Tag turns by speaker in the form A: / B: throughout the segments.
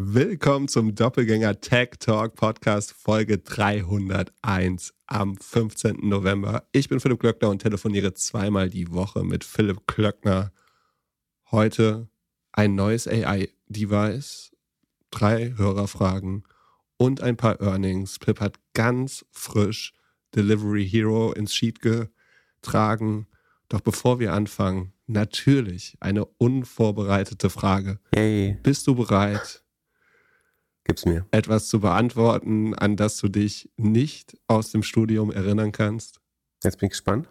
A: Willkommen zum Doppelgänger Tech Talk Podcast Folge 301 am 15. November. Ich bin Philipp Klöckner und telefoniere zweimal die Woche mit Philipp Klöckner. Heute ein neues AI-Device, drei Hörerfragen und ein paar Earnings. Pip hat ganz frisch Delivery Hero ins Sheet getragen. Doch bevor wir anfangen, natürlich eine unvorbereitete Frage.
B: Hey.
A: Bist du bereit?
B: Gib's mir.
A: Etwas zu beantworten, an das du dich nicht aus dem Studium erinnern kannst?
B: Jetzt bin ich gespannt.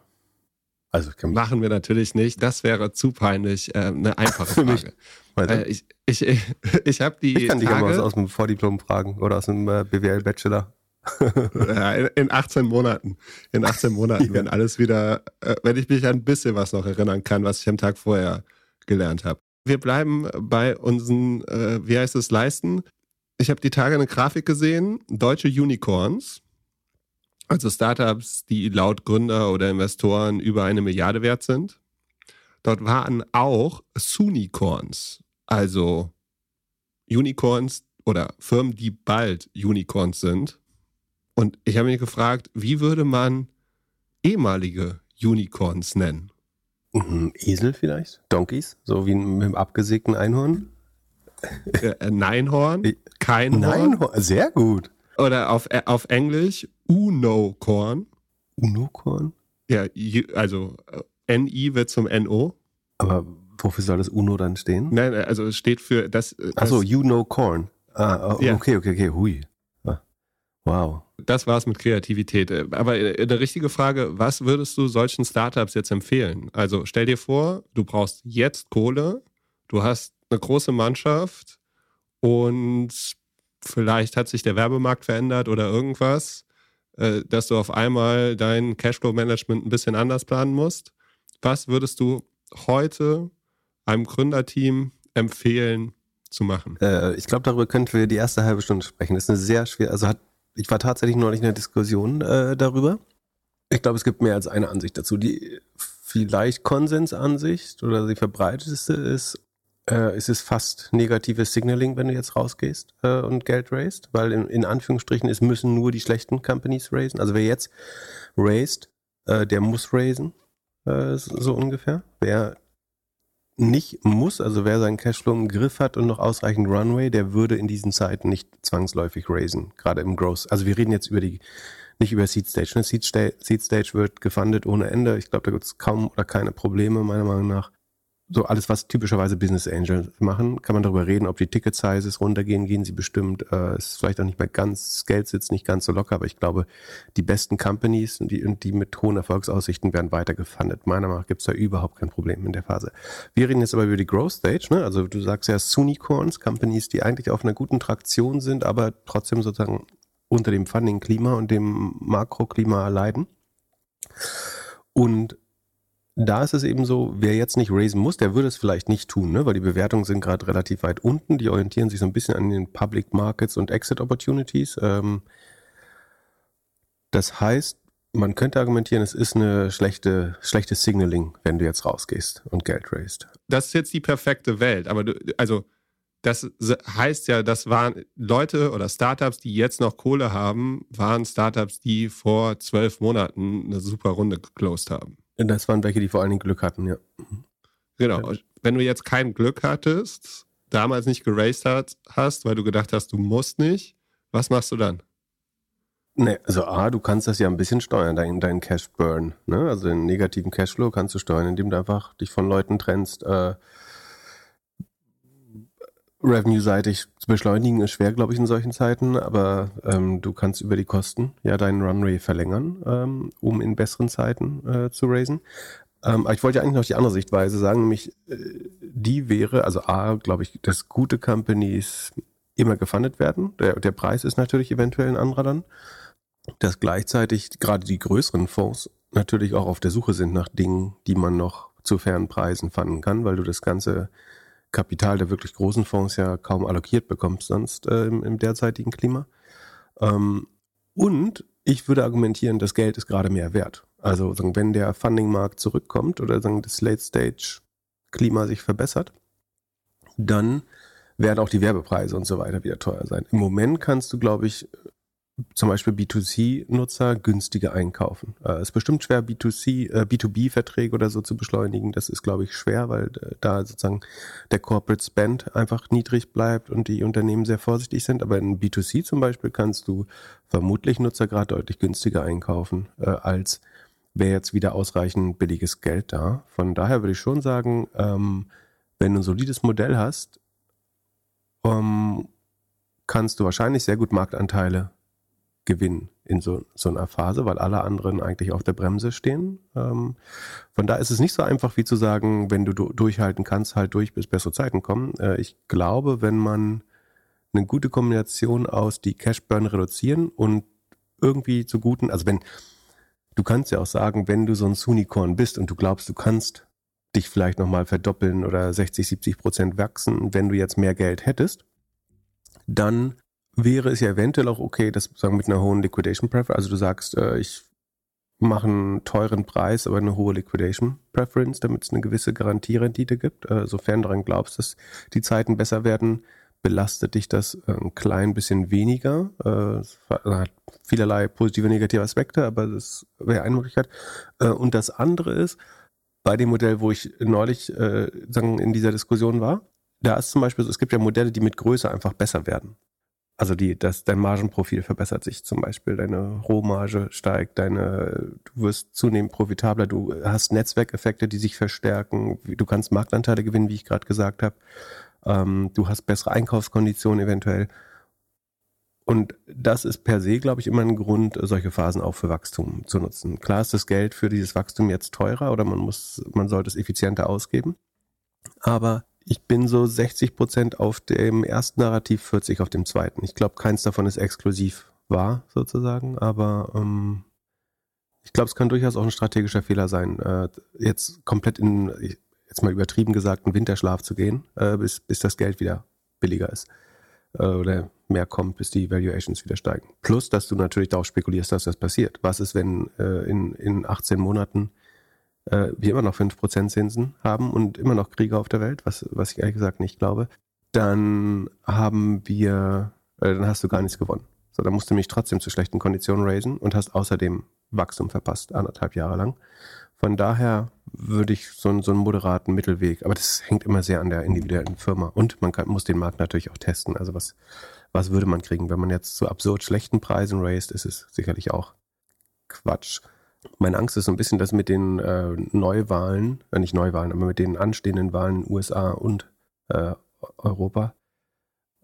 A: Also Machen wir natürlich nicht. Das wäre zu peinlich. Äh, eine einfache Frage. äh, ich ich, ich, ich habe die.
B: Ich kann dich aber aus dem Vordiplom fragen oder aus dem äh, BWL-Bachelor.
A: in, in, 18 Monaten. In 18 Monaten, ja. wenn alles wieder, äh, wenn ich mich an ein bisschen was noch erinnern kann, was ich am Tag vorher gelernt habe. Wir bleiben bei unseren, äh, wie heißt es, Leisten. Ich habe die Tage eine Grafik gesehen, deutsche Unicorns, also Startups, die laut Gründer oder Investoren über eine Milliarde wert sind. Dort waren auch Sunicorns, also Unicorns oder Firmen, die bald Unicorns sind. Und ich habe mich gefragt, wie würde man ehemalige Unicorns nennen?
B: Mhm, Esel vielleicht? Donkeys? So wie mit einem abgesägten Einhorn?
A: Äh, Neinhorn? Kein
B: Neinhorn? Sehr gut.
A: Oder auf, äh, auf Englisch Uno-Korn.
B: Uno-Korn?
A: Ja, also äh, NI wird zum NO.
B: Aber wofür soll das Uno dann stehen?
A: Nein, also es steht für das. das
B: Achso, you know corn. Ah, oh, ja. okay, okay, okay, hui. Ah, wow.
A: Das war's mit Kreativität. Aber eine richtige Frage, was würdest du solchen Startups jetzt empfehlen? Also stell dir vor, du brauchst jetzt Kohle, du hast eine große Mannschaft und vielleicht hat sich der Werbemarkt verändert oder irgendwas, äh, dass du auf einmal dein Cashflow-Management ein bisschen anders planen musst. Was würdest du heute einem Gründerteam empfehlen zu machen?
B: Äh, ich glaube, darüber könnten wir die erste halbe Stunde sprechen. Das ist eine sehr schwer, also hat, ich war tatsächlich neulich in einer Diskussion äh, darüber. Ich glaube, es gibt mehr als eine Ansicht dazu. Die vielleicht Konsensansicht oder die verbreiteteste ist, äh, es ist fast negatives Signaling, wenn du jetzt rausgehst äh, und Geld raised, weil in, in Anführungsstrichen, es müssen nur die schlechten Companies raisen. Also wer jetzt raised, äh, der muss raisen, äh, so ungefähr. Wer nicht muss, also wer seinen Cashflow im Griff hat und noch ausreichend Runway, der würde in diesen Zeiten nicht zwangsläufig raisen, gerade im Growth. Also wir reden jetzt über die, nicht über Seed Stage. Ne? Seed, Seed Stage wird gefundet ohne Ende. Ich glaube, da gibt es kaum oder keine Probleme, meiner Meinung nach so alles, was typischerweise Business Angels machen, kann man darüber reden, ob die Ticket Sizes runtergehen, gehen sie bestimmt. Äh, ist vielleicht auch nicht mehr ganz, das Geld sitzt nicht ganz so locker, aber ich glaube, die besten Companies und die, die mit hohen Erfolgsaussichten werden weiter gefundet. Meiner Meinung nach gibt es da überhaupt kein Problem in der Phase. Wir reden jetzt aber über die Growth Stage, ne? Also du sagst ja Sunicorns, Companies, die eigentlich auf einer guten Traktion sind, aber trotzdem sozusagen unter dem Funding-Klima und dem Makroklima leiden. Und da ist es eben so, wer jetzt nicht raisen muss, der würde es vielleicht nicht tun, ne? weil die Bewertungen sind gerade relativ weit unten. Die orientieren sich so ein bisschen an den Public Markets und Exit Opportunities. Ähm, das heißt, man könnte argumentieren, es ist eine schlechte, schlechte Signaling, wenn du jetzt rausgehst und Geld raised.
A: Das ist jetzt die perfekte Welt, aber du, also das heißt ja, das waren Leute oder Startups, die jetzt noch Kohle haben, waren Startups, die vor zwölf Monaten eine super Runde geclosed haben.
B: Das waren welche, die vor allen Dingen Glück hatten, ja.
A: Genau. Wenn du jetzt kein Glück hattest, damals nicht geraced hast, weil du gedacht hast, du musst nicht, was machst du dann?
B: Nee, also A, du kannst das ja ein bisschen steuern, deinen dein Cash Burn. Ne? Also den negativen Cashflow kannst du steuern, indem du einfach dich von Leuten trennst, äh, Revenue-seitig zu beschleunigen ist schwer, glaube ich, in solchen Zeiten, aber ähm, du kannst über die Kosten ja deinen Runway verlängern, ähm, um in besseren Zeiten äh, zu raisen. Ähm, aber ich wollte ja eigentlich noch die andere Sichtweise sagen, nämlich äh, die wäre, also A, glaube ich, dass gute Companies immer gefundet werden. Der, der Preis ist natürlich eventuell ein anderer dann. Dass gleichzeitig gerade die größeren Fonds natürlich auch auf der Suche sind nach Dingen, die man noch zu fairen Preisen fanden kann, weil du das ganze Kapital der wirklich großen Fonds ja kaum allokiert bekommst sonst äh, im, im, derzeitigen Klima. Ähm, und ich würde argumentieren, das Geld ist gerade mehr wert. Also wenn der Funding-Markt zurückkommt oder das Late-Stage-Klima sich verbessert, dann werden auch die Werbepreise und so weiter wieder teuer sein. Im Moment kannst du, glaube ich, zum Beispiel B2C-Nutzer günstiger einkaufen. Es äh, ist bestimmt schwer, B2C, äh, B2B-Verträge oder so zu beschleunigen. Das ist, glaube ich, schwer, weil äh, da sozusagen der Corporate Spend einfach niedrig bleibt und die Unternehmen sehr vorsichtig sind. Aber in B2C zum Beispiel kannst du vermutlich Nutzer gerade deutlich günstiger einkaufen, äh, als wäre jetzt wieder ausreichend billiges Geld da. Von daher würde ich schon sagen, ähm, wenn du ein solides Modell hast, ähm, kannst du wahrscheinlich sehr gut Marktanteile gewinnen in so, so einer Phase, weil alle anderen eigentlich auf der Bremse stehen. Ähm, von da ist es nicht so einfach wie zu sagen, wenn du durchhalten kannst, halt durch, bis bessere Zeiten kommen. Äh, ich glaube, wenn man eine gute Kombination aus die Cashburn reduzieren und irgendwie zu guten, also wenn, du kannst ja auch sagen, wenn du so ein Unicorn bist und du glaubst, du kannst dich vielleicht nochmal verdoppeln oder 60, 70 Prozent wachsen, wenn du jetzt mehr Geld hättest, dann wäre es ja eventuell auch okay, das sagen mit einer hohen Liquidation Preference, also du sagst, äh, ich mache einen teuren Preis, aber eine hohe Liquidation Preference, damit es eine gewisse Garantierendite gibt. Äh, sofern daran glaubst, dass die Zeiten besser werden, belastet dich das äh, ein klein bisschen weniger. Äh, es hat vielerlei positive, negative Aspekte, aber das wäre eine Möglichkeit. Äh, und das andere ist, bei dem Modell, wo ich neulich äh, sagen, in dieser Diskussion war, da ist zum Beispiel so, es gibt ja Modelle, die mit Größe einfach besser werden. Also die, das, dein Margenprofil verbessert sich zum Beispiel, deine Rohmarge steigt, deine, du wirst zunehmend profitabler, du hast Netzwerkeffekte, die sich verstärken, du kannst Marktanteile gewinnen, wie ich gerade gesagt habe, ähm, du hast bessere Einkaufskonditionen eventuell. Und das ist per se, glaube ich, immer ein Grund, solche Phasen auch für Wachstum zu nutzen. Klar ist das Geld für dieses Wachstum jetzt teurer oder man muss, man sollte es effizienter ausgeben. Aber ich bin so 60 Prozent auf dem ersten Narrativ, 40 auf dem zweiten. Ich glaube, keins davon ist exklusiv wahr, sozusagen, aber ähm, ich glaube, es kann durchaus auch ein strategischer Fehler sein, äh, jetzt komplett in, jetzt mal übertrieben gesagt, einen Winterschlaf zu gehen, äh, bis, bis das Geld wieder billiger ist äh, oder mehr kommt, bis die Valuations wieder steigen. Plus, dass du natürlich darauf spekulierst, dass das passiert. Was ist, wenn äh, in, in 18 Monaten äh, wir immer noch 5% Zinsen haben und immer noch Kriege auf der Welt, was, was ich ehrlich gesagt nicht glaube, dann haben wir, äh, dann hast du gar nichts gewonnen. So, dann musst du mich trotzdem zu schlechten Konditionen raisen und hast außerdem Wachstum verpasst, anderthalb Jahre lang. Von daher würde ich so, so einen moderaten Mittelweg, aber das hängt immer sehr an der individuellen Firma und man kann, muss den Markt natürlich auch testen. Also was, was würde man kriegen? Wenn man jetzt zu absurd schlechten Preisen raised, ist es sicherlich auch Quatsch. Meine Angst ist so ein bisschen, dass mit den äh, Neuwahlen, äh, nicht Neuwahlen, aber mit den anstehenden Wahlen USA und äh, Europa,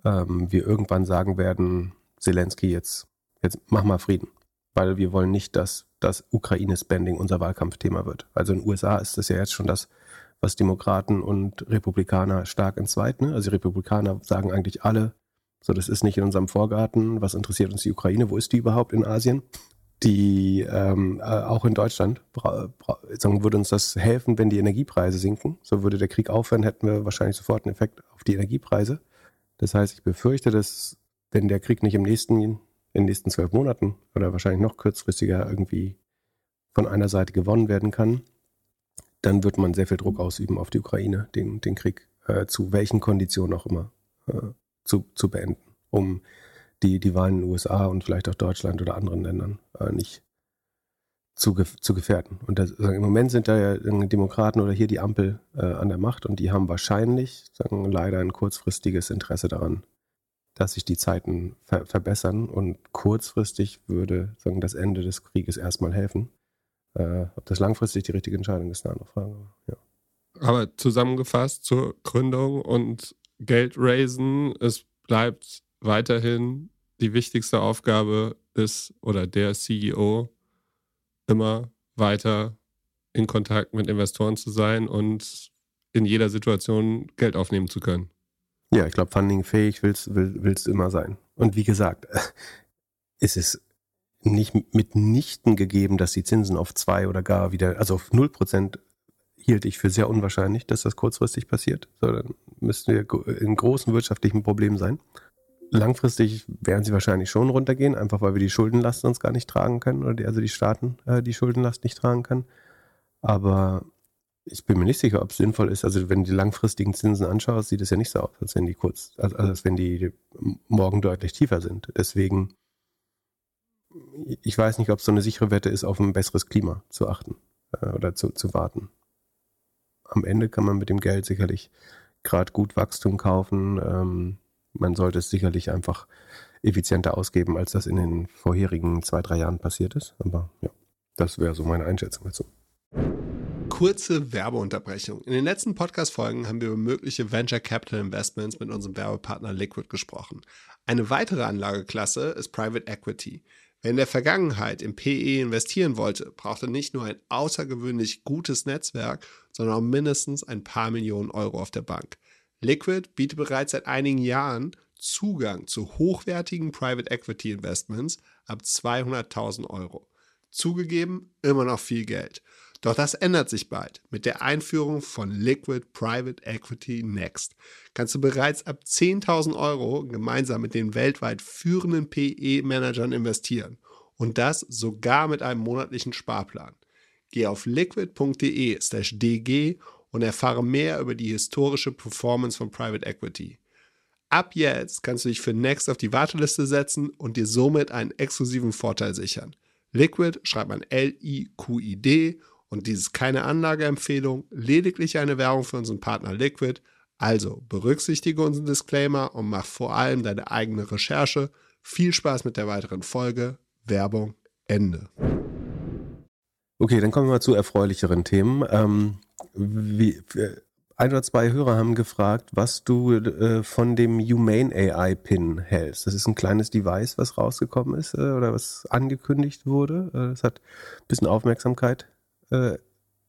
B: ähm, wir irgendwann sagen werden, Zelensky, jetzt, jetzt mach mal Frieden. Weil wir wollen nicht, dass das Ukraine-Spending unser Wahlkampfthema wird. Also in den USA ist das ja jetzt schon das, was Demokraten und Republikaner stark entzweit. Ne? Also die Republikaner sagen eigentlich alle, so das ist nicht in unserem Vorgarten, was interessiert uns die Ukraine, wo ist die überhaupt in Asien? Die ähm, äh, auch in Deutschland sagen, würde uns das helfen, wenn die Energiepreise sinken. So würde der Krieg aufhören, hätten wir wahrscheinlich sofort einen Effekt auf die Energiepreise. Das heißt, ich befürchte, dass wenn der Krieg nicht im nächsten, in den nächsten zwölf Monaten oder wahrscheinlich noch kurzfristiger irgendwie von einer Seite gewonnen werden kann, dann wird man sehr viel Druck ausüben auf die Ukraine, den, den Krieg äh, zu welchen Konditionen auch immer äh, zu, zu beenden, um die, die Wahlen in den USA und vielleicht auch Deutschland oder anderen Ländern äh, nicht zu, zu gefährden. Und das, im Moment sind da ja Demokraten oder hier die Ampel äh, an der Macht und die haben wahrscheinlich sagen, leider ein kurzfristiges Interesse daran, dass sich die Zeiten ver verbessern und kurzfristig würde sagen, das Ende des Krieges erstmal helfen. Äh, ob das langfristig die richtige Entscheidung ist, eine andere Frage. Ja.
A: Aber zusammengefasst zur Gründung und Geld raisen, es bleibt weiterhin die wichtigste Aufgabe ist oder der CEO immer weiter in Kontakt mit Investoren zu sein und in jeder Situation Geld aufnehmen zu können.
B: Ja, ich glaube, fundingfähig willst, will, willst du immer sein. Und wie gesagt, ist es nicht mitnichten gegeben, dass die Zinsen auf zwei oder gar wieder, also auf null Prozent hielt ich für sehr unwahrscheinlich, dass das kurzfristig passiert. So, dann müssten wir in großen wirtschaftlichen Problemen sein langfristig werden sie wahrscheinlich schon runtergehen, einfach weil wir die Schuldenlast uns gar nicht tragen können oder die, also die Staaten äh, die Schuldenlast nicht tragen können. Aber Ich bin mir nicht sicher, ob es sinnvoll ist. Also wenn du die langfristigen Zinsen anschaust, sieht es ja nicht so aus, als wenn die kurz, also als wenn die morgen deutlich tiefer sind. Deswegen, ich weiß nicht, ob es so eine sichere Wette ist, auf ein besseres Klima zu achten äh, oder zu, zu warten. Am Ende kann man mit dem Geld sicherlich gerade gut Wachstum kaufen. Ähm, man sollte es sicherlich einfach effizienter ausgeben, als das in den vorherigen zwei, drei Jahren passiert ist. Aber ja, das wäre so meine Einschätzung dazu.
A: Kurze Werbeunterbrechung. In den letzten Podcast-Folgen haben wir über mögliche Venture Capital Investments mit unserem Werbepartner Liquid gesprochen. Eine weitere Anlageklasse ist Private Equity. Wer in der Vergangenheit im PE investieren wollte, brauchte nicht nur ein außergewöhnlich gutes Netzwerk, sondern auch mindestens ein paar Millionen Euro auf der Bank. Liquid bietet bereits seit einigen Jahren Zugang zu hochwertigen Private Equity Investments ab 200.000 Euro. Zugegeben, immer noch viel Geld. Doch das ändert sich bald. Mit der Einführung von Liquid Private Equity Next kannst du bereits ab 10.000 Euro gemeinsam mit den weltweit führenden PE-Managern investieren. Und das sogar mit einem monatlichen Sparplan. Geh auf liquid.de/dg und erfahre mehr über die historische Performance von Private Equity. Ab jetzt kannst du dich für Next auf die Warteliste setzen und dir somit einen exklusiven Vorteil sichern. Liquid schreibt man L-I-Q-I-D und dies ist keine Anlageempfehlung, lediglich eine Werbung für unseren Partner Liquid. Also berücksichtige unseren Disclaimer und mach vor allem deine eigene Recherche. Viel Spaß mit der weiteren Folge. Werbung Ende.
B: Okay, dann kommen wir mal zu erfreulicheren Themen. Ähm, wie, ein oder zwei Hörer haben gefragt, was du äh, von dem Humane AI Pin hältst. Das ist ein kleines Device, was rausgekommen ist äh, oder was angekündigt wurde. Äh, das hat ein bisschen Aufmerksamkeit äh,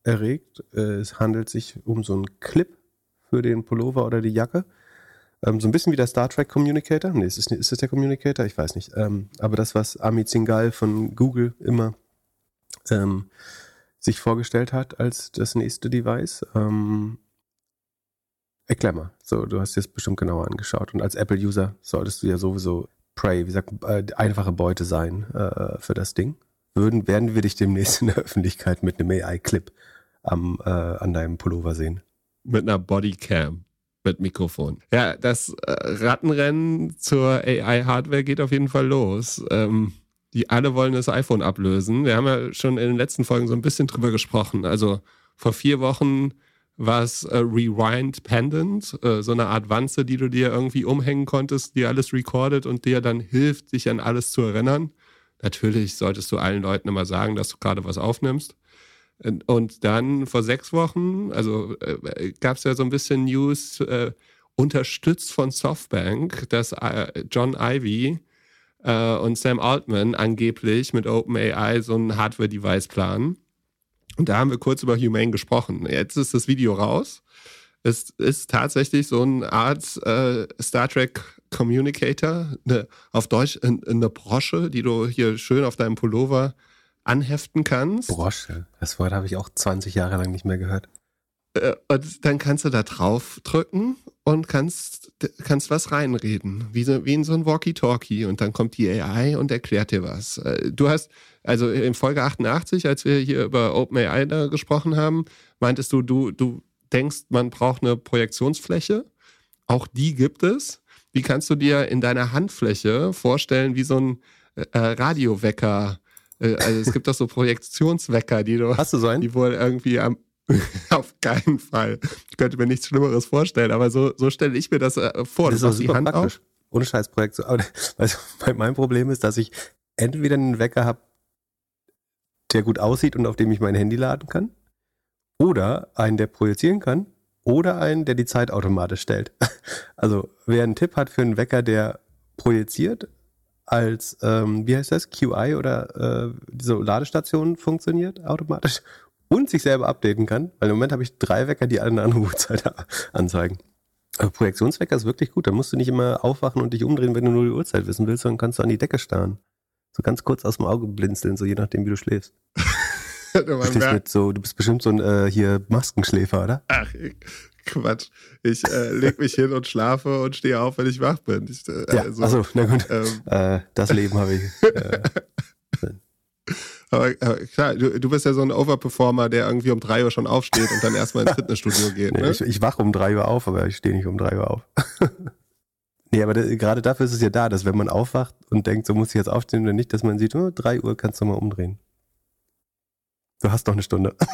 B: erregt. Äh, es handelt sich um so einen Clip für den Pullover oder die Jacke. Ähm, so ein bisschen wie der Star Trek Communicator. Nee, ist, es, ist das der Communicator? Ich weiß nicht. Ähm, aber das, was Amit Singhal von Google immer ähm, sich vorgestellt hat als das nächste Device. Ähm, Erklär mal. So, du hast dir das bestimmt genauer angeschaut. Und als Apple-User solltest du ja sowieso Prey, wie sagt äh, einfache Beute sein äh, für das Ding. Würden, werden wir dich demnächst in der Öffentlichkeit mit einem AI-Clip äh, an deinem Pullover sehen?
A: Mit einer Bodycam mit Mikrofon. Ja, das äh, Rattenrennen zur AI-Hardware geht auf jeden Fall los. Ähm, die alle wollen das iPhone ablösen. Wir haben ja schon in den letzten Folgen so ein bisschen drüber gesprochen. Also vor vier Wochen was äh, Rewind Pendant, äh, so eine Art Wanze, die du dir irgendwie umhängen konntest, die alles recordet und dir dann hilft, sich an alles zu erinnern. Natürlich solltest du allen Leuten immer sagen, dass du gerade was aufnimmst. Und dann vor sechs Wochen, also äh, gab es ja so ein bisschen News, äh, unterstützt von Softbank, dass äh, John Ivy äh, und Sam Altman angeblich mit OpenAI so ein Hardware-Device planen. Und da haben wir kurz über Humane gesprochen. Jetzt ist das Video raus. Es ist tatsächlich so eine Art äh, Star Trek Communicator, eine, auf Deutsch in, in eine Brosche, die du hier schön auf deinem Pullover anheften kannst.
B: Brosche, das Wort habe ich auch 20 Jahre lang nicht mehr gehört.
A: Äh, und dann kannst du da drauf drücken und kannst, kannst was reinreden, wie, so, wie in so ein Walkie-Talkie. Und dann kommt die AI und erklärt dir was. Äh, du hast also in Folge 88, als wir hier über OpenAI da gesprochen haben, meintest du, du, du denkst, man braucht eine Projektionsfläche. Auch die gibt es. Wie kannst du dir in deiner Handfläche vorstellen, wie so ein äh, Radiowecker? Äh, also es gibt doch so Projektionswecker, die du.
B: Hast du so einen?
A: Die wohl irgendwie am. auf keinen Fall. Ich könnte mir nichts Schlimmeres vorstellen, aber so, so stelle ich mir das äh, vor.
B: Das ist auch die Hand praktisch. Auf. Ohne Scheißprojekt. Also, mein Problem ist, dass ich entweder einen Wecker habe, der gut aussieht und auf dem ich mein Handy laden kann. Oder einen, der projizieren kann. Oder einen, der die Zeit automatisch stellt. Also wer einen Tipp hat für einen Wecker, der projiziert, als, ähm, wie heißt das, QI oder äh, diese Ladestation funktioniert automatisch und sich selber updaten kann, weil im Moment habe ich drei Wecker, die alle eine andere Uhrzeit anzeigen. Aber Projektionswecker ist wirklich gut, da musst du nicht immer aufwachen und dich umdrehen, wenn du nur die Uhrzeit wissen willst, sondern kannst du an die Decke starren. So ganz kurz aus dem Auge blinzeln, so je nachdem, wie du schläfst. du, mit so, du bist bestimmt so ein äh, hier Maskenschläfer, oder?
A: Ach, Quatsch. Ich äh, leg mich hin und schlafe und stehe auf, wenn ich wach bin. Ich,
B: äh, ja, also, na gut. Ähm, äh, das Leben habe ich. Äh,
A: Aber, aber klar, du, du, bist ja so ein Overperformer, der irgendwie um drei Uhr schon aufsteht und dann erstmal ins Fitnessstudio geht.
B: Ne?
A: Nee,
B: ich, ich wache um drei Uhr auf, aber ich stehe nicht um drei Uhr auf. nee, aber das, gerade dafür ist es ja da, dass wenn man aufwacht und denkt, so muss ich jetzt aufstehen oder nicht, dass man sieht, oh, drei Uhr kannst du mal umdrehen. Du hast noch eine Stunde.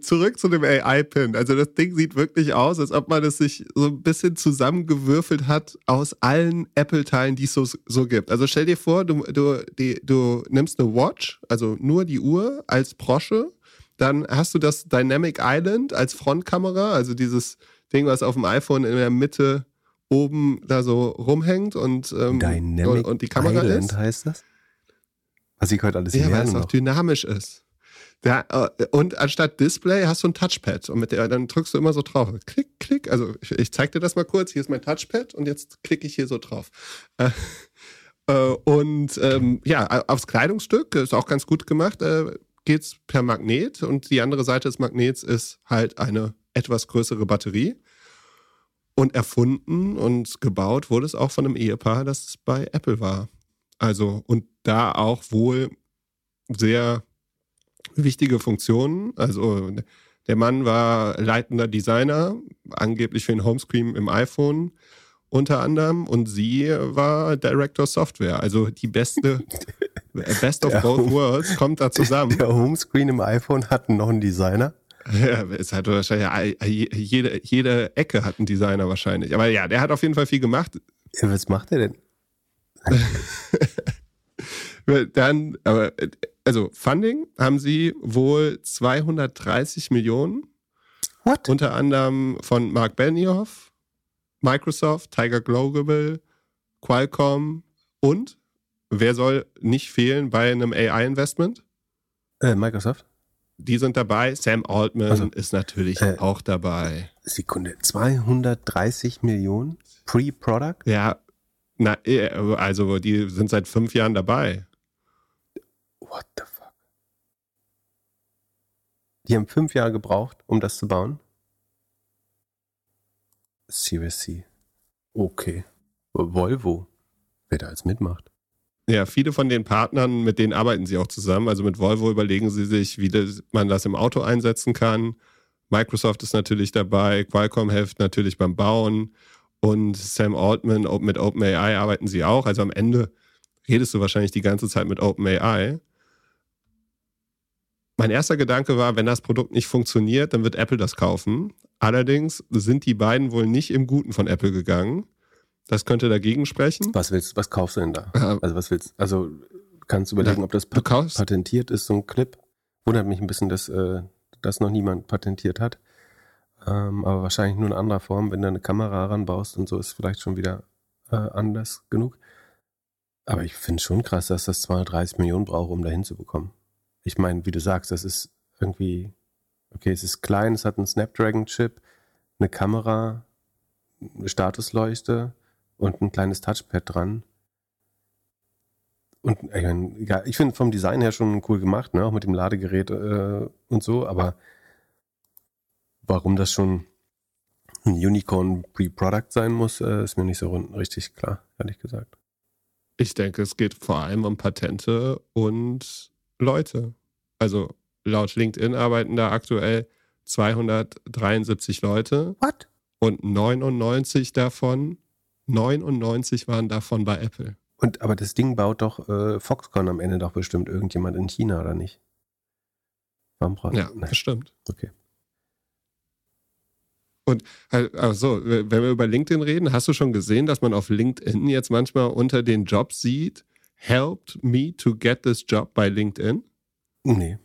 A: Zurück zu dem AI-Pin. Also das Ding sieht wirklich aus, als ob man es sich so ein bisschen zusammengewürfelt hat aus allen Apple-Teilen, die es so, so gibt. Also stell dir vor, du, du, die, du nimmst eine Watch, also nur die Uhr als Brosche, dann hast du das Dynamic Island als Frontkamera, also dieses Ding, was auf dem iPhone in der Mitte oben da so rumhängt und, ähm,
B: Dynamic
A: und die Kamera
B: Island
A: ist.
B: heißt das? Was ich heute alles
A: Ja, weil es auch
B: noch.
A: dynamisch ist. Ja, äh, und anstatt Display hast du ein Touchpad und mit der dann drückst du immer so drauf. Klick, klick. Also ich, ich zeig dir das mal kurz. Hier ist mein Touchpad und jetzt klicke ich hier so drauf. Äh, äh, und ähm, ja, aufs Kleidungsstück ist auch ganz gut gemacht. Äh, geht's per Magnet und die andere Seite des Magnets ist halt eine etwas größere Batterie. Und erfunden und gebaut wurde es auch von einem Ehepaar, das bei Apple war. Also, und da auch wohl sehr wichtige Funktionen. Also, der Mann war leitender Designer, angeblich für den Homescreen im iPhone unter anderem. Und sie war Director Software. Also, die beste, Best of
B: Der
A: both
B: Home-
A: worlds kommt da zusammen.
B: Der Homescreen im iPhone hat noch einen Designer.
A: Ja, es hat wahrscheinlich jede, jede Ecke hat einen Designer wahrscheinlich. Aber ja, der hat auf jeden Fall viel gemacht.
B: Ja, was macht er denn?
A: Dann, aber, also Funding haben sie wohl 230 Millionen,
B: What?
A: unter anderem von Mark Benioff, Microsoft, Tiger Global, Qualcomm und wer soll nicht fehlen bei einem AI-Investment?
B: Äh, Microsoft?
A: Die sind dabei. Sam Altman
B: Also,
A: ist natürlich
B: äh,
A: auch dabei.
B: Sekunde. 230 Millionen Pre-Product?
A: Ja, na, äh, also die sind seit fünf Jahren dabei.
B: What the fuck? Die haben fünf Jahre gebraucht, um das zu bauen? CVC. Okay. Volvo. Wer da als mitmacht.
A: Ja, viele von den Partnern, mit denen arbeiten sie auch zusammen. Also mit Volvo überlegen sie sich, wie das, man das im Auto einsetzen kann. Microsoft ist natürlich dabei, Qualcomm hilft natürlich beim Bauen und Sam Altman mit OpenAI arbeiten sie auch. Also am Ende redest du wahrscheinlich die ganze Zeit mit OpenAI. Mein erster Gedanke war, wenn das Produkt nicht funktioniert, dann wird Apple das kaufen. Allerdings sind die beiden wohl nicht im Guten von Apple gegangen. Das könnte dagegen sprechen.
B: Was willst was kaufst du denn da?
A: Äh,
B: Also was willst Also kannst du überlegen, ob das pat patentiert ist, so ein Clip. Wundert mich ein bisschen, dass äh, das noch niemand patentiert hat. Ähm, aber wahrscheinlich nur in anderer Form, wenn du eine Kamera ranbaust und so ist vielleicht schon wieder äh, anders genug. Aber ich finde schon krass, dass das 230 Millionen braucht, um da hinzubekommen. Ich meine, wie du sagst, das ist irgendwie, okay, es ist klein, es hat einen Snapdragon-Chip, eine Kamera, eine Statusleuchte und ein kleines Touchpad dran. Und ich, mein, egal, ich finde vom Design her schon cool gemacht, ne? auch mit dem Ladegerät äh, und so, aber warum das schon ein Unicorn Pre-Product sein muss, äh, ist mir nicht so richtig klar, ehrlich gesagt.
A: Ich denke, es geht vor allem um Patente und Leute. Also laut LinkedIn arbeiten da aktuell 273 Leute
B: What?
A: und 99 davon, 99 waren davon bei Apple.
B: Und aber das Ding baut doch äh, Foxconn am Ende doch bestimmt irgendjemand in China, oder nicht? Warum braucht
A: Ja,
B: Nein,
A: bestimmt.
B: okay.
A: Also, wenn wir über LinkedIn reden, hast du schon gesehen, dass man auf LinkedIn jetzt manchmal unter den Jobs sieht, helped me to get this job bei LinkedIn?
B: Nee.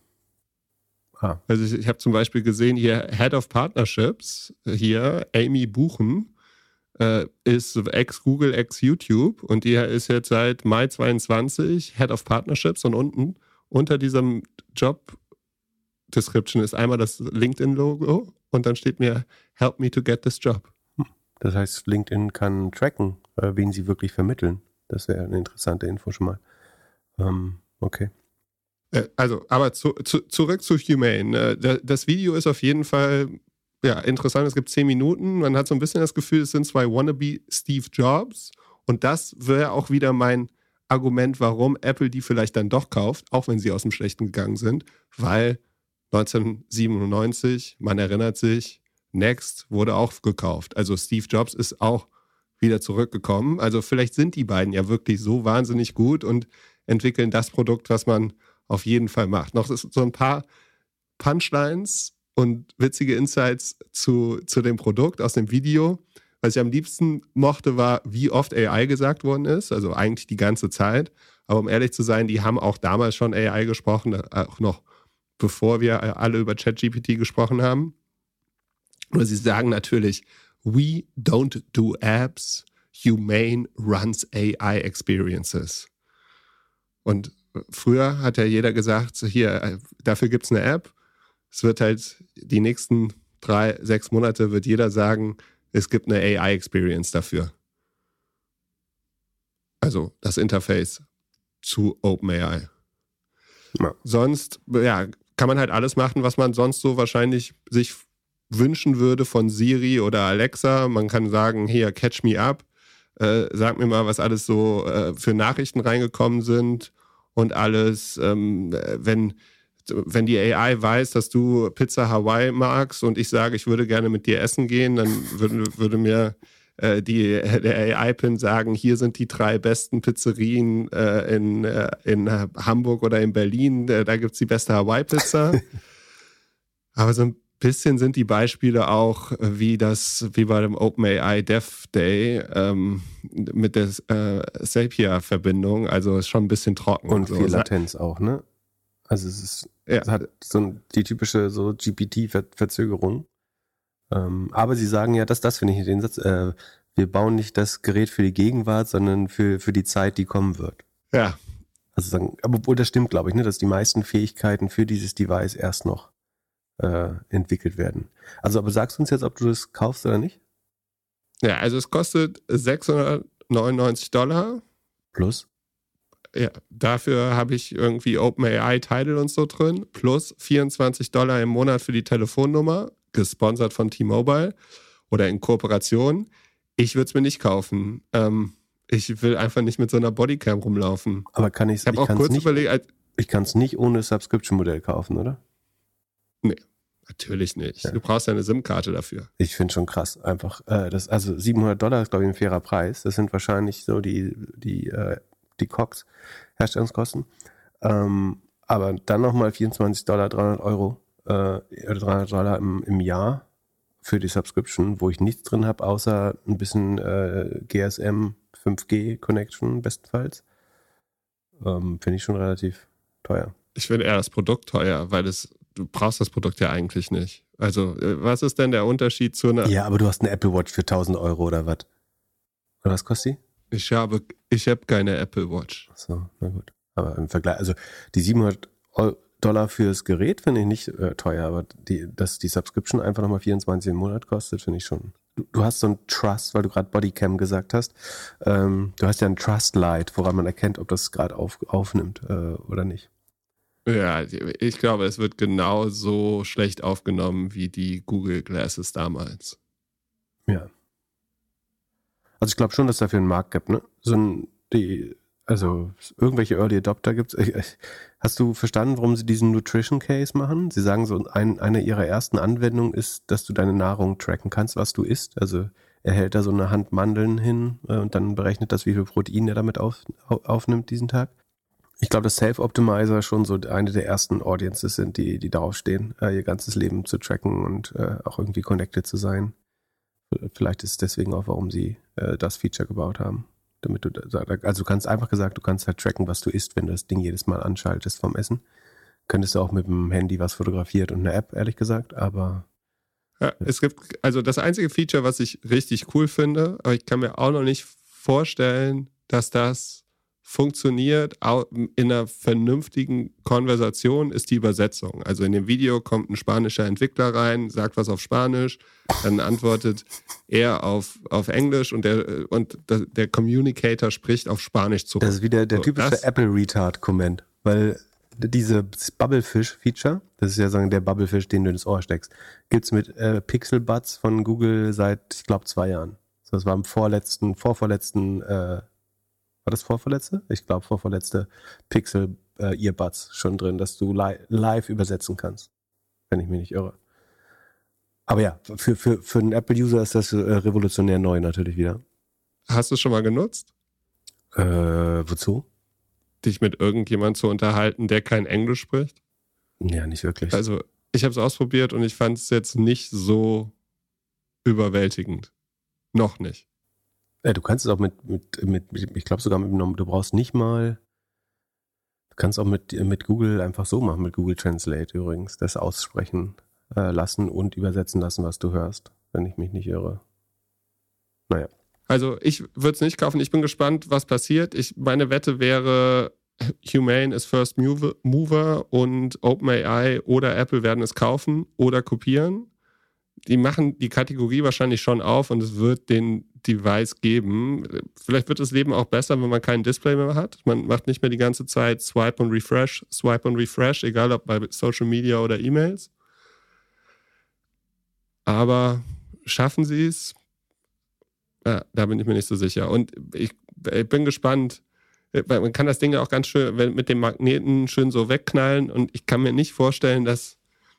B: Ah,
A: Also ich, ich habe zum Beispiel gesehen, hier Head of Partnerships, hier Amy Buchen, äh, ist ex-Google, ex-YouTube und die ist jetzt seit Mai 22 Head of Partnerships und unten unter diesem Job Description ist einmal das LinkedIn-Logo und dann steht mir Help me to get this job.
B: das heißt, LinkedIn kann tracken, äh, wen sie wirklich vermitteln. Das wäre eine interessante Info schon mal. Ähm, okay.
A: Äh, Also, aber zu, zu, zurück zu Humane. Da- Das Video ist auf jeden Fall ja, interessant. Es gibt zehn Minuten. Man hat so ein bisschen das Gefühl, es sind zwei wannabe Steve Jobs Und das wäre auch wieder mein Argument, warum Apple die vielleicht dann doch kauft, auch wenn sie aus dem Schlechten gegangen sind, weil 1997, man erinnert sich, Next wurde auch gekauft. Also Steve Jobs ist auch wieder zurückgekommen. Also vielleicht sind die beiden ja wirklich so wahnsinnig gut und entwickeln das Produkt, was man auf jeden Fall macht. Noch so ein paar Punchlines und witzige Insights zu, zu dem Produkt aus dem Video. Was ich am liebsten mochte, war, wie oft AI gesagt worden ist. Also eigentlich die ganze Zeit. Aber um ehrlich zu sein, die haben auch damals schon AI gesprochen, auch noch bevor wir alle über ChatGPT gesprochen haben. Nur sie sagen natürlich, we don't do apps, Humane runs AI experiences. Und früher hat ja jeder gesagt, hier, dafür gibt es eine App. Es wird halt die nächsten drei, sechs Monate wird jeder sagen, es gibt eine AI-Experience dafür. Also das Interface zu OpenAI. Ja. Sonst, ja, kann man halt alles machen, was man sonst so wahrscheinlich sich wünschen würde von Siri oder Alexa. Man kann sagen, hier, catch me up. Äh, sag mir mal, was alles so äh, für Nachrichten reingekommen sind und alles, ähm, wenn, wenn die AI weiß, dass du Pizza Hawaii magst und ich sage, ich würde gerne mit dir essen gehen, dann würde, würde mir äh, die, der AI-Pin sagen, hier sind die drei besten Pizzerien äh, in, äh, in Hamburg oder in Berlin, äh, da gibt es die beste Hawaii-Pizza. Aber so ein bisschen sind die Beispiele auch äh, wie das, wie bei dem OpenAI Dev Day ähm, mit der äh, Sapia-Verbindung. Also ist schon ein bisschen trocken.
B: Und so. viel Latenz auch, ne? Also es ist, ja. es hat so ein, die typische so GPT-Verzögerung. Ähm, aber sie sagen ja, dass das finde ich den Satz, äh, wir bauen nicht das Gerät für die Gegenwart, sondern für, für die Zeit, die kommen wird.
A: Ja.
B: Also sagen, aber obwohl das stimmt, glaube ich, ne, dass die meisten Fähigkeiten für dieses Device erst noch äh, entwickelt werden. Also, aber sagst du uns jetzt, ob du das kaufst oder nicht?
A: Ja, also es kostet 699 Dollar.
B: Plus?
A: Ja, dafür habe ich irgendwie OpenAI Title und so drin. Plus 24 Dollar im Monat für die Telefonnummer, gesponsert von T-Mobile oder in Kooperation. Ich würde es mir nicht kaufen. Ähm, ich will einfach nicht mit so einer Bodycam rumlaufen.
B: Aber kann ich
A: es auch kurz
B: nicht,
A: überlegt.
B: Ich kann es nicht ohne Subscription-Modell kaufen, oder?
A: Nee, natürlich nicht. Ja. Du brauchst ja eine SIM-Karte dafür.
B: Ich finde schon krass, einfach. Äh, das, also 700 Dollar ist, glaube ich, ein fairer Preis. Das sind wahrscheinlich so die, die, äh, die Cox, Herstellungskosten. Ähm, aber dann nochmal 24 Dollar, 300 Euro, äh, 300 Dollar im, im Jahr für die Subscription, wo ich nichts drin habe, außer ein bisschen äh, GSM 5G Connection bestenfalls. Ähm, finde ich schon relativ teuer.
A: Ich finde eher das Produkt teuer, weil es du brauchst das Produkt ja eigentlich nicht. Also, äh, was ist denn der Unterschied zu einer.
B: Ja, aber du hast eine Apple Watch für 1000 Euro oder was? Oder was kostet
A: die? Ich habe, ich habe keine Apple Watch.
B: Ach so, na gut. Aber im Vergleich, also die 700 Dollar fürs Gerät finde ich nicht äh, teuer, aber die, dass die Subscription einfach nochmal 24 im Monat kostet, finde ich schon. Du, du, hast so ein Trust, weil du gerade Bodycam gesagt hast. Ähm, du hast ja ein Trust Light, woran man erkennt, ob das gerade auf, aufnimmt äh, oder nicht.
A: Ja, ich glaube, es wird genauso schlecht aufgenommen wie die Google Glasses damals.
B: Ja. Also ich glaube schon, dass es dafür einen Markt gibt, ne? So ein, die, also irgendwelche Early Adopter gibt es. Hast du verstanden, warum sie diesen Nutrition Case machen? Sie sagen so, ein, eine ihrer ersten Anwendungen ist, dass du deine Nahrung tracken kannst, was du isst. Also er hält da so eine Hand Mandeln hin äh, und dann berechnet das, wie viel Protein er damit auf, aufnimmt diesen Tag. Ich glaube, dass Self-Optimizer schon so eine der ersten Audiences sind, die, die darauf stehen, äh, ihr ganzes Leben zu tracken und äh, auch irgendwie connected zu sein. Vielleicht ist es deswegen auch, warum sie äh, das Feature gebaut haben. Damit du, also du kannst einfach gesagt, du kannst halt tracken, was du isst, wenn du das Ding jedes Mal anschaltest vom Essen. Könntest du auch mit dem Handy was fotografiert und eine App, ehrlich gesagt, aber.
A: Ja, es gibt, also das einzige Feature, was ich richtig cool finde, aber ich kann mir auch noch nicht vorstellen, dass das funktioniert in einer vernünftigen Konversation ist die Übersetzung. Also in dem Video kommt ein spanischer Entwickler rein, sagt was auf Spanisch, dann antwortet er auf, auf Englisch und der, und der Communicator spricht auf Spanisch zurück.
B: Das ist wieder der typische Apple Retard Comment, weil diese Bubblefish-Feature, das ist ja sagen der Bubblefish, den du ins Ohr steckst, gibt's mit äh, Pixel Buds von Google seit, ich glaube, zwei Jahren. Das war im vorletzten, vorvorletzten, äh, war das vorvorletzte? Ich glaube vorvorletzte Pixel äh, Earbuds schon drin, dass du li live übersetzen kannst, wenn ich mich nicht irre. Aber ja, für, für, für einen Apple-User ist das äh, revolutionär neu natürlich wieder.
A: Hast du es schon mal genutzt?
B: Äh, wozu?
A: Dich mit irgendjemand zu unterhalten, der kein Englisch spricht?
B: Ja, nicht wirklich.
A: Also, ich habe es ausprobiert und ich fand es jetzt nicht so überwältigend. Noch nicht.
B: Ja, du kannst es auch mit, mit, mit, mit ich glaube sogar mit, du brauchst nicht mal, du kannst auch mit, mit Google einfach so machen, mit Google Translate übrigens, das aussprechen äh, lassen und übersetzen lassen, was du hörst, wenn ich mich nicht irre. Naja.
A: Also ich würde es nicht kaufen. Ich bin gespannt, was passiert. Ich, meine Wette wäre, Humane ist First Mover und OpenAI oder Apple werden es kaufen oder kopieren. Die machen die Kategorie wahrscheinlich schon auf und es wird den Device geben. Vielleicht wird das Leben auch besser, wenn man kein Display mehr hat. Man macht nicht mehr die ganze Zeit Swipe und Refresh, Swipe und Refresh, egal ob bei Social Media oder E-Mails. Aber schaffen sie es? Ja, da bin ich mir nicht so sicher. Und ich, ich bin gespannt, man kann das Ding ja auch ganz schön mit dem Magneten schön so wegknallen und ich kann mir nicht vorstellen, dass,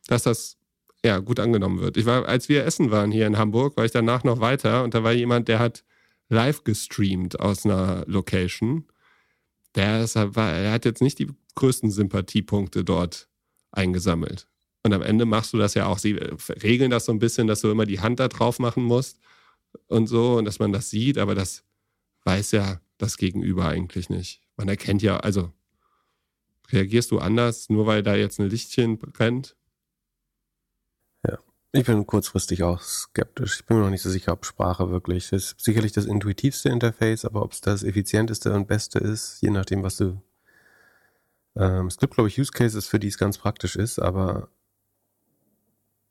A: dass das ja gut angenommen wird. Ich war, als wir essen waren hier in Hamburg, war ich danach noch weiter und da war jemand, der hat live gestreamt aus einer Location. Der, ist, er hat jetzt nicht die größten Sympathiepunkte dort eingesammelt. Und am Ende machst du das ja auch. Sie regeln das so ein bisschen, dass du immer die Hand da drauf machen musst und so und dass man das sieht, aber das weiß ja das Gegenüber eigentlich nicht. Man erkennt ja, also reagierst du anders, nur weil da jetzt ein Lichtchen brennt?
B: Ich bin kurzfristig auch skeptisch. Ich bin mir noch nicht so sicher, ob Sprache wirklich ist. Sicherlich das intuitivste Interface, aber ob es das effizienteste und beste ist, je nachdem, was du. Ähm, es gibt, glaube ich, Use Cases, für die es ganz praktisch ist, aber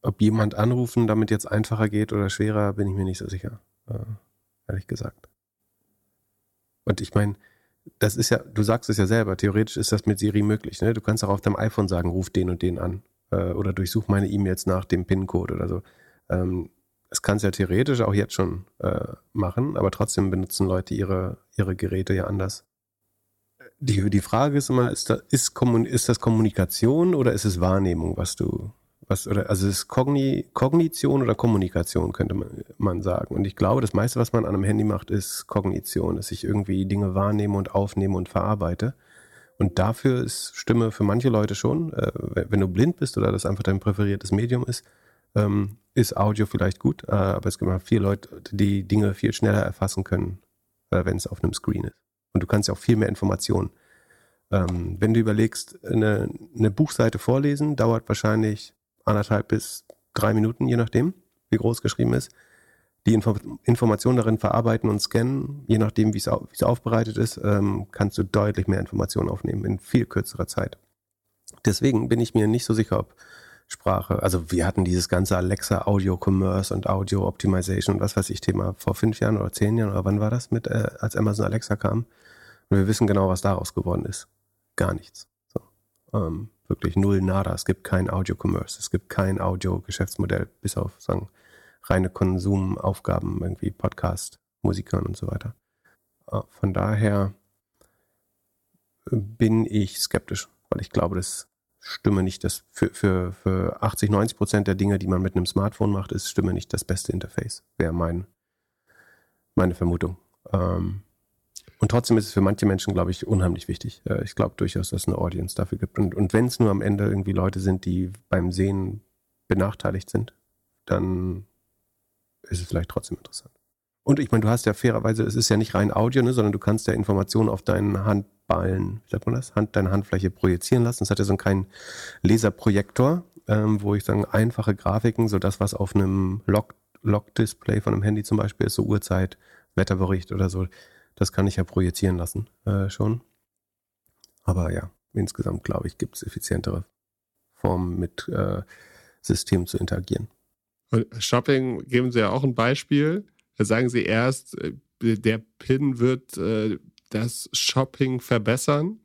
B: ob jemand anrufen damit jetzt einfacher geht oder schwerer, bin ich mir nicht so sicher. Äh, ehrlich gesagt. Und ich meine, das ist ja, du sagst es ja selber, theoretisch ist das mit Siri möglich. Ne? Du kannst auch auf deinem iPhone sagen, ruf den und den an. Äh, oder durchsuch meine E-Mails nach dem PIN-Code oder so. Ähm, das kannst du ja theoretisch auch jetzt schon äh, machen, aber trotzdem benutzen Leute ihre, ihre Geräte ja anders. Die, die Frage ist immer, ist, da, ist, ist das Kommunikation oder ist es Wahrnehmung, was du, was, oder, also ist Kogni, Kognition oder Kommunikation, könnte man, man sagen. Und ich glaube, das meiste, was man an einem Handy macht, ist Kognition, dass ich irgendwie Dinge wahrnehme und aufnehme und verarbeite. Und dafür ist Stimme für manche Leute schon, äh, wenn du blind bist oder das einfach dein präferiertes Medium ist, ähm, ist Audio vielleicht gut, äh, aber es gibt auch viele Leute, die Dinge viel schneller erfassen können, äh, wenn es auf einem Screen ist. Und du kannst ja auch viel mehr Informationen. Ähm, wenn du überlegst, eine, eine Buchseite vorlesen, dauert wahrscheinlich anderthalb bis drei Minuten, je nachdem, wie groß geschrieben ist. Die Info Informationen darin verarbeiten und scannen, je nachdem, wie es au aufbereitet ist, ähm, kannst du deutlich mehr Informationen aufnehmen in viel kürzerer Zeit. Deswegen bin ich mir nicht so sicher, ob Sprache, also wir hatten dieses ganze Alexa Audio Commerce und Audio Optimization und was weiß ich Thema vor fünf Jahren oder zehn Jahren oder wann war das mit, äh, als Amazon Alexa kam. Und wir wissen genau, was daraus geworden ist. Gar nichts. So. Ähm, wirklich null nada. Es gibt kein Audio-Commerce, es gibt kein Audio-Geschäftsmodell, bis auf sagen, reine Konsumaufgaben, irgendwie Podcast, Musikern und so weiter. Äh, von daher bin ich skeptisch, weil ich glaube, das Stimme nicht das für, für, für 80, 90 Prozent der Dinge, die man mit einem Smartphone macht, ist Stimme nicht das beste Interface. Wäre mein, meine Vermutung. Ähm, und trotzdem ist es für manche Menschen, glaube ich, unheimlich wichtig. Äh, ich glaube durchaus, dass es eine Audience dafür gibt. Und, und wenn es nur am Ende irgendwie Leute sind, die beim Sehen benachteiligt sind, dann ist es vielleicht trotzdem interessant. Und ich meine, du hast ja fairerweise, es ist ja nicht rein Audio, ne, sondern du kannst ja Informationen auf deinen Handballen, wie sagt man das, Hand, deine Handfläche projizieren lassen. Es hat ja so einen kleinen Laserprojektor, ähm, wo ich sagen, einfache Grafiken, so das, was auf einem Log-Display von einem Handy zum Beispiel ist, so Uhrzeit, Wetterbericht oder so, das kann ich ja projizieren lassen äh, schon. Aber ja, insgesamt glaube ich, gibt es effizientere Formen mit äh, Systemen zu interagieren.
A: Und Shopping geben Sie ja auch ein Beispiel. Da sagen Sie erst, äh, der PIN wird äh, das Shopping verbessern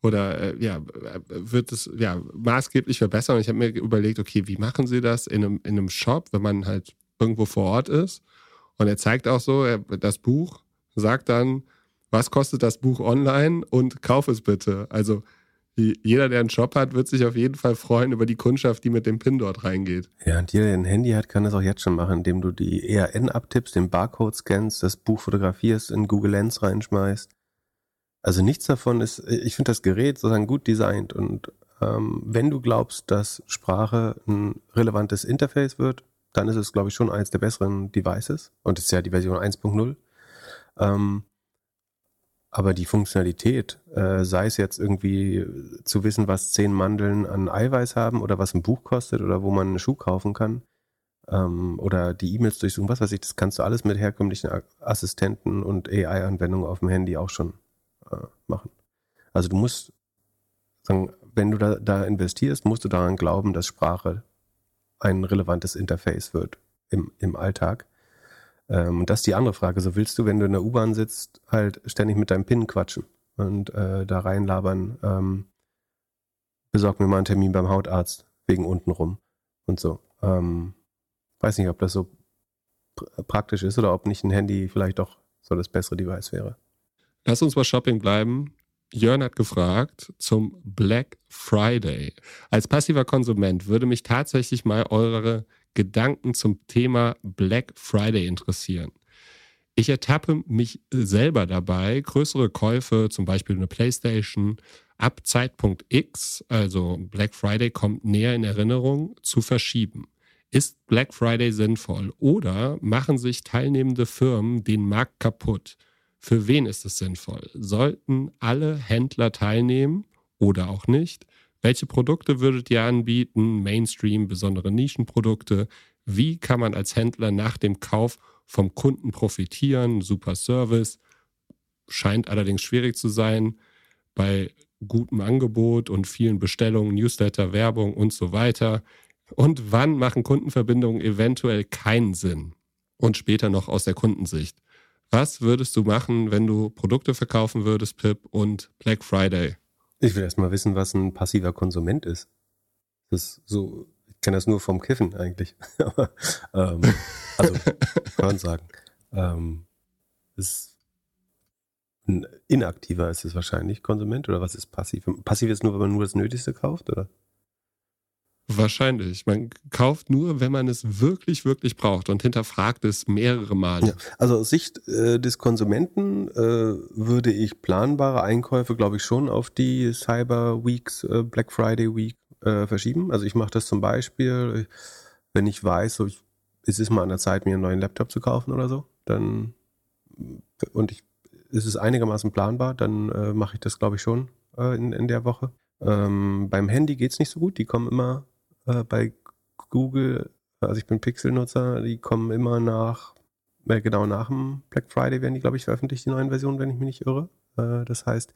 A: oder äh, ja, wird es ja maßgeblich verbessern. Und ich habe mir überlegt, okay, wie machen Sie das in einem, in einem Shop, wenn man halt irgendwo vor Ort ist? Und er zeigt auch so, er, das Buch sagt dann, was kostet das Buch online und kauf es bitte. Also jeder, der einen Shop hat, wird sich auf jeden Fall freuen über die Kundschaft, die mit dem PIN dort reingeht.
B: Ja, und jeder, der ein Handy hat, kann das auch jetzt schon machen, indem du die ERN abtippst, den Barcode scannst, das Buch fotografierst, in Google Lens reinschmeißt. Also nichts davon ist, ich finde das Gerät sozusagen gut designt und ähm, wenn du glaubst, dass Sprache ein relevantes Interface wird, dann ist es, glaube ich, schon eines der besseren Devices und es ist ja die Version 1.0. Ähm, aber die Funktionalität, äh, sei es jetzt irgendwie zu wissen, was zehn Mandeln an Eiweiß haben oder was ein Buch kostet oder wo man einen Schuh kaufen kann ähm, oder die E-Mails durchsuchen, was weiß ich, das kannst du alles mit herkömmlichen Assistenten und AI-Anwendungen auf dem Handy auch schon äh, machen. Also du musst sagen, wenn du da, da investierst, musst du daran glauben, dass Sprache ein relevantes Interface wird im, im Alltag. Ähm, und das ist die andere Frage. So willst du, wenn du in der U-Bahn sitzt, halt ständig mit deinem PIN quatschen und äh, da reinlabern, ähm, besorg mir mal einen Termin beim Hautarzt wegen unten rum und so. Ähm, weiß nicht, ob das so pr praktisch ist oder ob nicht ein Handy vielleicht doch so das bessere Device wäre.
A: Lass uns bei Shopping bleiben. Jörn hat gefragt zum Black Friday. Als passiver Konsument würde mich tatsächlich mal eure Gedanken zum Thema Black Friday interessieren. Ich ertappe mich selber dabei, größere Käufe, zum Beispiel eine PlayStation, ab Zeitpunkt X, also Black Friday kommt näher in Erinnerung, zu verschieben. Ist Black Friday sinnvoll oder machen sich teilnehmende Firmen den Markt kaputt? Für wen ist es sinnvoll? Sollten alle Händler teilnehmen oder auch nicht? Welche Produkte würdet ihr anbieten? Mainstream, besondere Nischenprodukte? Wie kann man als Händler nach dem Kauf vom Kunden profitieren? Super Service. Scheint allerdings schwierig zu sein bei gutem Angebot und vielen Bestellungen, Newsletter, Werbung und so weiter. Und wann machen Kundenverbindungen eventuell keinen Sinn? Und später noch aus der Kundensicht. Was würdest du machen, wenn du Produkte verkaufen würdest, Pip, und Black Friday?
B: Ich will erst mal wissen, was ein passiver Konsument ist. Das ist so, ich kenne das nur vom Kiffen eigentlich. Aber, ähm, also, kann man sagen. Ähm, ist ein inaktiver ist es wahrscheinlich, Konsument, oder was ist passiv? Passiv ist nur, wenn man nur das Nötigste kauft, oder?
A: Wahrscheinlich. Man kauft nur, wenn man es wirklich, wirklich braucht und hinterfragt es mehrere Male. Ja,
B: also aus Sicht äh, des Konsumenten äh, würde ich planbare Einkäufe, glaube ich, schon auf die Cyber Weeks, äh, Black Friday Week äh, verschieben. Also ich mache das zum Beispiel, wenn ich weiß, so ich, es ist mal an der Zeit, mir einen neuen Laptop zu kaufen oder so, dann und ich, es ist einigermaßen planbar, dann äh, mache ich das, glaube ich, schon äh, in, in der Woche. Ähm, beim Handy geht's nicht so gut. Die kommen immer äh, bei Google, also ich bin Pixel-Nutzer, die kommen immer nach, äh, genau nach dem Black Friday werden die, glaube ich, veröffentlicht, die neuen Versionen, wenn ich mich nicht irre. Äh, das heißt,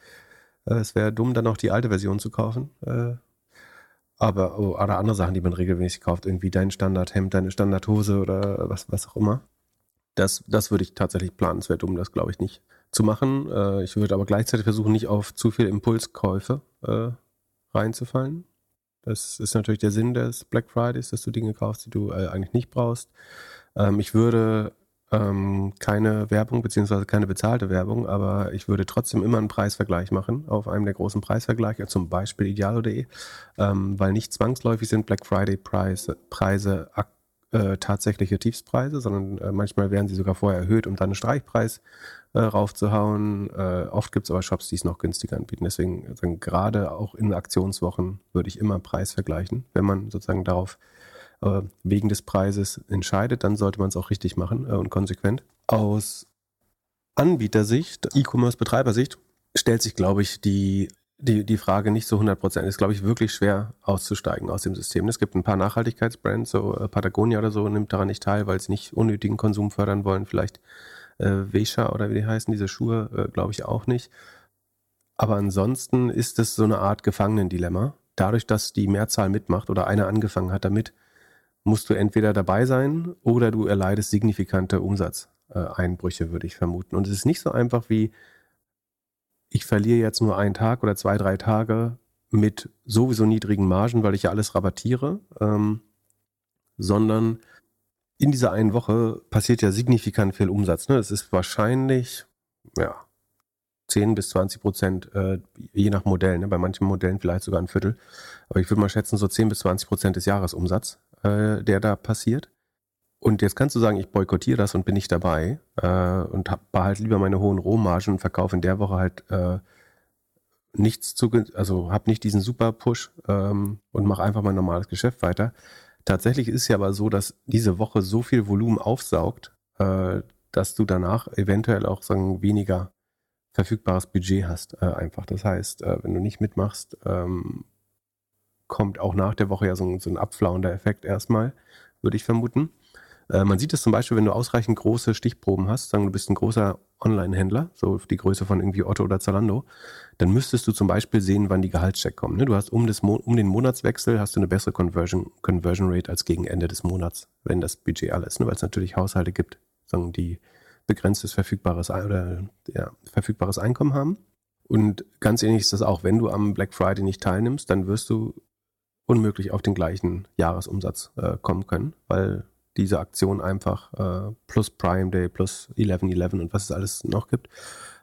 B: äh, es wäre dumm, dann auch die alte Version zu kaufen. Äh, aber, oh, oder andere Sachen, die man regelmäßig kauft, irgendwie dein Standardhemd, deine Standardhose oder was, was auch immer. Das, das würde ich tatsächlich planen. Es wäre dumm, das glaube ich nicht zu machen. Äh, ich würde aber gleichzeitig versuchen, nicht auf zu viel Impulskäufe reinzufallen. Das ist natürlich der Sinn des Black Fridays, dass du Dinge kaufst, die du äh, eigentlich nicht brauchst. Ähm, ich würde ähm, keine Werbung beziehungsweise keine bezahlte Werbung, aber ich würde trotzdem immer einen Preisvergleich machen auf einem der großen Preisvergleiche, zum Beispiel idealo.de, ähm, weil nicht zwangsläufig sind Black Friday Preise, Preise äh, tatsächliche Tiefspreise, sondern äh, manchmal werden sie sogar vorher erhöht, um dann einen Streichpreis äh, raufzuhauen. Äh, oft gibt es aber Shops, die es noch günstiger anbieten. Deswegen also gerade auch in Aktionswochen würde ich immer Preis vergleichen. Wenn man sozusagen darauf äh, wegen des Preises entscheidet, dann sollte man es auch richtig machen äh, und konsequent. Aus Anbietersicht, E-Commerce-Betreibersicht, stellt sich, glaube ich, die die, die Frage nicht so 100 Prozent. Ist, glaube ich, wirklich schwer auszusteigen aus dem System. Es gibt ein paar Nachhaltigkeitsbrands, so äh, Patagonia oder so nimmt daran nicht teil, weil sie nicht unnötigen Konsum fördern wollen. Vielleicht äh, Vesha oder wie die heißen, diese Schuhe, äh, glaube ich auch nicht. Aber ansonsten ist es so eine Art Gefangenendilemma. Dadurch, dass die Mehrzahl mitmacht oder einer angefangen hat damit, musst du entweder dabei sein oder du erleidest signifikante Umsatzeinbrüche, würde ich vermuten. Und es ist nicht so einfach wie, ich verliere jetzt nur einen Tag oder zwei, drei Tage mit sowieso niedrigen Margen, weil ich ja alles rabattiere, ähm, sondern in dieser einen Woche passiert ja signifikant viel Umsatz. Ne? Es ist wahrscheinlich, ja, 10 bis 20 Prozent, äh, je nach Modell, ne? bei manchen Modellen vielleicht sogar ein Viertel. Aber ich würde mal schätzen, so 10 bis 20 Prozent des Jahresumsatz, äh, der da passiert. Und jetzt kannst du sagen, ich boykottiere das und bin nicht dabei äh, und behalte lieber meine hohen Rohmargen und verkaufe in der Woche halt äh, nichts zu, also habe nicht diesen super Push ähm, und mache einfach mein normales Geschäft weiter. Tatsächlich ist es ja aber so, dass diese Woche so viel Volumen aufsaugt, äh, dass du danach eventuell auch sagen weniger verfügbares Budget hast, äh, einfach. Das heißt, äh, wenn du nicht mitmachst, ähm, kommt auch nach der Woche ja so so ein abflauender Effekt erstmal, würde ich vermuten. Äh, man sieht es zum Beispiel, wenn du ausreichend große Stichproben hast, sagen du bist ein großer Online-Händler, so die Größe von irgendwie Otto oder Zalando, dann müsstest du zum Beispiel sehen, wann die Gehaltscheck kommen. Ne? Du hast um, das um den Monatswechsel hast du eine bessere Conversion, Conversion Rate als gegen Ende des Monats, wenn das Budget alles, ne? weil es natürlich Haushalte gibt, sagen die begrenztes verfügbares oder ja, verfügbares Einkommen haben. Und ganz ähnlich ist das auch, wenn du am Black Friday nicht teilnimmst, dann wirst du unmöglich auf den gleichen Jahresumsatz äh, kommen können, weil diese Aktion einfach äh, plus Prime Day plus 11.11 und was es alles noch gibt,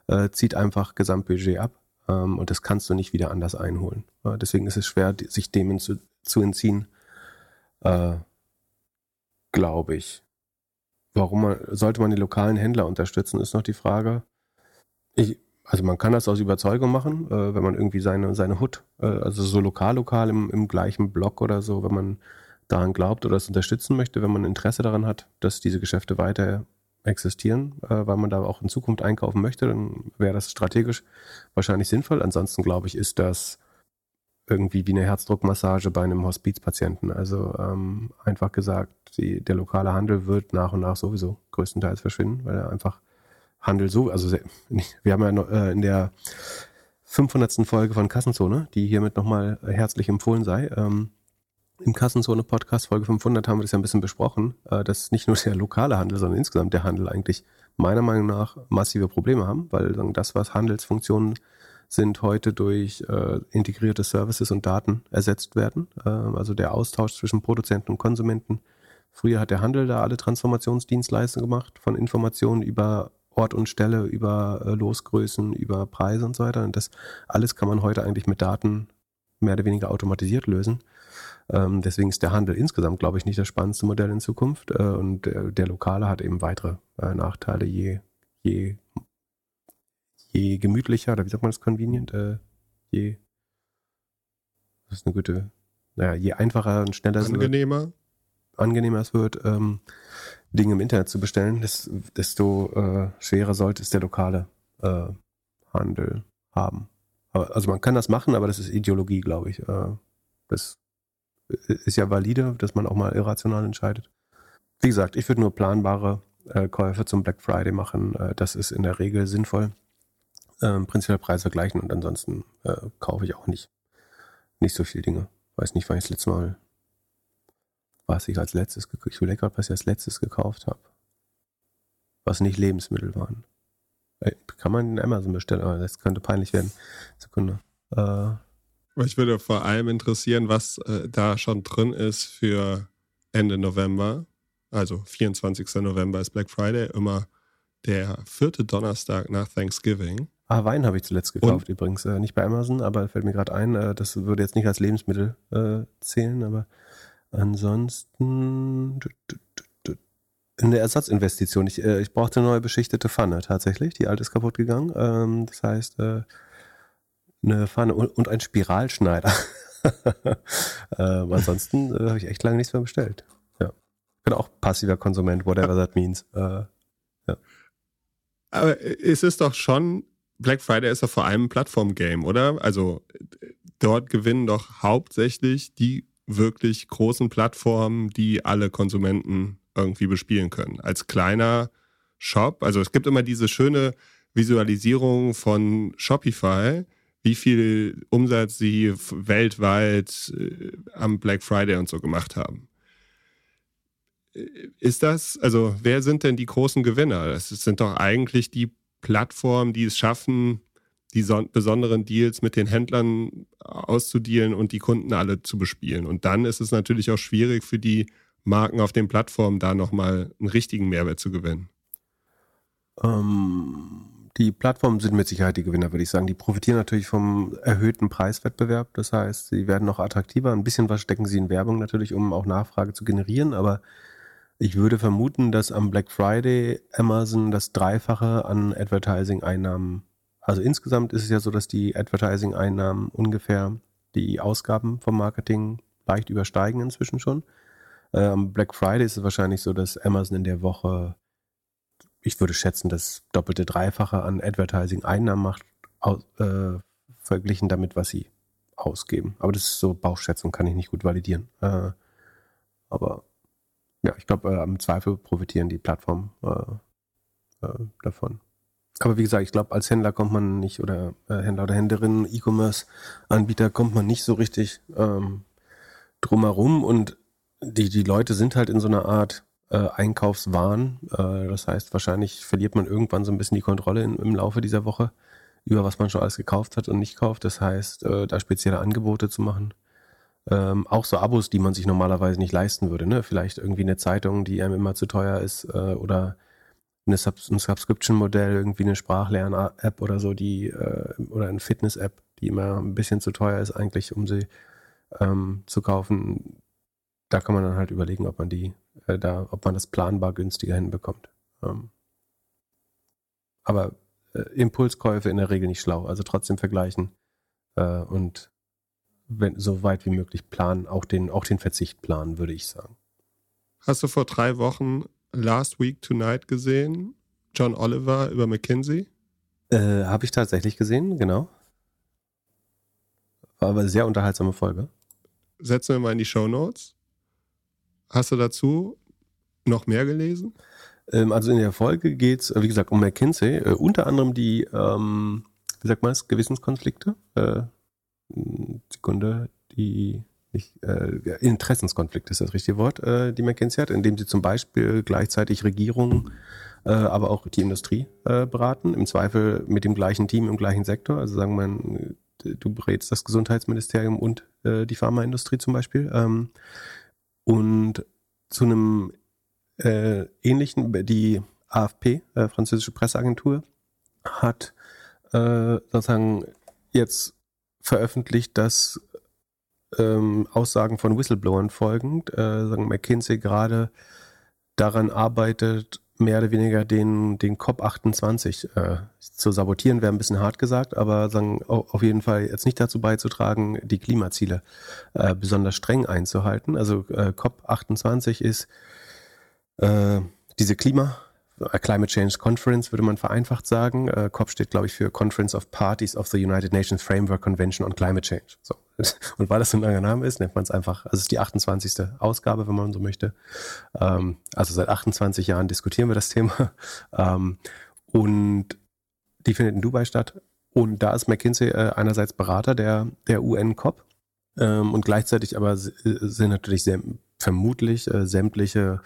B: äh, zieht einfach Gesamtbudget ab ähm, und das kannst du nicht wieder anders einholen. Äh, deswegen ist es schwer, sich dem zu, zu entziehen, äh, glaube ich. Warum man, sollte man die lokalen Händler unterstützen, ist noch die Frage. Ich, also man kann das aus Überzeugung machen, äh, wenn man irgendwie seine, seine Hut, äh, also so lokal, lokal im, im gleichen Block oder so, wenn man daran glaubt oder es unterstützen möchte, wenn man Interesse daran hat, dass diese Geschäfte weiter existieren, äh, weil man da auch in Zukunft einkaufen möchte, dann wäre das strategisch wahrscheinlich sinnvoll. Ansonsten glaube ich, ist das irgendwie wie eine Herzdruckmassage bei einem Hospizpatienten. Also ähm, einfach gesagt, die, der lokale Handel wird nach und nach sowieso größtenteils verschwinden, weil er einfach Handel so, also wir haben ja äh, in der 500. Folge von Kassenzone, die hiermit nochmal herzlich empfohlen sei, ähm, im Kassenzone Podcast Folge 500 haben wir das ja ein bisschen besprochen, äh, dass nicht nur der lokale Handel, sondern insgesamt der Handel eigentlich meiner Meinung nach massive Probleme haben, weil das, was Handelsfunktionen sind, heute durch äh, integrierte Services und Daten ersetzt werden. Äh, also der Austausch zwischen Produzenten und Konsumenten. Früher hat der Handel da alle Transformationsdienstleistungen gemacht, von Informationen über Ort und Stelle, über äh, Losgrößen, über Preise und so weiter. Und das alles kann man heute eigentlich mit Daten mehr oder weniger automatisiert lösen. Ähm, deswegen ist der Handel insgesamt, glaube ich, nicht das spannendste Modell in Zukunft. Äh, und äh, der Lokale hat eben weitere äh, Nachteile, je, je, je gemütlicher, oder wie sagt man das convenient, äh, je, das ist eine gute, naja, je einfacher und schneller
A: angenehmer.
B: es wird, angenehmer es wird, ähm, Dinge im Internet zu bestellen, desto äh, schwerer sollte es der lokale äh, Handel haben. Aber, also man kann das machen, aber das ist Ideologie, glaube ich. Das ist ja valide, dass man auch mal irrational entscheidet. Wie gesagt, ich würde nur planbare äh, Käufe zum Black Friday machen. Äh, das ist in der Regel sinnvoll. Ähm, prinzipiell Preis vergleichen und ansonsten äh, kaufe ich auch nicht, nicht so viele Dinge. Weiß nicht, wann ich das letzte Mal, was ich als letztes gekauft Ich überlege was ich als letztes gekauft habe. Was nicht Lebensmittel waren. Äh, kann man in Amazon bestellen, aber das könnte peinlich werden. Sekunde. Äh,
A: mich würde vor allem interessieren, was äh, da schon drin ist für Ende November. Also 24. November ist Black Friday, immer der vierte Donnerstag nach Thanksgiving.
B: Ah, Wein habe ich zuletzt gekauft Und? übrigens. Äh, nicht bei Amazon, aber fällt mir gerade ein, äh, das würde jetzt nicht als Lebensmittel äh, zählen, aber ansonsten eine Ersatzinvestition. Ich, äh, ich brauchte eine neue beschichtete Pfanne tatsächlich. Die alte ist kaputt gegangen. Ähm, das heißt, äh, eine Pfanne und, ein Spiralschneider. ähm, ansonsten äh, habe ich echt lange nichts mehr bestellt. Ja. Bin auch passiver Konsument, whatever that means. Äh, ja.
A: Aber es ist doch schon, Black Friday ist doch vor allem ein Plattform-Game, oder? Also dort gewinnen doch hauptsächlich die wirklich großen Plattformen, die alle Konsumenten irgendwie bespielen können. Als kleiner Shop, also es gibt immer diese schöne Visualisierung von Shopify, wie viel Umsatz sie weltweit äh, am Black Friday und so gemacht haben. Äh, ist das, also wer sind denn die großen Gewinner? Das sind doch eigentlich die Plattformen, die es schaffen, die besonderen Deals mit den Händlern auszudealen und die Kunden alle zu bespielen. Und dann ist es natürlich auch schwierig für die Marken auf den Plattformen da nochmal einen richtigen Mehrwert zu gewinnen?
B: Ähm, die Plattformen sind mit Sicherheit die Gewinner, würde ich sagen. Die profitieren natürlich vom erhöhten Preiswettbewerb. Das heißt, sie werden noch attraktiver. Ein bisschen was stecken sie in Werbung natürlich, um auch Nachfrage zu generieren. Aber ich würde vermuten, dass am Black Friday Amazon das Dreifache an Advertising-Einnahmen, also insgesamt ist es ja so, dass die Advertising-Einnahmen ungefähr die Ausgaben vom Marketing leicht übersteigen inzwischen schon. Äh, am Black Friday ist es wahrscheinlich so, dass Amazon in der Woche, ich würde schätzen, das doppelte, dreifache an Advertising-Einnahmen macht, aus, äh, verglichen damit, was sie ausgeben. Aber das ist so Bauchschätzung, kann ich nicht gut validieren. Äh, aber ja, ich glaube, äh, im Zweifel profitieren die Plattformen äh, äh, davon. Aber wie gesagt, ich glaube, als Händler kommt man nicht, oder äh, Händler oder Händlerin, E-Commerce-Anbieter kommt man nicht so richtig ähm, drumherum und die, die Leute sind halt in so einer Art äh, Einkaufswahn. Äh, das heißt, wahrscheinlich verliert man irgendwann so ein bisschen die Kontrolle in, im Laufe dieser Woche über was man schon alles gekauft hat und nicht kauft. Das heißt, äh, da spezielle Angebote zu machen. Ähm, auch so Abos, die man sich normalerweise nicht leisten würde. Ne? Vielleicht irgendwie eine Zeitung, die einem immer zu teuer ist äh, oder eine Sub ein Subscription-Modell, irgendwie eine Sprachlern-App oder so, die äh, oder eine Fitness-App, die immer ein bisschen zu teuer ist eigentlich, um sie ähm, zu kaufen da kann man dann halt überlegen, ob man die, äh, da, ob man das planbar günstiger hinbekommt. Ähm, aber äh, Impulskäufe in der Regel nicht schlau. Also trotzdem vergleichen äh, und wenn, so weit wie möglich planen, auch den, auch den Verzicht planen, würde ich sagen.
A: Hast du vor drei Wochen Last Week Tonight gesehen? John Oliver über McKinsey?
B: Äh, Habe ich tatsächlich gesehen, genau. War aber eine sehr unterhaltsame Folge.
A: Setzen wir mal in die Show Notes. Hast du dazu noch mehr gelesen?
B: Ähm, also in der Folge geht es, wie gesagt, um McKinsey. Äh, unter anderem die, ähm, wie sagt man es, Gewissenskonflikte. Äh, Sekunde, die nicht, äh, Interessenskonflikt ist das richtige Wort, äh, die McKinsey hat, indem sie zum Beispiel gleichzeitig Regierungen, äh, aber auch die Industrie äh, beraten, im Zweifel mit dem gleichen Team im gleichen Sektor. Also sagen wir, du berätst das Gesundheitsministerium und äh, die Pharmaindustrie zum Beispiel. Ähm, und zu einem äh, ähnlichen, die AFP, äh, französische Presseagentur, hat äh, sozusagen jetzt veröffentlicht, dass ähm, Aussagen von Whistleblowern folgend, äh, sagen McKinsey gerade daran arbeitet, mehr oder weniger den, den COP28 äh, zu sabotieren, wäre ein bisschen hart gesagt, aber sagen, auf jeden Fall jetzt nicht dazu beizutragen, die Klimaziele äh, besonders streng einzuhalten. Also äh, COP28 ist äh, diese Klima, äh, Climate Change Conference, würde man vereinfacht sagen. Äh, COP steht, glaube ich, für Conference of Parties of the United Nations Framework Convention on Climate Change. So. Und weil das ein langer Name ist, nennt man es einfach, also es ist die 28. Ausgabe, wenn man so möchte. Ähm, also seit 28 Jahren diskutieren wir das Thema. Ähm, und die findet in Dubai statt. Und da ist McKinsey äh, einerseits Berater der, der UN-COP ähm, und gleichzeitig aber sind natürlich sehr, vermutlich äh, sämtliche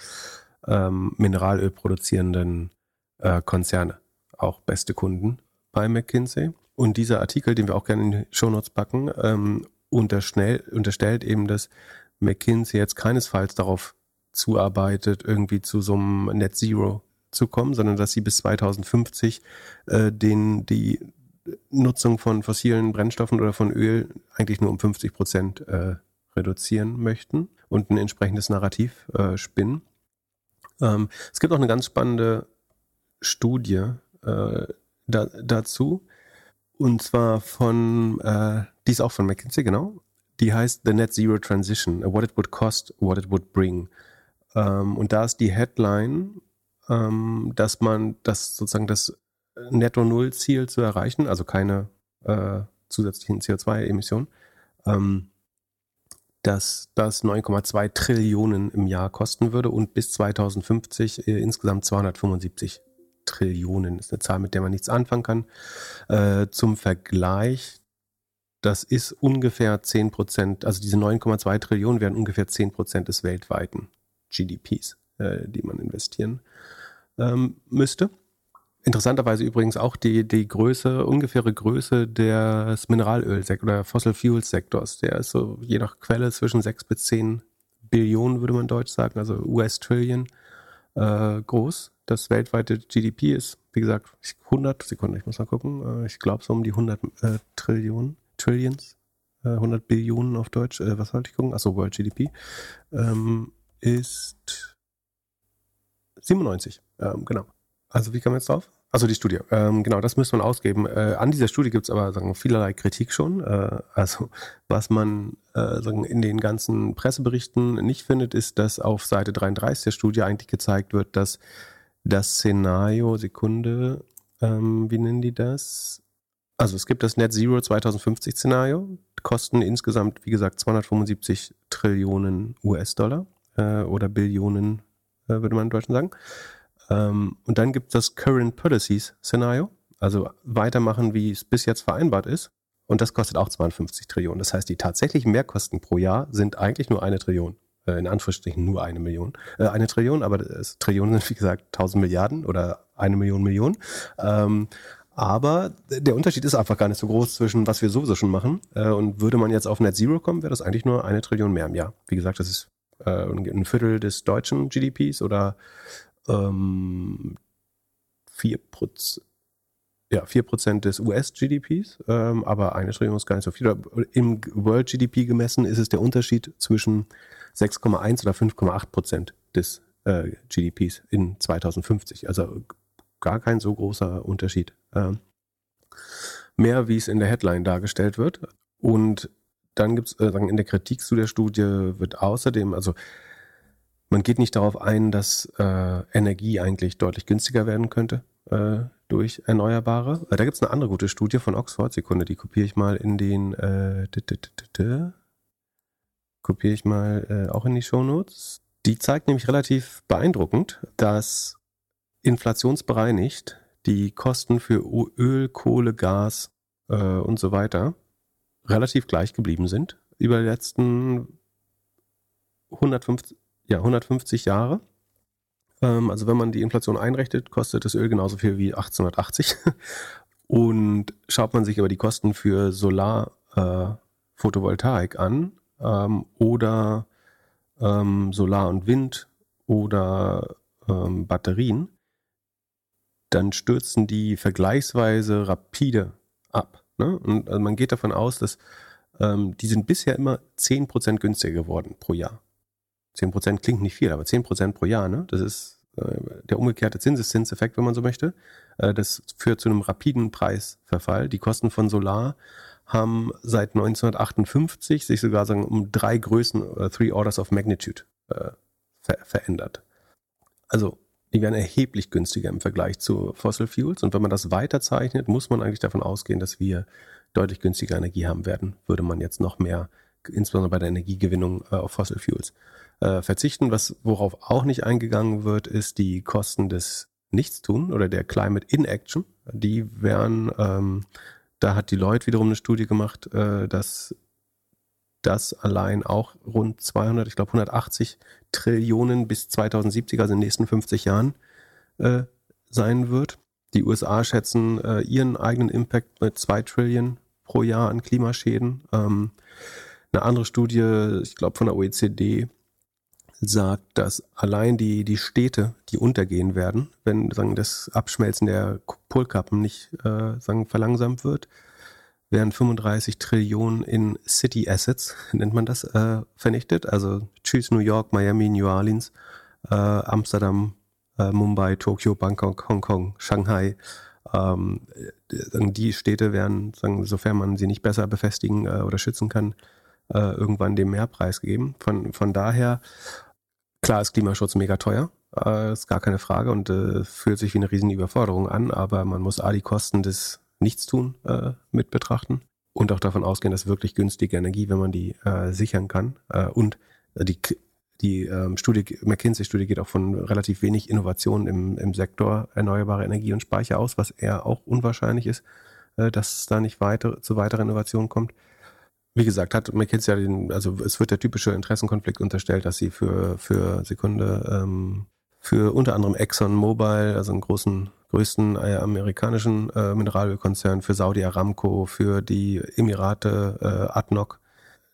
B: ähm, Mineralöl produzierenden äh, Konzerne auch beste Kunden bei McKinsey. Und dieser Artikel, den wir auch gerne in die Shownotes packen, ähm, unterstellt eben, dass McKinsey jetzt keinesfalls darauf zuarbeitet, irgendwie zu so einem Net Zero zu kommen, sondern dass sie bis 2050 äh, den, die Nutzung von fossilen Brennstoffen oder von Öl eigentlich nur um 50 Prozent äh, reduzieren möchten und ein entsprechendes Narrativ äh, spinnen. Ähm, es gibt auch eine ganz spannende Studie äh, da, dazu, und zwar von, äh, die ist auch von McKinsey, genau. Die heißt The Net Zero Transition, What It Would Cost, What It Would Bring. Ähm, und da ist die Headline, ähm, dass man das sozusagen das Netto-Null-Ziel zu erreichen, also keine äh, zusätzlichen CO2-Emissionen, ähm, dass das 9,2 Trillionen im Jahr kosten würde und bis 2050 äh, insgesamt 275 Trillionen ist eine Zahl, mit der man nichts anfangen kann. Äh, zum Vergleich, das ist ungefähr 10 Prozent, also diese 9,2 Trillionen wären ungefähr 10 Prozent des weltweiten GDPs, äh, die man investieren ähm, müsste. Interessanterweise übrigens auch die, die Größe, ungefähre Größe des Mineralölsektors oder Fossil Fuels Sektors. Der ist so je nach Quelle zwischen 6 bis 10 Billionen, würde man deutsch sagen, also US-Trillion äh, groß. Das weltweite GDP ist, wie gesagt, 100 Sekunden, ich muss mal gucken, äh, ich glaube so um die 100 äh, Trillionen, Trillions, 100 äh, Billionen auf Deutsch, äh, was sollte ich gucken? Achso, World GDP, ähm, ist 97, ähm, genau. Also wie kam man jetzt drauf? Also die Studie, ähm, genau, das müsste man ausgeben. Äh, an dieser Studie gibt es aber sagen, vielerlei Kritik schon. Äh, also was man äh, sagen, in den ganzen Presseberichten nicht findet, ist, dass auf Seite 33 der Studie eigentlich gezeigt wird, dass das Szenario, Sekunde, ähm, wie nennen die das? Also es gibt das Net Zero 2050 Szenario, kosten insgesamt, wie gesagt, 275 Trillionen US-Dollar äh, oder Billionen, äh, würde man in Deutschland sagen. Ähm, und dann gibt es das Current Policies Szenario, also weitermachen, wie es bis jetzt vereinbart ist. Und das kostet auch 52 Trillionen. Das heißt, die tatsächlichen Mehrkosten pro Jahr sind eigentlich nur eine Trillion. Äh, in Anführungsstrichen nur eine Million. Äh, eine Trillion, aber das, Trillionen sind wie gesagt 1000 Milliarden oder eine Million Millionen. Ähm, aber der Unterschied ist einfach gar nicht so groß zwischen was wir sowieso schon machen. Äh, und würde man jetzt auf Net Zero kommen, wäre das eigentlich nur eine Trillion mehr im Jahr. Wie gesagt, das ist äh, ein Viertel des deutschen GDPs oder ähm, 4%, ja, 4% des US-GDPs, ähm, aber eine Trillion ist gar nicht so viel. Im World GDP gemessen ist es der Unterschied zwischen 6,1 oder 5,8 Prozent des äh, GDPs in 2050. Also gar kein so großer Unterschied. Ähm, mehr, wie es in der Headline dargestellt wird. Und dann gibt es äh, in der Kritik zu der Studie wird außerdem, also man geht nicht darauf ein, dass äh, Energie eigentlich deutlich günstiger werden könnte äh, durch Erneuerbare. Äh, da gibt es eine andere gute Studie von Oxford. Sekunde, die kopiere ich mal in den äh, kopiere ich mal äh, auch in die Shownotes. Die zeigt nämlich relativ beeindruckend, dass inflationsbereinigt die Kosten für Öl, Kohle, Gas äh, und so weiter relativ gleich geblieben sind über die letzten 150, ja, 150 Jahre. Ähm, also wenn man die Inflation einrechnet, kostet das Öl genauso viel wie 1880. Und schaut man sich aber die Kosten für Solar, äh, Photovoltaik an ähm, oder ähm, Solar und Wind oder ähm, Batterien, dann stürzen die vergleichsweise rapide ab. Ne? Und also man geht davon aus, dass ähm, die sind bisher immer 10% günstiger geworden pro Jahr. 10% klingt nicht viel, aber 10% pro Jahr, ne? Das ist äh, der umgekehrte Zinseszinseffekt, wenn man so möchte. Äh, das führt zu einem rapiden Preisverfall. Die Kosten von Solar haben seit 1958 sich sogar sagen, um drei Größen, uh, three orders of magnitude, äh, ver verändert. Also die werden erheblich günstiger im Vergleich zu Fossil Fuels. Und wenn man das weiterzeichnet, muss man eigentlich davon ausgehen, dass wir deutlich günstiger Energie haben werden, würde man jetzt noch mehr, insbesondere bei der Energiegewinnung, äh, auf Fossil Fuels äh, verzichten. Was, worauf auch nicht eingegangen wird, ist die Kosten des Nichtstun oder der Climate Inaction. Die wären, ähm, da hat die Leute wiederum eine Studie gemacht, äh, dass das allein auch rund 200, ich glaube 180 Trillionen bis 2070, also in den nächsten 50 Jahren, äh, sein wird. Die USA schätzen äh, ihren eigenen Impact mit 2 Trillionen pro Jahr an Klimaschäden. Ähm, eine andere Studie, ich glaube von der OECD, sagt, dass allein die, die Städte, die untergehen werden, wenn sagen, das Abschmelzen der Polkappen nicht äh, sagen, verlangsamt wird, werden 35 Trillionen in City Assets, nennt man das, äh, vernichtet. Also tschüss New York, Miami, New Orleans, äh, Amsterdam, äh, Mumbai, Tokio, Bangkok, Hongkong, Shanghai. Ähm, die Städte werden, sagen, sofern man sie nicht besser befestigen äh, oder schützen kann, äh, irgendwann dem Mehrpreis gegeben. Von, von daher Klar ist Klimaschutz mega teuer, äh, ist gar keine Frage und äh, fühlt sich wie eine riesen Überforderung an, aber man muss A, die Kosten des Nichtstun äh, mit betrachten und auch davon ausgehen, dass wirklich günstige Energie, wenn man die äh, sichern kann äh, und die die ähm, Studie, McKinsey-Studie geht auch von relativ wenig Innovationen im, im Sektor erneuerbare Energie und Speicher aus, was eher auch unwahrscheinlich ist, äh, dass es da nicht weiter, zu weiteren Innovationen kommt wie gesagt, hat McKinsey ja den, also es wird der typische Interessenkonflikt unterstellt, dass sie für, für Sekunde, ähm, für unter anderem Exxon Mobil, also einen großen, größten äh, amerikanischen äh, Mineralölkonzern, für Saudi Aramco, für die Emirate äh, ADNOC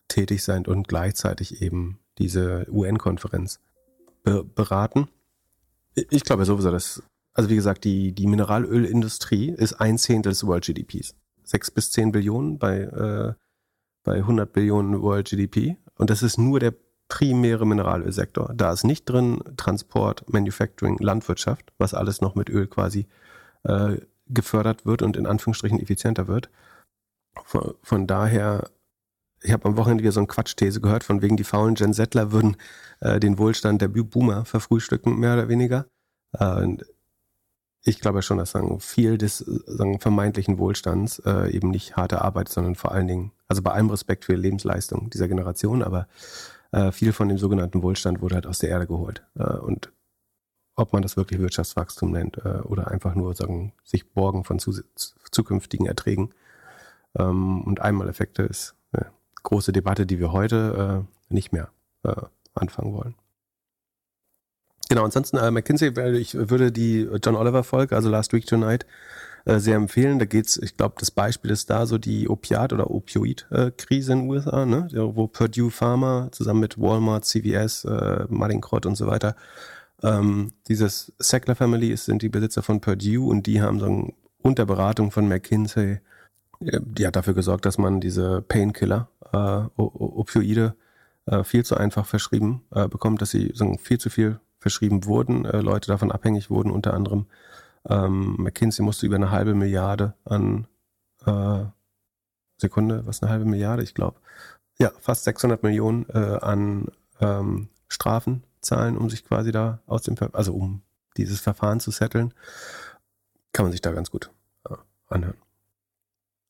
B: tätig sind und gleichzeitig eben diese UN-Konferenz be beraten. Ich glaube sowieso, dass, also wie gesagt, die, die Mineralölindustrie ist ein Zehntel des World GDPs. Sechs bis zehn Billionen bei, äh, bei 100 Billionen World GDP. Und das ist nur der primäre Mineralölsektor. Da ist nicht drin Transport, Manufacturing, Landwirtschaft, was alles noch mit Öl quasi äh, gefördert wird und in Anführungsstrichen effizienter wird. Von, von daher, ich habe am Wochenende wieder so eine Quatschthese gehört, von wegen die faulen Gen Settler würden äh, den Wohlstand der Boomer verfrühstücken, mehr oder weniger. Äh, ich glaube schon, dass sagen, viel des sagen, vermeintlichen Wohlstands äh, eben nicht harte Arbeit, sondern vor allen Dingen, also bei allem Respekt für Lebensleistung dieser Generation, aber äh, viel von dem sogenannten Wohlstand wurde halt aus der Erde geholt. Äh, und ob man das wirklich Wirtschaftswachstum nennt äh, oder einfach nur sagen, sich borgen von zu, zukünftigen Erträgen. Ähm, und Einmaleffekte ist eine große Debatte, die wir heute äh, nicht mehr äh, anfangen wollen. Genau, ansonsten äh, McKinsey, ich würde die John Oliver Folge, also Last Week Tonight, äh, sehr empfehlen. Da geht's, ich glaube, das Beispiel ist da so die Opiat- oder Opioid-Krise in den USA, ne? wo Purdue Pharma zusammen mit Walmart, CVS, äh, Mallinckrodt und so weiter ähm, dieses Sackler Family ist, sind die Besitzer von Purdue und die haben so unter Beratung von McKinsey, äh, die hat dafür gesorgt, dass man diese Painkiller, äh, Opioide, äh, viel zu einfach verschrieben äh, bekommt, dass sie so viel zu viel verschrieben wurden, äh, Leute davon abhängig wurden, unter anderem ähm, McKinsey musste über eine halbe Milliarde an äh, Sekunde, was eine halbe Milliarde, ich glaube. Ja, fast 600 Millionen äh, an ähm, Strafen zahlen, um sich quasi da aus dem, also um dieses Verfahren zu setteln. Kann man sich da ganz gut äh, anhören.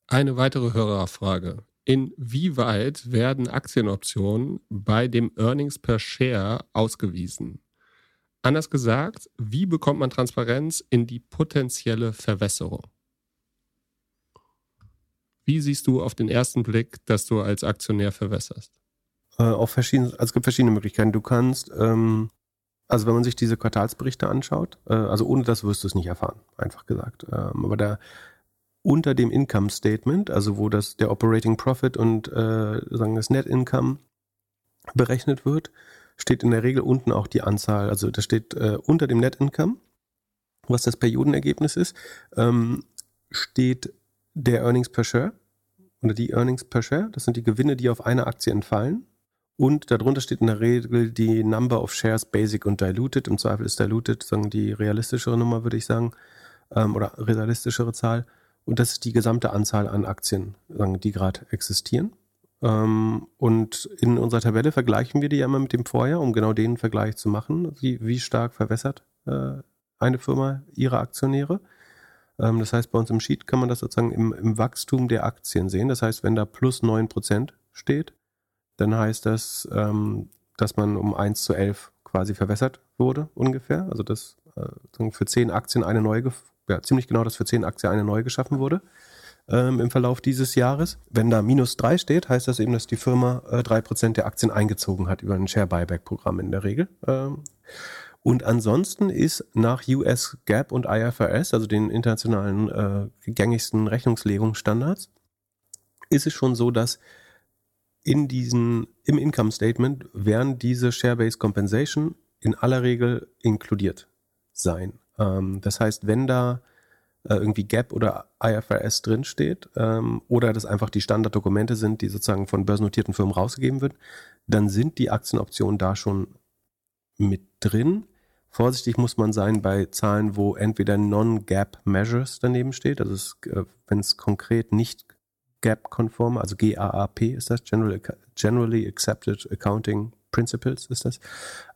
A: Eine weitere Hörerfrage. Inwieweit werden Aktienoptionen bei dem Earnings per Share ausgewiesen? Anders gesagt, wie bekommt man Transparenz in die potenzielle Verwässerung? Wie siehst du auf den ersten Blick, dass du als Aktionär verwässerst?
B: Äh, auf verschiedene, also es gibt verschiedene Möglichkeiten. Du kannst, ähm, also wenn man sich diese Quartalsberichte anschaut, äh, also ohne das wirst du es nicht erfahren, einfach gesagt. Ähm, aber da unter dem Income Statement, also wo das der Operating Profit und äh, sagen das Net Income berechnet wird, steht in der Regel unten auch die Anzahl, also da steht äh, unter dem Net Income, was das Periodenergebnis ist, ähm, steht der Earnings per Share oder die Earnings per Share. Das sind die Gewinne, die auf eine Aktie entfallen. Und darunter steht in der Regel die Number of Shares Basic und Diluted. Im Zweifel ist Diluted sagen die realistischere Nummer, würde ich sagen, ähm, oder realistischere Zahl. Und das ist die gesamte Anzahl an Aktien, sagen, die gerade existieren. Ähm, und in unserer Tabelle vergleichen wir die ja immer mit dem Vorjahr, um genau den Vergleich zu machen. Wie, wie stark verwässert äh, eine Firma ihre Aktionäre? Ähm, das heißt, bei uns im Sheet kann man das sozusagen im, im Wachstum der Aktien sehen. Das heißt, wenn da plus 9% steht, dann heißt das, ähm, dass man um 1 zu 11 quasi verwässert wurde, ungefähr. Also dass äh, für 10 Aktien eine neue, ja, ziemlich genau, dass für 10 Aktien eine neue geschaffen wurde ähm, im Verlauf dieses Jahres. Wenn da minus 3 steht, heißt das eben, dass die Firma äh, 3% der Aktien eingezogen hat über ein Share-Buyback-Programm in der Regel. Ähm, und ansonsten ist nach US GAAP und IFRS, also den internationalen äh, gängigsten Rechnungslegungsstandards, ist es schon so, dass in diesen, im Income Statement werden diese Share-Based Compensation in aller Regel inkludiert sein. Ähm, das heißt, wenn da äh, irgendwie GAP oder IFRS drinsteht ähm, oder das einfach die Standarddokumente sind, die sozusagen von börsennotierten Firmen rausgegeben wird, dann sind die Aktienoptionen da schon mit drin. Vorsichtig muss man sein bei Zahlen, wo entweder Non-Gap Measures daneben steht, also es, äh, wenn es konkret nicht GAAP-konform, also GAAP ist das, General, Generally Accepted Accounting Principles ist das.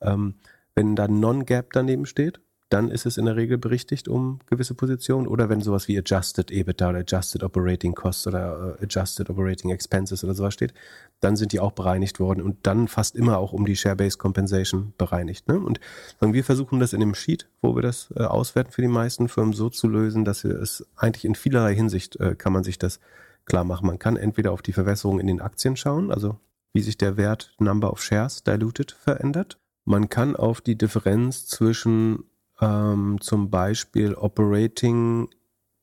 B: Ähm, wenn da Non-GAAP daneben steht, dann ist es in der Regel berichtigt um gewisse Positionen oder wenn sowas wie Adjusted EBITDA oder Adjusted Operating Costs oder uh, Adjusted Operating Expenses oder sowas steht, dann sind die auch bereinigt worden und dann fast immer auch um die Share-Based Compensation bereinigt. Ne? Und wir versuchen das in dem Sheet, wo wir das äh, auswerten für die meisten Firmen so zu lösen, dass wir es eigentlich in vielerlei Hinsicht äh, kann man sich das klar machen. Man kann entweder auf die Verwässerung in den Aktien schauen, also wie sich der Wert Number of Shares Diluted verändert. Man kann auf die Differenz zwischen ähm, zum Beispiel Operating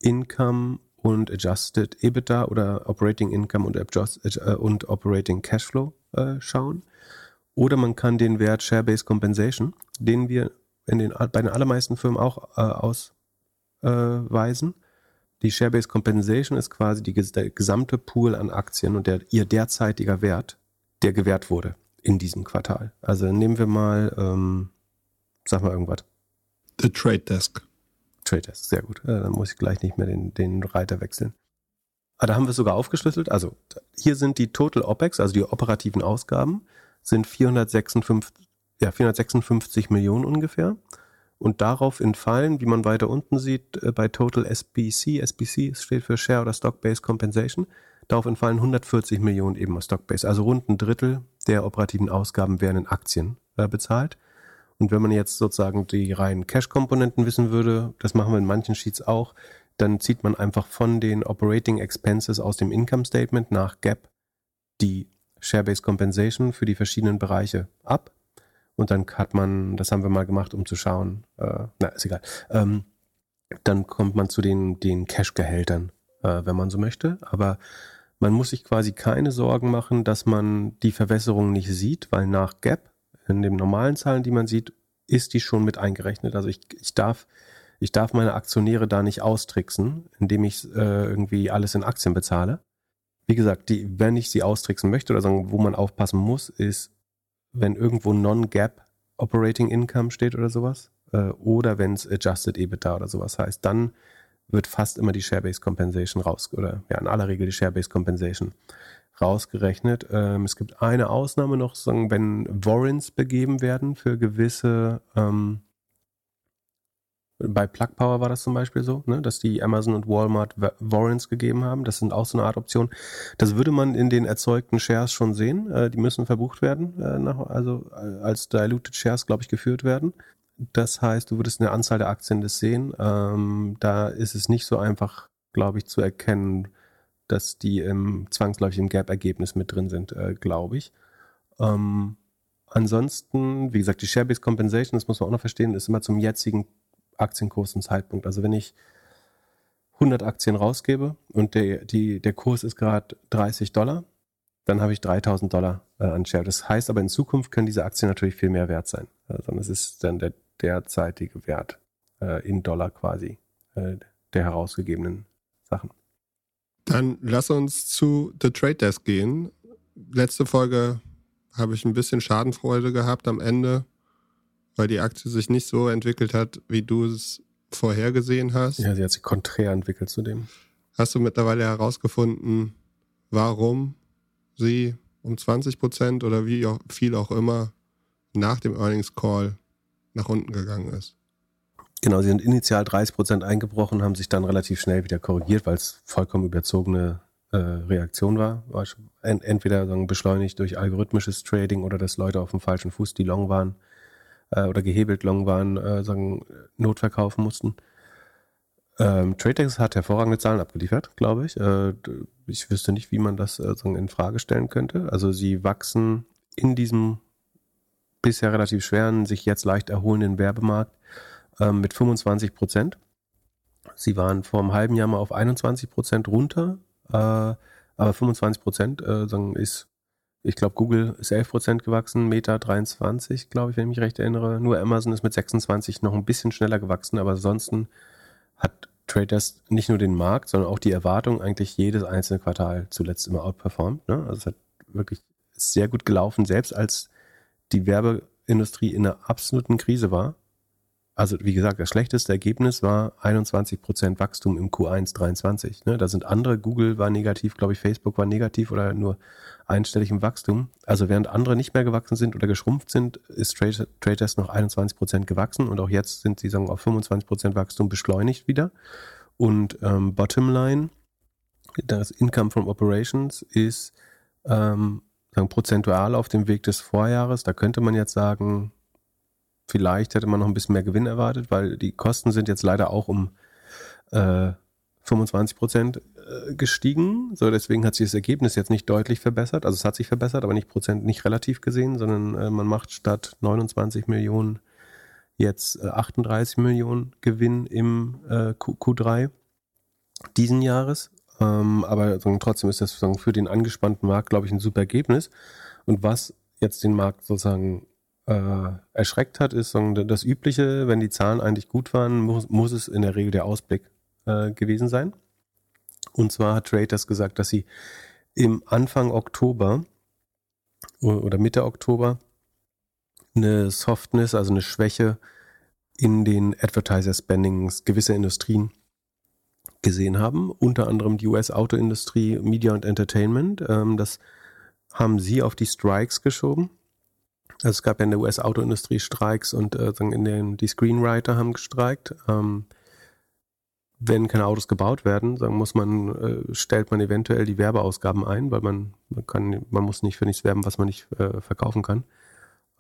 B: Income und Adjusted EBITDA oder Operating Income und, Adjust, äh, und Operating Cashflow äh, schauen. Oder man kann den Wert Share-Based Compensation, den wir in den, bei den allermeisten Firmen auch äh, ausweisen. Die Share-Based Compensation ist quasi die, der gesamte Pool an Aktien und der, ihr derzeitiger Wert, der gewährt wurde in diesem Quartal. Also nehmen wir mal, ähm, sag mal irgendwas.
A: The Trade Desk.
B: Trade Desk, sehr gut. Dann muss ich gleich nicht mehr den, den Reiter wechseln. Aber ah, da haben wir es sogar aufgeschlüsselt. Also hier sind die Total OPEX, also die operativen Ausgaben, sind 456, ja, 456 Millionen ungefähr. Und darauf entfallen, wie man weiter unten sieht, äh, bei Total SBC, SBC steht für Share oder Stock-Based Compensation, darauf entfallen 140 Millionen eben aus Stock-Based. Also rund ein Drittel der operativen Ausgaben werden in Aktien äh, bezahlt. Und wenn man jetzt sozusagen die reinen Cash-Komponenten wissen würde, das machen wir in manchen Sheets auch, dann zieht man einfach von den Operating Expenses aus dem Income Statement nach GAAP die Share-Based Compensation für die verschiedenen Bereiche ab. Und dann hat man, das haben wir mal gemacht, um zu schauen, äh, na, ist egal. Ähm, dann kommt man zu den, den Cash-Gehältern, äh, wenn man so möchte. Aber man muss sich quasi keine Sorgen machen, dass man die Verwässerung nicht sieht, weil nach GAAP, in den normalen Zahlen, die man sieht, ist die schon mit eingerechnet. Also ich, ich darf ich darf meine Aktionäre da nicht austricksen, indem ich äh, irgendwie alles in Aktien bezahle. Wie gesagt, die, wenn ich sie austricksen möchte oder sagen, wo man aufpassen muss, ist, wenn irgendwo Non-Gap Operating Income steht oder sowas, äh, oder wenn es Adjusted EBITDA oder sowas heißt, dann wird fast immer die Share-Based Compensation raus, oder ja, in aller Regel die Share-Based Compensation rausgerechnet. Ähm, es gibt eine Ausnahme noch, sagen, wenn Warrants begeben werden für gewisse ähm, bei Plug Power war das zum Beispiel so, ne, dass die Amazon und Walmart Warrants gegeben haben. Das sind auch so eine Art Option. Das würde man in den erzeugten Shares schon sehen. Äh, die müssen verbucht werden, äh, nach, also äh, als Diluted Shares, glaube ich, geführt werden. Das heißt, du würdest eine Anzahl der Aktien das sehen. Ähm, da ist es nicht so einfach, glaube ich, zu erkennen, dass die im, zwangsläufig im Gap-Ergebnis mit drin sind, äh, glaube ich. Ähm, ansonsten, wie gesagt, die Share-Based Compensation, das muss man auch noch verstehen, ist immer zum jetzigen Aktienkurs und Zeitpunkt. Also wenn ich 100 Aktien rausgebe und der, die, der Kurs ist gerade 30 Dollar, dann habe ich 3000 Dollar äh, an Share. Das heißt aber in Zukunft können diese Aktien natürlich viel mehr wert sein. Also es ist dann der derzeitige Wert äh, in Dollar quasi äh, der herausgegebenen Sachen.
A: Dann lass uns zu The Trade Desk gehen. Letzte Folge habe ich ein bisschen Schadenfreude gehabt am Ende weil die Aktie sich nicht so entwickelt hat, wie du es vorhergesehen hast.
B: Ja, sie hat sich konträr entwickelt zu dem.
A: Hast du mittlerweile herausgefunden, warum sie um 20 Prozent oder wie viel auch immer nach dem Earnings Call nach unten gegangen ist?
B: Genau, sie sind initial 30 Prozent eingebrochen, haben sich dann relativ schnell wieder korrigiert, weil es vollkommen überzogene äh, Reaktion war. entweder sagen, beschleunigt durch algorithmisches Trading oder dass Leute auf dem falschen Fuß, die long waren, äh, oder gehebelt long waren, äh, sagen, Notverkaufen mussten. Ähm, TradeX hat hervorragende Zahlen abgeliefert, glaube ich. Äh, ich wüsste nicht, wie man das äh, sagen, in Frage stellen könnte. Also sie wachsen in diesem bisher relativ schweren, sich jetzt leicht erholenden Werbemarkt äh, mit 25 Prozent. Sie waren vor einem halben Jahr mal auf 21 Prozent runter, äh, aber 25 Prozent äh, ist ich glaube, Google ist 11% gewachsen, Meta 23, glaube ich, wenn ich mich recht erinnere. Nur Amazon ist mit 26 noch ein bisschen schneller gewachsen, aber ansonsten hat Traders nicht nur den Markt, sondern auch die Erwartung eigentlich jedes einzelne Quartal zuletzt immer outperformt. Ne? Also es hat wirklich sehr gut gelaufen, selbst als die Werbeindustrie in einer absoluten Krise war also wie gesagt, das schlechteste Ergebnis war 21% Wachstum im Q1 23. Ne? Da sind andere, Google war negativ, glaube ich, Facebook war negativ oder nur einstellig im Wachstum. Also während andere nicht mehr gewachsen sind oder geschrumpft sind, ist Traders noch 21% gewachsen und auch jetzt sind sie sagen auf 25% Wachstum beschleunigt wieder. Und ähm, Bottomline, das Income from Operations ist ähm, sagen, prozentual auf dem Weg des Vorjahres. Da könnte man jetzt sagen, Vielleicht hätte man noch ein bisschen mehr Gewinn erwartet, weil die Kosten sind jetzt leider auch um äh, 25 Prozent äh, gestiegen. So, deswegen hat sich das Ergebnis jetzt nicht deutlich verbessert. Also es hat sich verbessert, aber nicht Prozent, nicht relativ gesehen, sondern äh, man macht statt 29 Millionen jetzt äh, 38 Millionen Gewinn im äh, Q 3 diesen Jahres. Ähm, aber trotzdem ist das für den angespannten Markt, glaube ich, ein super Ergebnis. Und was jetzt den Markt sozusagen äh, erschreckt hat, ist das Übliche, wenn die Zahlen eigentlich gut waren, muss, muss es in der Regel der Ausblick äh, gewesen sein. Und zwar hat Traders gesagt, dass sie im Anfang Oktober oder Mitte Oktober eine Softness, also eine Schwäche in den Advertiser Spendings gewisser Industrien gesehen haben, unter anderem die US-Autoindustrie, Media und Entertainment. Ähm, das haben sie auf die Strikes geschoben. Also es gab ja in der US-Autoindustrie Streiks und äh, in den, die Screenwriter haben gestreikt. Ähm, wenn keine Autos gebaut werden, sagen muss man, äh, stellt man eventuell die Werbeausgaben ein, weil man, man kann, man muss nicht für nichts werben, was man nicht äh, verkaufen kann.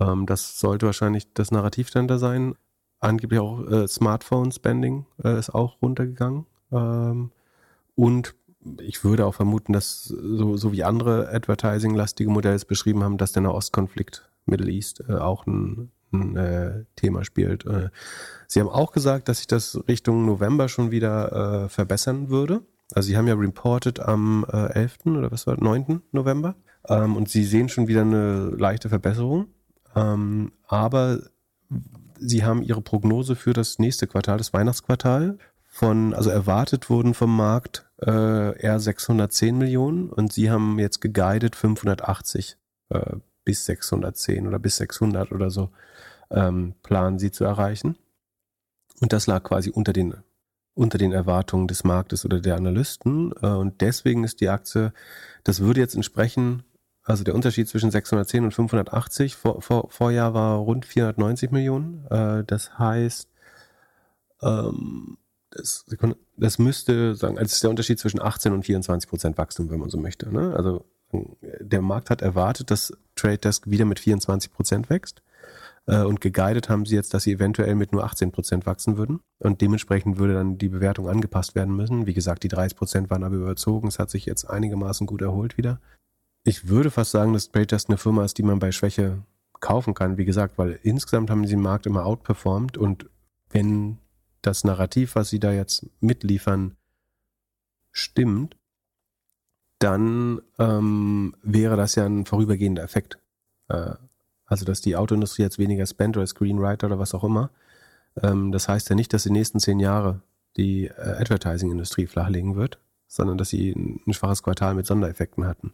B: Ähm, das sollte wahrscheinlich das Narrativ dann da sein. Angeblich auch äh, Smartphone-Spending äh, ist auch runtergegangen. Ähm, und ich würde auch vermuten, dass so, so wie andere Advertising-lastige Modelle es beschrieben haben, dass der Nahostkonflikt Middle East äh, auch ein, ein äh, Thema spielt. Äh, Sie haben auch gesagt, dass sich das Richtung November schon wieder äh, verbessern würde. Also Sie haben ja reported am äh, 11. oder was war 9. November ähm, und Sie sehen schon wieder eine leichte Verbesserung. Ähm, aber Sie haben Ihre Prognose für das nächste Quartal, das Weihnachtsquartal, von, also erwartet wurden vom Markt äh, eher 610 Millionen und Sie haben jetzt geguided 580 äh, bis 610 oder bis 600 oder so ähm, planen Sie zu erreichen. Und das lag quasi unter den unter den Erwartungen des Marktes oder der Analysten. Äh, und deswegen ist die Aktie, das würde jetzt entsprechen, also der Unterschied zwischen 610 und 580, vor, vor, Vorjahr war rund 490 Millionen. Äh, das heißt, ähm, das, das müsste sagen, also ist der Unterschied zwischen 18 und 24 Prozent Wachstum, wenn man so möchte. Ne? Also der Markt hat erwartet, dass Trade Desk wieder mit 24 Prozent wächst. Äh, und geguidet haben sie jetzt, dass sie eventuell mit nur 18 Prozent wachsen würden. Und dementsprechend würde dann die Bewertung angepasst werden müssen. Wie gesagt, die 30 Prozent waren aber überzogen. Es hat sich jetzt einigermaßen gut erholt wieder. Ich würde fast sagen, dass Trade Desk eine Firma ist, die man bei Schwäche kaufen kann. Wie gesagt, weil insgesamt haben sie den Markt immer outperformed. Und wenn das Narrativ, was sie da jetzt mitliefern, stimmt, dann ähm, wäre das ja ein vorübergehender Effekt. Äh, also, dass die Autoindustrie jetzt weniger spendet oder Screenwriter oder was auch immer. Ähm, das heißt ja nicht, dass die nächsten zehn Jahre die äh, Advertising-Industrie flachlegen wird, sondern dass sie ein, ein schwaches Quartal mit Sondereffekten hatten.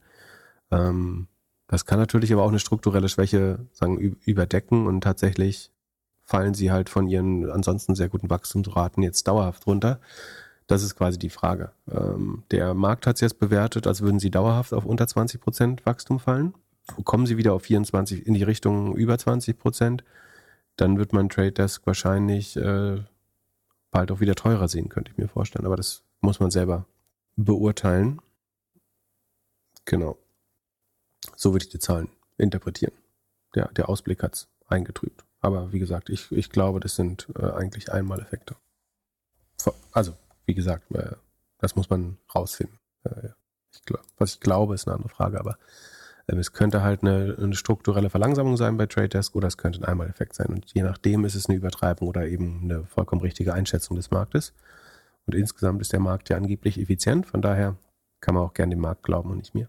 B: Ähm, das kann natürlich aber auch eine strukturelle Schwäche sagen, überdecken und tatsächlich fallen sie halt von ihren ansonsten sehr guten Wachstumsraten jetzt dauerhaft runter. Das ist quasi die Frage. Ähm, der Markt hat es jetzt bewertet, als würden sie dauerhaft auf unter 20 Prozent Wachstum fallen. Kommen sie wieder auf 24 in die Richtung über 20 Prozent, dann wird man Trade Desk wahrscheinlich äh, bald auch wieder teurer sehen, könnte ich mir vorstellen. Aber das muss man selber beurteilen. Genau. So würde ich die Zahlen interpretieren. Der, der Ausblick hat es eingetrübt. Aber wie gesagt, ich, ich glaube, das sind äh, eigentlich Einmaleffekte. Also wie gesagt, äh, das muss man rausfinden. Ich glaub, was ich glaube, ist eine andere Frage, aber ähm, es könnte halt eine, eine, strukturelle Verlangsamung sein bei Trade Desk oder es könnte ein Einmaleffekt sein. Und je nachdem ist es eine Übertreibung oder eben eine vollkommen richtige Einschätzung des Marktes. Und insgesamt ist der Markt ja angeblich effizient, von daher kann man auch gerne dem Markt glauben und nicht mir.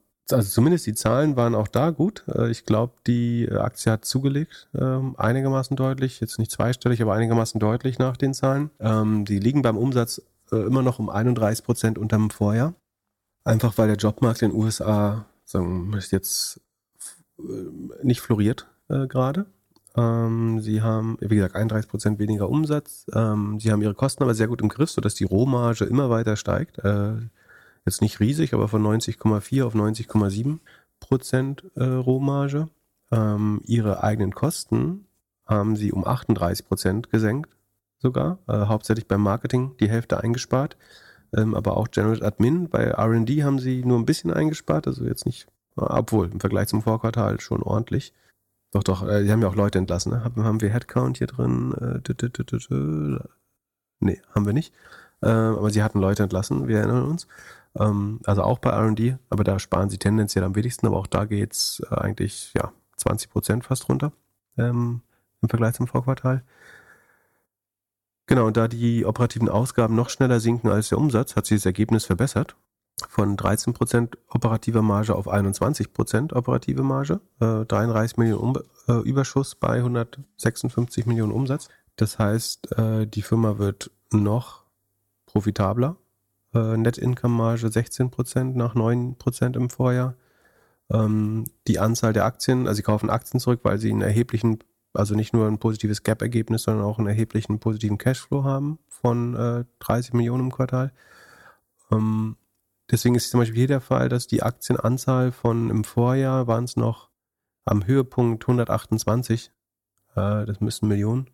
B: also zumindest die Zahlen waren auch da gut. Äh, ich glaube, die Aktie hat zugelegt, ähm, einigermaßen deutlich, jetzt nicht zweistellig, aber einigermaßen deutlich nach den Zahlen. Ähm, die liegen beim Umsatz äh, immer noch um 31 Prozent unterm Vorjahr. Einfach weil der Jobmarkt in den USA sagen, ist jetzt äh, nicht floriert äh, gerade. Ähm, sie haben, wie gesagt, 31 Prozent weniger Umsatz. Sie haben ihre Kosten aber sehr gut im Griff, sodass die Rohmarge immer weiter steigt. Äh, jetzt nicht riesig, aber von 90,4 auf 90,7 Prozent äh, Rohmarge. Ähm, ihre eigenen Kosten haben sie um 38 Prozent gesenkt, sogar. Äh, hauptsächlich beim Marketing die Hälfte eingespart. Ähm, aber auch General Admin. Bei RD haben sie nur ein bisschen eingespart, also jetzt nicht, obwohl im Vergleich zum Vorquartal schon ordentlich. Doch, doch, äh, die haben ja auch Leute entlassen. Ne? Haben, haben wir Headcount hier drin? Äh, nee, haben wir nicht. Äh, aber sie hatten Leute entlassen, wir erinnern uns. Ähm, also auch bei RD, aber da sparen sie tendenziell am wenigsten, aber auch da geht's äh, eigentlich ja 20 Prozent fast runter ähm, im Vergleich zum Vorquartal. Genau, und da die operativen Ausgaben noch schneller sinken als der Umsatz, hat sich das Ergebnis verbessert. Von 13% operativer Marge auf 21% operative Marge. Äh, 33 Millionen um äh, Überschuss bei 156 Millionen Umsatz. Das heißt, äh, die Firma wird noch profitabler. Äh, Net Income Marge 16% nach 9% im Vorjahr. Ähm, die Anzahl der Aktien, also sie kaufen Aktien zurück, weil sie einen erheblichen, also nicht nur ein positives Gap-Ergebnis, sondern auch einen erheblichen positiven Cashflow haben von äh, 30 Millionen im Quartal. Ähm, deswegen ist zum Beispiel hier der Fall, dass die Aktienanzahl von im Vorjahr waren es noch am Höhepunkt 128, äh, das müssen Millionen,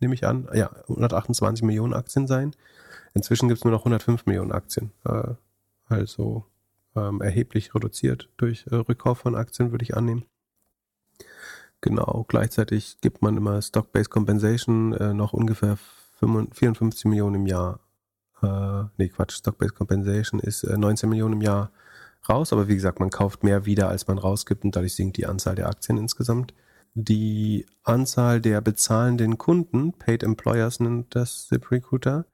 B: nehme ich an, ja, 128 Millionen Aktien sein. Inzwischen gibt es nur noch 105 Millionen Aktien. Äh, also ähm, erheblich reduziert durch äh, Rückkauf von Aktien, würde ich annehmen. Genau, gleichzeitig gibt man immer Stock-Based Compensation äh, noch ungefähr 54 Millionen im Jahr. Äh, nee, Quatsch, Stock-Based Compensation ist äh, 19 Millionen im Jahr raus, aber wie gesagt, man kauft mehr wieder, als man rausgibt und dadurch sinkt die Anzahl der Aktien insgesamt. Die Anzahl der bezahlenden Kunden, Paid Employers nennt das ZipRecruiter,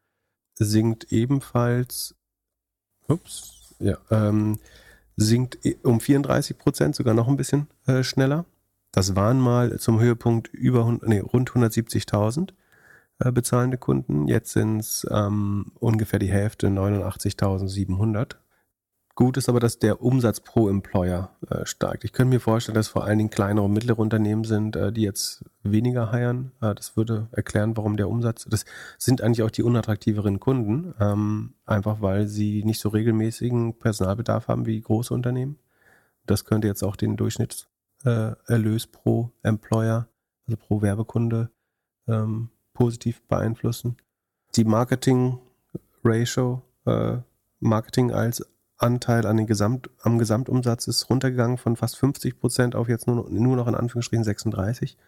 B: sinkt ebenfalls, ups, ja, ähm, sinkt um 34 Prozent, sogar noch ein bisschen äh, schneller. Das waren mal zum Höhepunkt über nee, rund 170.000 äh, bezahlende Kunden. Jetzt sind es ähm, ungefähr die Hälfte, 89.700. Gut ist aber, dass der Umsatz pro Employer äh, steigt. Ich könnte mir vorstellen, dass vor allen Dingen kleinere und mittlere Unternehmen sind, äh, die jetzt weniger heiern. Äh, das würde erklären, warum der Umsatz, das sind eigentlich auch die unattraktiveren Kunden, ähm, einfach weil sie nicht so regelmäßigen Personalbedarf haben wie große Unternehmen. Das könnte jetzt auch den Durchschnittserlös pro Employer, also pro Werbekunde, ähm, positiv beeinflussen. Die Marketing Ratio, äh, Marketing als Anteil an den Gesamt, am Gesamtumsatz ist runtergegangen von fast 50 Prozent auf jetzt nur, nur noch in Anführungsstrichen 36.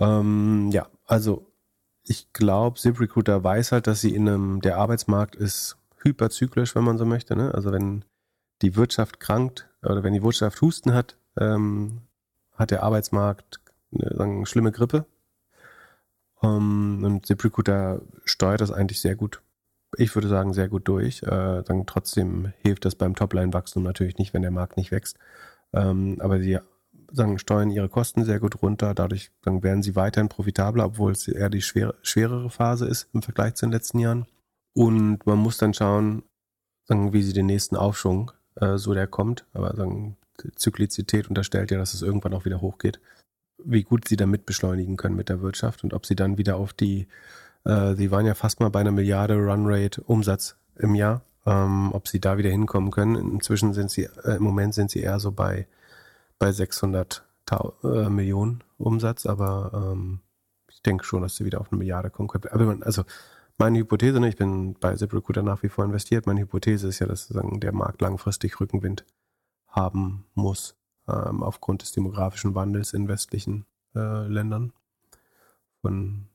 B: Ähm, ja, also ich glaube, ZipRecruiter weiß halt, dass sie in einem, der Arbeitsmarkt ist hyperzyklisch, wenn man so möchte. Ne? Also wenn die Wirtschaft krankt oder wenn die Wirtschaft Husten hat, ähm, hat der Arbeitsmarkt eine, schlimme Grippe. Ähm, und ZipRecruiter steuert das eigentlich sehr gut ich würde sagen, sehr gut durch. Äh, dann trotzdem hilft das beim Topline-Wachstum natürlich nicht, wenn der Markt nicht wächst. Ähm, aber sie sagen, steuern ihre Kosten sehr gut runter. Dadurch dann werden sie weiterhin profitabler, obwohl es eher die schwere, schwerere Phase ist im Vergleich zu den letzten Jahren. Und man muss dann schauen, sagen, wie sie den nächsten Aufschwung, äh, so der kommt. Aber sagen, Zyklizität unterstellt ja, dass es irgendwann auch wieder hochgeht. Wie gut sie damit beschleunigen können mit der Wirtschaft und ob sie dann wieder auf die äh, sie waren ja fast mal bei einer Milliarde Runrate Umsatz im Jahr. Ähm, ob sie da wieder hinkommen können. Inzwischen sind sie, äh, im Moment sind sie eher so bei, bei 600 äh, Millionen Umsatz, aber ähm, ich denke schon, dass sie wieder auf eine Milliarde kommen können. Aber man, also meine Hypothese, ne, ich bin bei ZipRecruiter nach wie vor investiert, meine Hypothese ist ja, dass sozusagen der Markt langfristig Rückenwind haben muss, ähm, aufgrund des demografischen Wandels in westlichen äh, Ländern. Von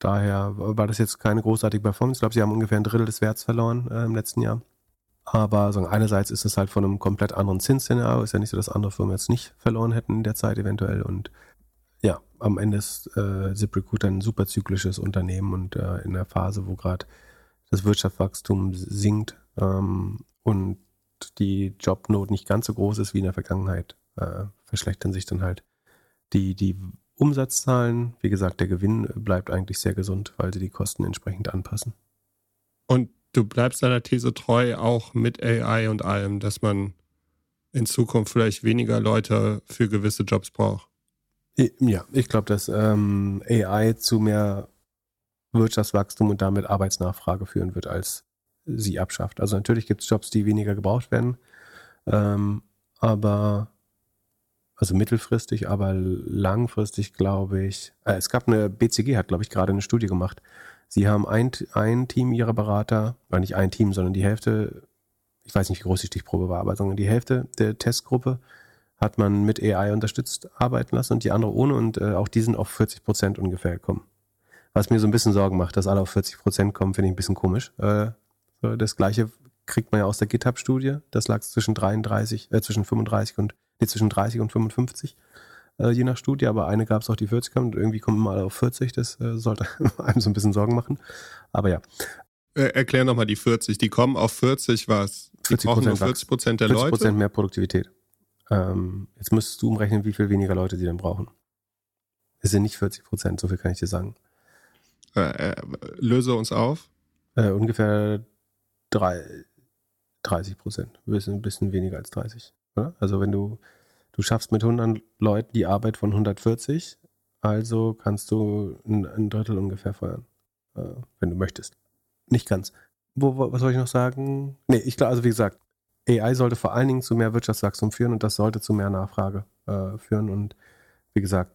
B: Daher war das jetzt keine großartige Performance. Ich glaube, sie haben ungefähr ein Drittel des Werts verloren äh, im letzten Jahr. Aber sagen, einerseits ist es halt von einem komplett anderen Zinsszenario. Ist ja nicht so, dass andere Firmen jetzt nicht verloren hätten in der Zeit eventuell. Und ja, am Ende ist äh, ZipRecruiter ein super zyklisches Unternehmen und äh, in der Phase, wo gerade das Wirtschaftswachstum sinkt ähm, und die Jobnot nicht ganz so groß ist wie in der Vergangenheit, äh, verschlechtern sich dann halt die, die Umsatzzahlen, wie gesagt, der Gewinn bleibt eigentlich sehr gesund, weil sie die Kosten entsprechend anpassen.
A: Und du bleibst deiner These treu, auch mit AI und allem, dass man in Zukunft vielleicht weniger Leute für gewisse Jobs braucht.
B: Ja, ich glaube, dass ähm, AI zu mehr Wirtschaftswachstum und damit Arbeitsnachfrage führen wird, als sie abschafft. Also natürlich gibt es Jobs, die weniger gebraucht werden, ähm, aber also mittelfristig, aber langfristig glaube ich, äh, es gab eine, BCG hat glaube ich gerade eine Studie gemacht. Sie haben ein, ein Team ihrer Berater, oder nicht ein Team, sondern die Hälfte, ich weiß nicht, wie groß die Stichprobe war, aber sondern die Hälfte der Testgruppe hat man mit AI unterstützt arbeiten lassen und die andere ohne und äh, auch die sind auf 40 Prozent ungefähr gekommen. Was mir so ein bisschen Sorgen macht, dass alle auf 40 Prozent kommen, finde ich ein bisschen komisch. Äh, das gleiche kriegt man ja aus der GitHub-Studie. Das lag zwischen 33, äh, zwischen 35 und, nee, zwischen 30 und 55, äh, je nach Studie, aber eine gab es auch, die 40 kam und irgendwie kommen wir mal auf 40. Das äh, sollte einem so ein bisschen Sorgen machen. Aber ja.
A: Äh, erklär nochmal die 40. Die kommen auf 40 was? Die 40 brauchen nur 40 Prozent der 40 Leute? 40 Prozent
B: mehr Produktivität. Ähm, jetzt müsstest du umrechnen, wie viel weniger Leute sie dann brauchen. Es sind nicht 40 Prozent, so viel kann ich dir sagen.
A: Äh, äh, löse uns auf.
B: Äh, ungefähr drei, 30 Prozent. Ein bisschen weniger als 30. Oder? Also wenn du, du schaffst mit 100 Leuten die Arbeit von 140, also kannst du ein, ein Drittel ungefähr feuern, äh, wenn du möchtest. Nicht ganz. Wo, wo, was soll ich noch sagen? Nee, ich glaube, also wie gesagt, AI sollte vor allen Dingen zu mehr Wirtschaftswachstum führen und das sollte zu mehr Nachfrage äh, führen. Und wie gesagt,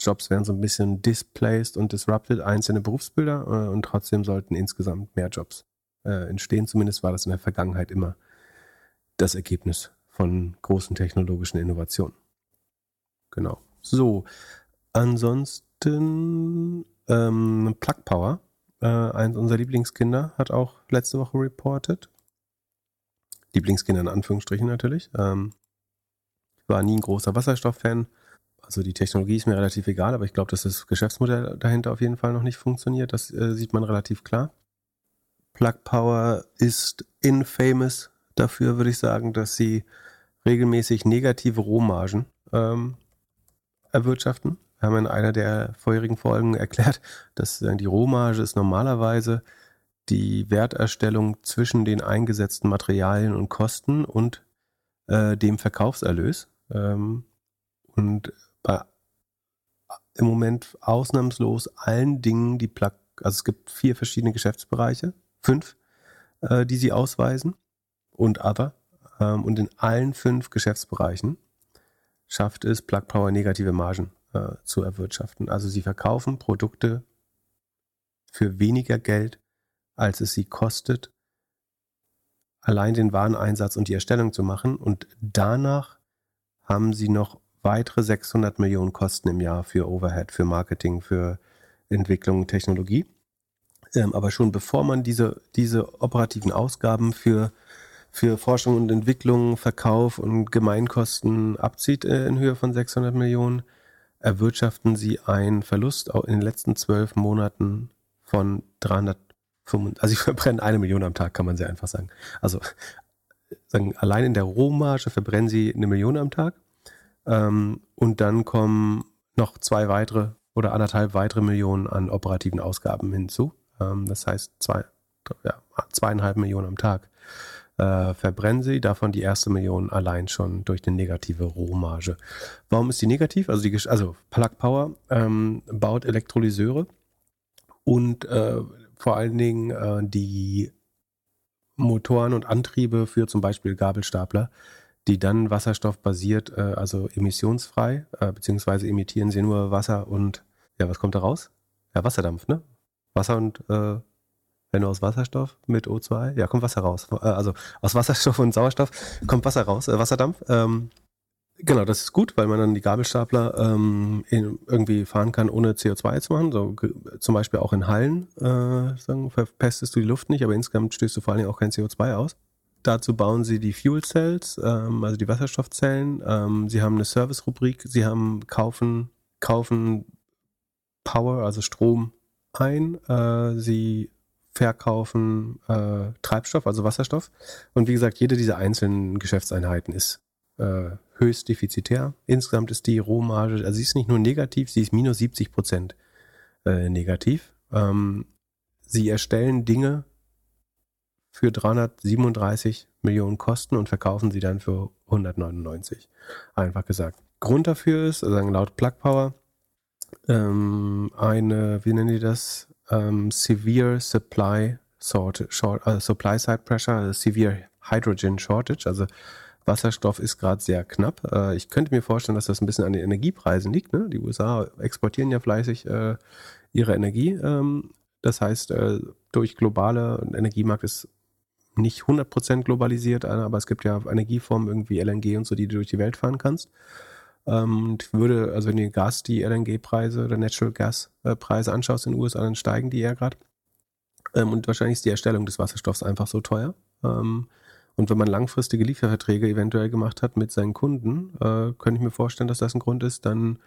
B: Jobs werden so ein bisschen displaced und disrupted, einzelne Berufsbilder äh, und trotzdem sollten insgesamt mehr Jobs entstehen. Zumindest war das in der Vergangenheit immer das Ergebnis von großen technologischen Innovationen. Genau. So, ansonsten ähm, Plug Power, äh, eins unserer Lieblingskinder, hat auch letzte Woche reported. Lieblingskinder in Anführungsstrichen natürlich. Ähm, war nie ein großer Wasserstofffan. Also die Technologie ist mir relativ egal, aber ich glaube, dass das Geschäftsmodell dahinter auf jeden Fall noch nicht funktioniert. Das äh, sieht man relativ klar. Plug Power ist infamous dafür, würde ich sagen, dass sie regelmäßig negative Rohmargen ähm, erwirtschaften. Wir haben in einer der vorherigen Folgen erklärt, dass äh, die Rohmarge ist normalerweise die Werterstellung zwischen den eingesetzten Materialien und Kosten und äh, dem Verkaufserlös. Ähm, und bei im Moment ausnahmslos allen Dingen, die Plug, also es gibt vier verschiedene Geschäftsbereiche, fünf, äh, die sie ausweisen und other. Ähm, und in allen fünf Geschäftsbereichen schafft es Plug Power negative Margen äh, zu erwirtschaften. Also sie verkaufen Produkte für weniger Geld, als es sie kostet, allein den Wareneinsatz und die Erstellung zu machen. Und danach haben sie noch weitere 600 Millionen Kosten im Jahr für Overhead, für Marketing, für Entwicklung, Technologie. Ähm, aber schon bevor man diese, diese operativen Ausgaben für, für Forschung und Entwicklung, Verkauf und Gemeinkosten abzieht äh, in Höhe von 600 Millionen, erwirtschaften sie einen Verlust in den letzten zwölf Monaten von 305, also ich verbrenne eine Million am Tag, kann man sehr einfach sagen. Also sagen, allein in der Rohmarge verbrennen sie eine Million am Tag ähm, und dann kommen noch zwei weitere oder anderthalb weitere Millionen an operativen Ausgaben hinzu. Ähm, das heißt zwei, ja, zweieinhalb Millionen am Tag äh, verbrennen sie, davon die erste Million allein schon durch eine negative Rohmarge. Warum ist die negativ? Also, die, also Plug Power ähm, baut Elektrolyseure und äh, vor allen Dingen äh, die Motoren und Antriebe für zum Beispiel Gabelstapler, die dann wasserstoffbasiert, äh, also emissionsfrei, äh, beziehungsweise emittieren sie nur Wasser und, ja, was kommt da raus? Ja, Wasserdampf, ne? Wasser und äh, wenn du aus Wasserstoff mit O2, ja, kommt Wasser raus. Äh, also aus Wasserstoff und Sauerstoff kommt Wasser raus, äh, Wasserdampf. Ähm, genau, das ist gut, weil man dann die Gabelstapler ähm, in, irgendwie fahren kann, ohne CO2 zu machen. So, zum Beispiel auch in Hallen äh, sagen, verpestest du die Luft nicht, aber insgesamt stößt du vor allen Dingen auch kein CO2 aus. Dazu bauen sie die Fuel Cells, ähm, also die Wasserstoffzellen. Ähm, sie haben eine Service-Rubrik. Sie haben kaufen, kaufen Power, also Strom ein. Äh, sie verkaufen äh, Treibstoff, also Wasserstoff. Und wie gesagt, jede dieser einzelnen Geschäftseinheiten ist äh, höchst defizitär. Insgesamt ist die Rohmarge, also sie ist nicht nur negativ, sie ist minus 70 Prozent äh, negativ. Ähm, sie erstellen Dinge für 337 Millionen Kosten und verkaufen sie dann für 199. Einfach gesagt. Grund dafür ist, also laut Plug Power, ähm, eine, wie nennen die das? Ähm, severe Supply sort, short, uh, Supply Side Pressure, also Severe Hydrogen Shortage, also Wasserstoff ist gerade sehr knapp. Äh, ich könnte mir vorstellen, dass das ein bisschen an den Energiepreisen liegt. Ne? Die USA exportieren ja fleißig äh, ihre Energie. Ähm, das heißt, äh, durch globale Energiemarkt ist nicht 100% globalisiert, aber es gibt ja Energieformen irgendwie LNG und so, die du durch die Welt fahren kannst. Ähm, und würde, also wenn du Gas, die LNG-Preise oder Natural Gas-Preise anschaust in den USA, dann steigen die eher gerade. Ähm, und wahrscheinlich ist die Erstellung des Wasserstoffs einfach so teuer. Ähm, und wenn man langfristige Lieferverträge eventuell gemacht hat mit seinen Kunden, äh, könnte ich mir vorstellen, dass das ein Grund ist, dann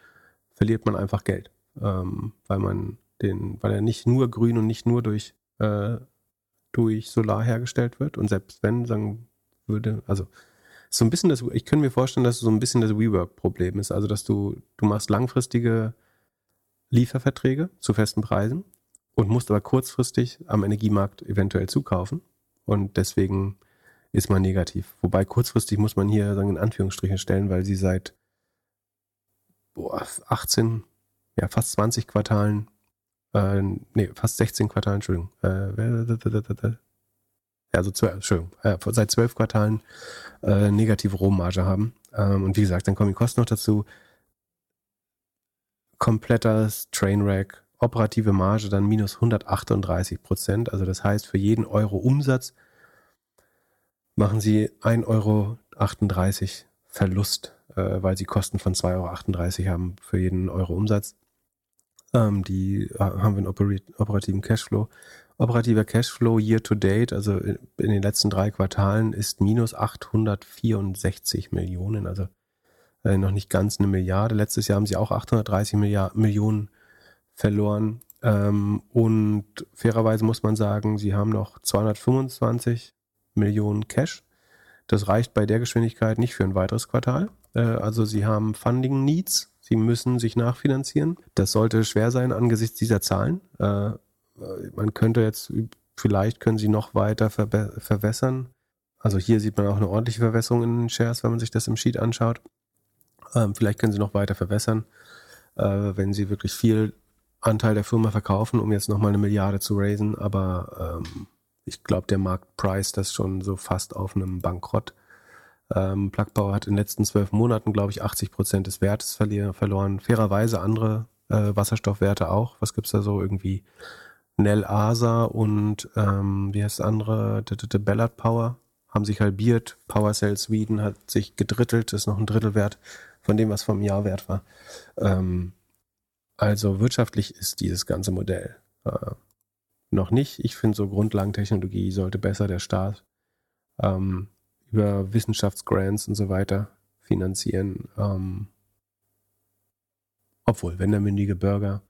B: verliert man einfach Geld. Weil man den, weil er nicht nur grün und nicht nur durch, äh, durch Solar hergestellt wird. Und selbst wenn, sagen würde, also so ein bisschen das, ich könnte mir vorstellen, dass so ein bisschen das WeWork-Problem ist. Also, dass du, du machst langfristige Lieferverträge zu festen Preisen und musst aber kurzfristig am Energiemarkt eventuell zukaufen. Und deswegen ist man negativ. Wobei kurzfristig muss man hier sagen, in Anführungsstrichen stellen, weil sie seit boah, 18, ja, fast 20 Quartalen, äh, nee, fast 16 Quartalen, Entschuldigung, äh, also Entschuldigung, äh, seit zwölf Quartalen äh, negative Rohmarge haben. Ähm, und wie gesagt, dann kommen die Kosten noch dazu. Kompletter Trainwreck, operative Marge dann minus 138 Prozent. Also das heißt, für jeden Euro Umsatz machen sie 1,38 Euro Verlust, äh, weil sie Kosten von 2,38 Euro haben für jeden Euro Umsatz. Ähm, die äh, haben wir einen operativen Cashflow Operativer Cashflow year to date, also in den letzten drei Quartalen, ist minus 864 Millionen, also äh, noch nicht ganz eine Milliarde. Letztes Jahr haben sie auch 830 Milliard Millionen verloren. Ähm, und fairerweise muss man sagen, sie haben noch 225 Millionen Cash. Das reicht bei der Geschwindigkeit nicht für ein weiteres Quartal. Äh, also sie haben Funding Needs. Sie müssen sich nachfinanzieren. Das sollte schwer sein angesichts dieser Zahlen. Äh, man könnte jetzt, vielleicht können sie noch weiter verwässern. Also hier sieht man auch eine ordentliche Verwässerung in den Shares, wenn man sich das im Sheet anschaut. Ähm, vielleicht können sie noch weiter verwässern, äh, wenn sie wirklich viel Anteil der Firma verkaufen, um jetzt nochmal eine Milliarde zu raisen. Aber ähm, ich glaube, der Markt das schon so fast auf einem Bankrott. Ähm, Plug Power hat in den letzten zwölf Monaten, glaube ich, 80 Prozent des Wertes verloren. Fairerweise andere äh, Wasserstoffwerte auch. Was gibt's da so irgendwie? Nel Asa und ähm, wie heißt das andere, the, Ballard Power haben sich halbiert. PowerCell Sweden hat sich gedrittelt, ist noch ein Drittelwert von dem, was vom Jahr wert war. Ähm, also wirtschaftlich ist dieses ganze Modell äh, noch nicht. Ich finde so Grundlagentechnologie sollte besser der Staat ähm, über Wissenschaftsgrants und so weiter finanzieren. Ähm, obwohl, wenn der mündige Bürger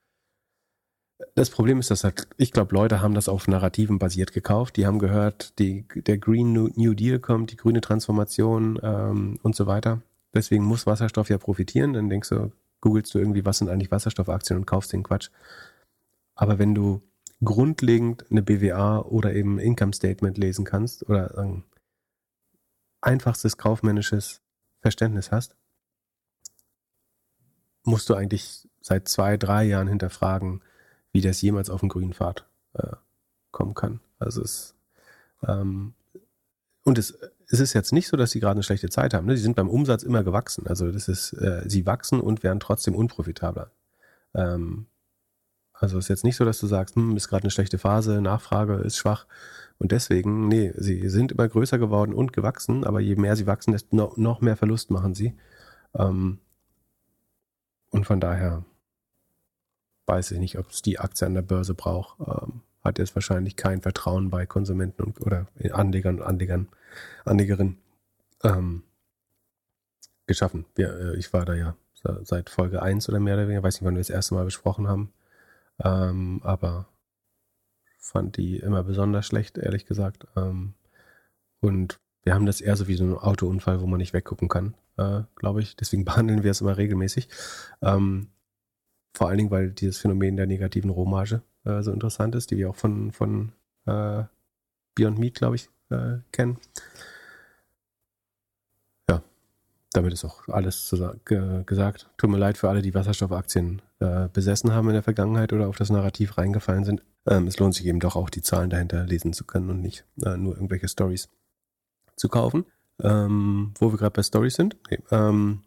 B: das Problem ist, dass halt, ich glaube, Leute haben das auf Narrativen basiert gekauft. Die haben gehört, die, der Green New Deal kommt, die grüne Transformation ähm, und so weiter. Deswegen muss Wasserstoff ja profitieren. Dann denkst du, googelst du irgendwie, was sind eigentlich Wasserstoffaktien und kaufst den Quatsch. Aber wenn du grundlegend eine BWA oder eben Income Statement lesen kannst oder ein einfachstes kaufmännisches Verständnis hast, musst du eigentlich seit zwei, drei Jahren hinterfragen, wie das jemals auf den grünen Pfad äh, kommen kann. Also es ähm, und es, es ist jetzt nicht so, dass sie gerade eine schlechte Zeit haben. Ne? Sie sind beim Umsatz immer gewachsen. Also das ist, äh, sie wachsen und werden trotzdem unprofitabler. Ähm, also es ist jetzt nicht so, dass du sagst, hm, ist gerade eine schlechte Phase, Nachfrage ist schwach. Und deswegen, nee, sie sind immer größer geworden und gewachsen, aber je mehr sie wachsen, desto noch, noch mehr Verlust machen sie. Ähm, und von daher, weiß ich nicht, ob es die Aktie an der Börse braucht. Ähm, hat jetzt wahrscheinlich kein Vertrauen bei Konsumenten und, oder Anlegern und Anlegern, Anlegerinnen ähm, geschaffen. Wir, äh, ich war da ja seit Folge 1 oder mehr oder weniger, weiß nicht, wann wir das erste Mal besprochen haben, ähm, aber fand die immer besonders schlecht, ehrlich gesagt. Ähm, und wir haben das eher so wie so ein Autounfall, wo man nicht weggucken kann, äh, glaube ich. Deswegen behandeln wir es immer regelmäßig. Ähm, vor allen Dingen, weil dieses Phänomen der negativen Rohmarge äh, so interessant ist, die wir auch von, von äh, Beyond Meat, glaube ich, äh, kennen. Ja, damit ist auch alles gesagt. Tut mir leid für alle, die Wasserstoffaktien äh, besessen haben in der Vergangenheit oder auf das Narrativ reingefallen sind. Ähm, es lohnt sich eben doch auch, die Zahlen dahinter lesen zu können und nicht äh, nur irgendwelche Stories zu kaufen. Ähm, wo wir gerade bei Stories sind. Okay, ähm,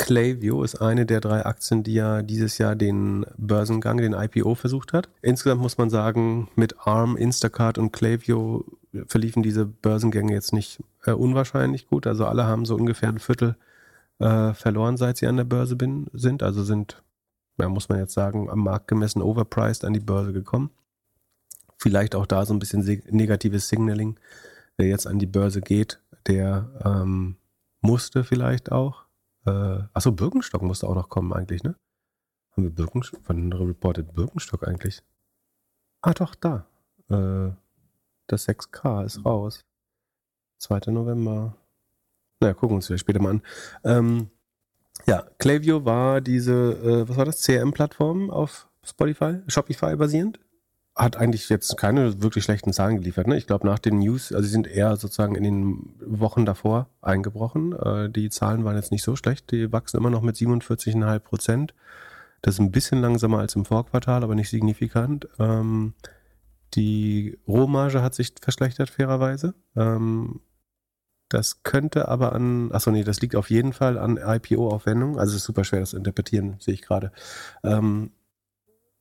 B: Clayview ist eine der drei Aktien, die ja dieses Jahr den Börsengang, den IPO versucht hat. Insgesamt muss man sagen, mit ARM, Instacart und Clayview verliefen diese Börsengänge jetzt nicht äh, unwahrscheinlich gut. Also alle haben so ungefähr ein Viertel äh, verloren, seit sie an der Börse bin, sind. Also sind, ja, muss man jetzt sagen, am Markt gemessen overpriced an die Börse gekommen. Vielleicht auch da so ein bisschen negatives Signaling. Wer jetzt an die Börse geht, der ähm, musste vielleicht auch äh, achso, Birkenstock musste auch noch kommen eigentlich, ne? Haben wir Birkenstock? Wann reported Birkenstock eigentlich? Ah, doch, da. Äh, das 6K ist raus. 2. November. Naja, gucken wir uns vielleicht später mal an. Ähm, ja, Klaviyo war diese, äh, was war das, CRM-Plattform auf Spotify, Shopify basierend hat eigentlich jetzt keine wirklich schlechten Zahlen geliefert. Ne? Ich glaube, nach den News, also sie sind eher sozusagen in den Wochen davor eingebrochen. Äh, die Zahlen waren jetzt nicht so schlecht. Die wachsen immer noch mit 47,5 Prozent. Das ist ein bisschen langsamer als im Vorquartal, aber nicht signifikant. Ähm, die Rohmarge hat sich verschlechtert, fairerweise. Ähm, das könnte aber an, achso nee, das liegt auf jeden Fall an IPO-Aufwendungen. Also es ist super schwer, das zu interpretieren, sehe ich gerade. Ähm,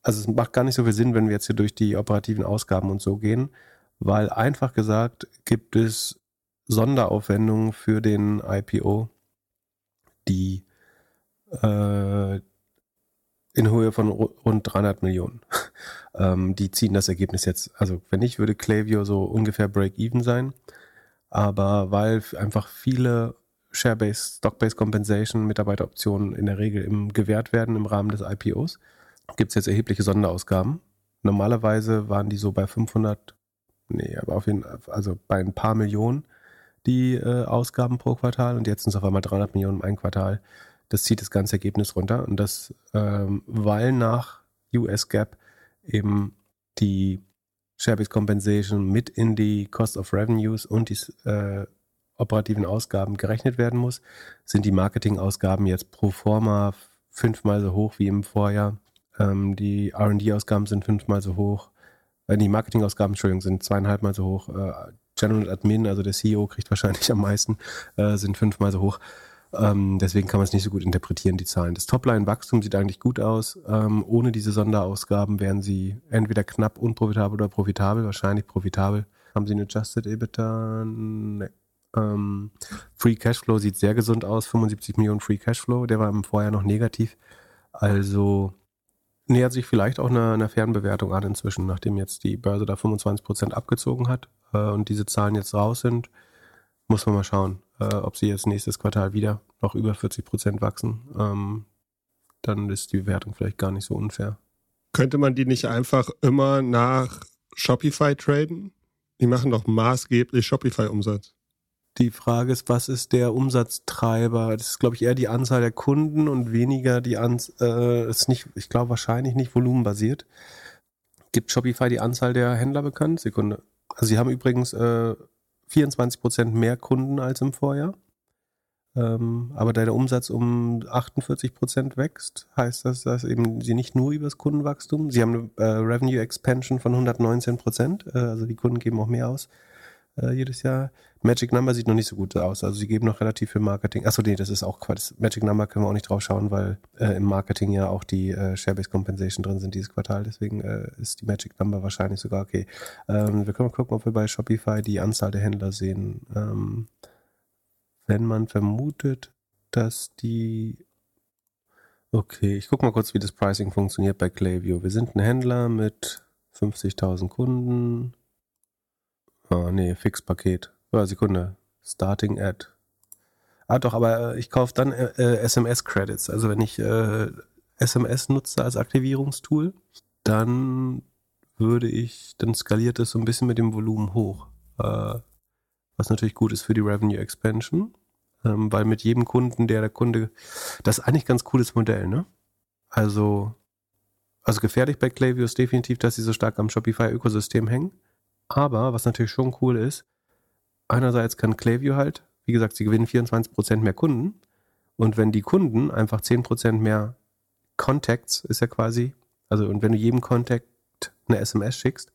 B: also es macht gar nicht so viel Sinn, wenn wir jetzt hier durch die operativen Ausgaben und so gehen, weil einfach gesagt gibt es Sonderaufwendungen für den IPO, die äh, in Höhe von rund 300 Millionen. ähm, die ziehen das Ergebnis jetzt, also wenn nicht, würde Clavio so ungefähr Break-Even sein. Aber weil einfach viele Share-Based, Stock-Based Compensation, Mitarbeiteroptionen in der Regel im, gewährt werden im Rahmen des IPOs, gibt es jetzt erhebliche Sonderausgaben. Normalerweise waren die so bei 500, nee, aber auf jeden Fall, also bei ein paar Millionen die äh, Ausgaben pro Quartal und jetzt sind es auf einmal 300 Millionen im ein Quartal. Das zieht das ganze Ergebnis runter und das, ähm, weil nach US Gap eben die Share-Based Compensation mit in die Cost of Revenues und die äh, operativen Ausgaben gerechnet werden muss, sind die Marketingausgaben jetzt pro forma fünfmal so hoch wie im Vorjahr ähm, die RD-Ausgaben sind fünfmal so hoch. Äh, die Marketing-Ausgaben, Entschuldigung, sind zweieinhalbmal so hoch. Äh, General Admin, also der CEO kriegt wahrscheinlich am meisten, äh, sind fünfmal so hoch. Ähm, deswegen kann man es nicht so gut interpretieren, die Zahlen. Das Topline-Wachstum sieht eigentlich gut aus. Ähm, ohne diese Sonderausgaben wären sie entweder knapp unprofitabel oder profitabel, wahrscheinlich profitabel. Haben sie eine Adjusted EBITDA? Nee. Ähm, Free Cashflow sieht sehr gesund aus, 75 Millionen Free Cashflow, der war im Vorjahr noch negativ. Also nähert sich vielleicht auch einer, einer Fernbewertung an inzwischen, nachdem jetzt die Börse da 25 Prozent abgezogen hat äh, und diese Zahlen jetzt raus sind, muss man mal schauen, äh, ob sie jetzt nächstes Quartal wieder noch über 40 Prozent wachsen. Ähm, dann ist die Bewertung vielleicht gar nicht so unfair.
A: Könnte man die nicht einfach immer nach Shopify traden? Die machen doch maßgeblich Shopify-Umsatz.
B: Die Frage ist, was ist der Umsatztreiber? Das ist, glaube ich, eher die Anzahl der Kunden und weniger die Anzahl, äh, ist nicht, ich glaube wahrscheinlich nicht volumenbasiert. Gibt Shopify die Anzahl der Händler bekannt? Sekunde. Also sie haben übrigens äh, 24 Prozent mehr Kunden als im Vorjahr. Ähm, aber da der Umsatz um 48 Prozent wächst, heißt das, dass eben sie nicht nur über das Kundenwachstum, sie haben eine äh, Revenue Expansion von 119 Prozent, äh, also die Kunden geben auch mehr aus äh, jedes Jahr. Magic Number sieht noch nicht so gut aus. Also sie geben noch relativ viel Marketing. Achso, nee, das ist auch Quatsch. Magic Number können wir auch nicht drauf schauen, weil äh, im Marketing ja auch die äh, Share-Based Compensation drin sind dieses Quartal. Deswegen äh, ist die Magic Number wahrscheinlich sogar okay. Ähm, wir können mal gucken, ob wir bei Shopify die Anzahl der Händler sehen. Ähm, wenn man vermutet, dass die Okay, ich gucke mal kurz, wie das Pricing funktioniert bei Clayview. Wir sind ein Händler mit 50.000 Kunden. Ah, nee, Fixpaket. Ja, Sekunde. Starting Ad. Ah, doch, aber äh, ich kaufe dann äh, äh SMS-Credits. Also wenn ich äh, SMS nutze als Aktivierungstool, dann würde ich, dann skaliert es so ein bisschen mit dem Volumen hoch. Äh, was natürlich gut ist für die Revenue Expansion. Ähm, weil mit jedem Kunden, der der Kunde, das ist eigentlich ein ganz cooles Modell, ne? Also, also gefährlich bei Klaviyo ist definitiv, dass sie so stark am Shopify-Ökosystem hängen. Aber was natürlich schon cool ist, einerseits kann Klaviyo halt, wie gesagt, sie gewinnen 24% mehr Kunden. Und wenn die Kunden einfach 10% mehr Contacts, ist ja quasi, also und wenn du jedem Contact eine SMS schickst,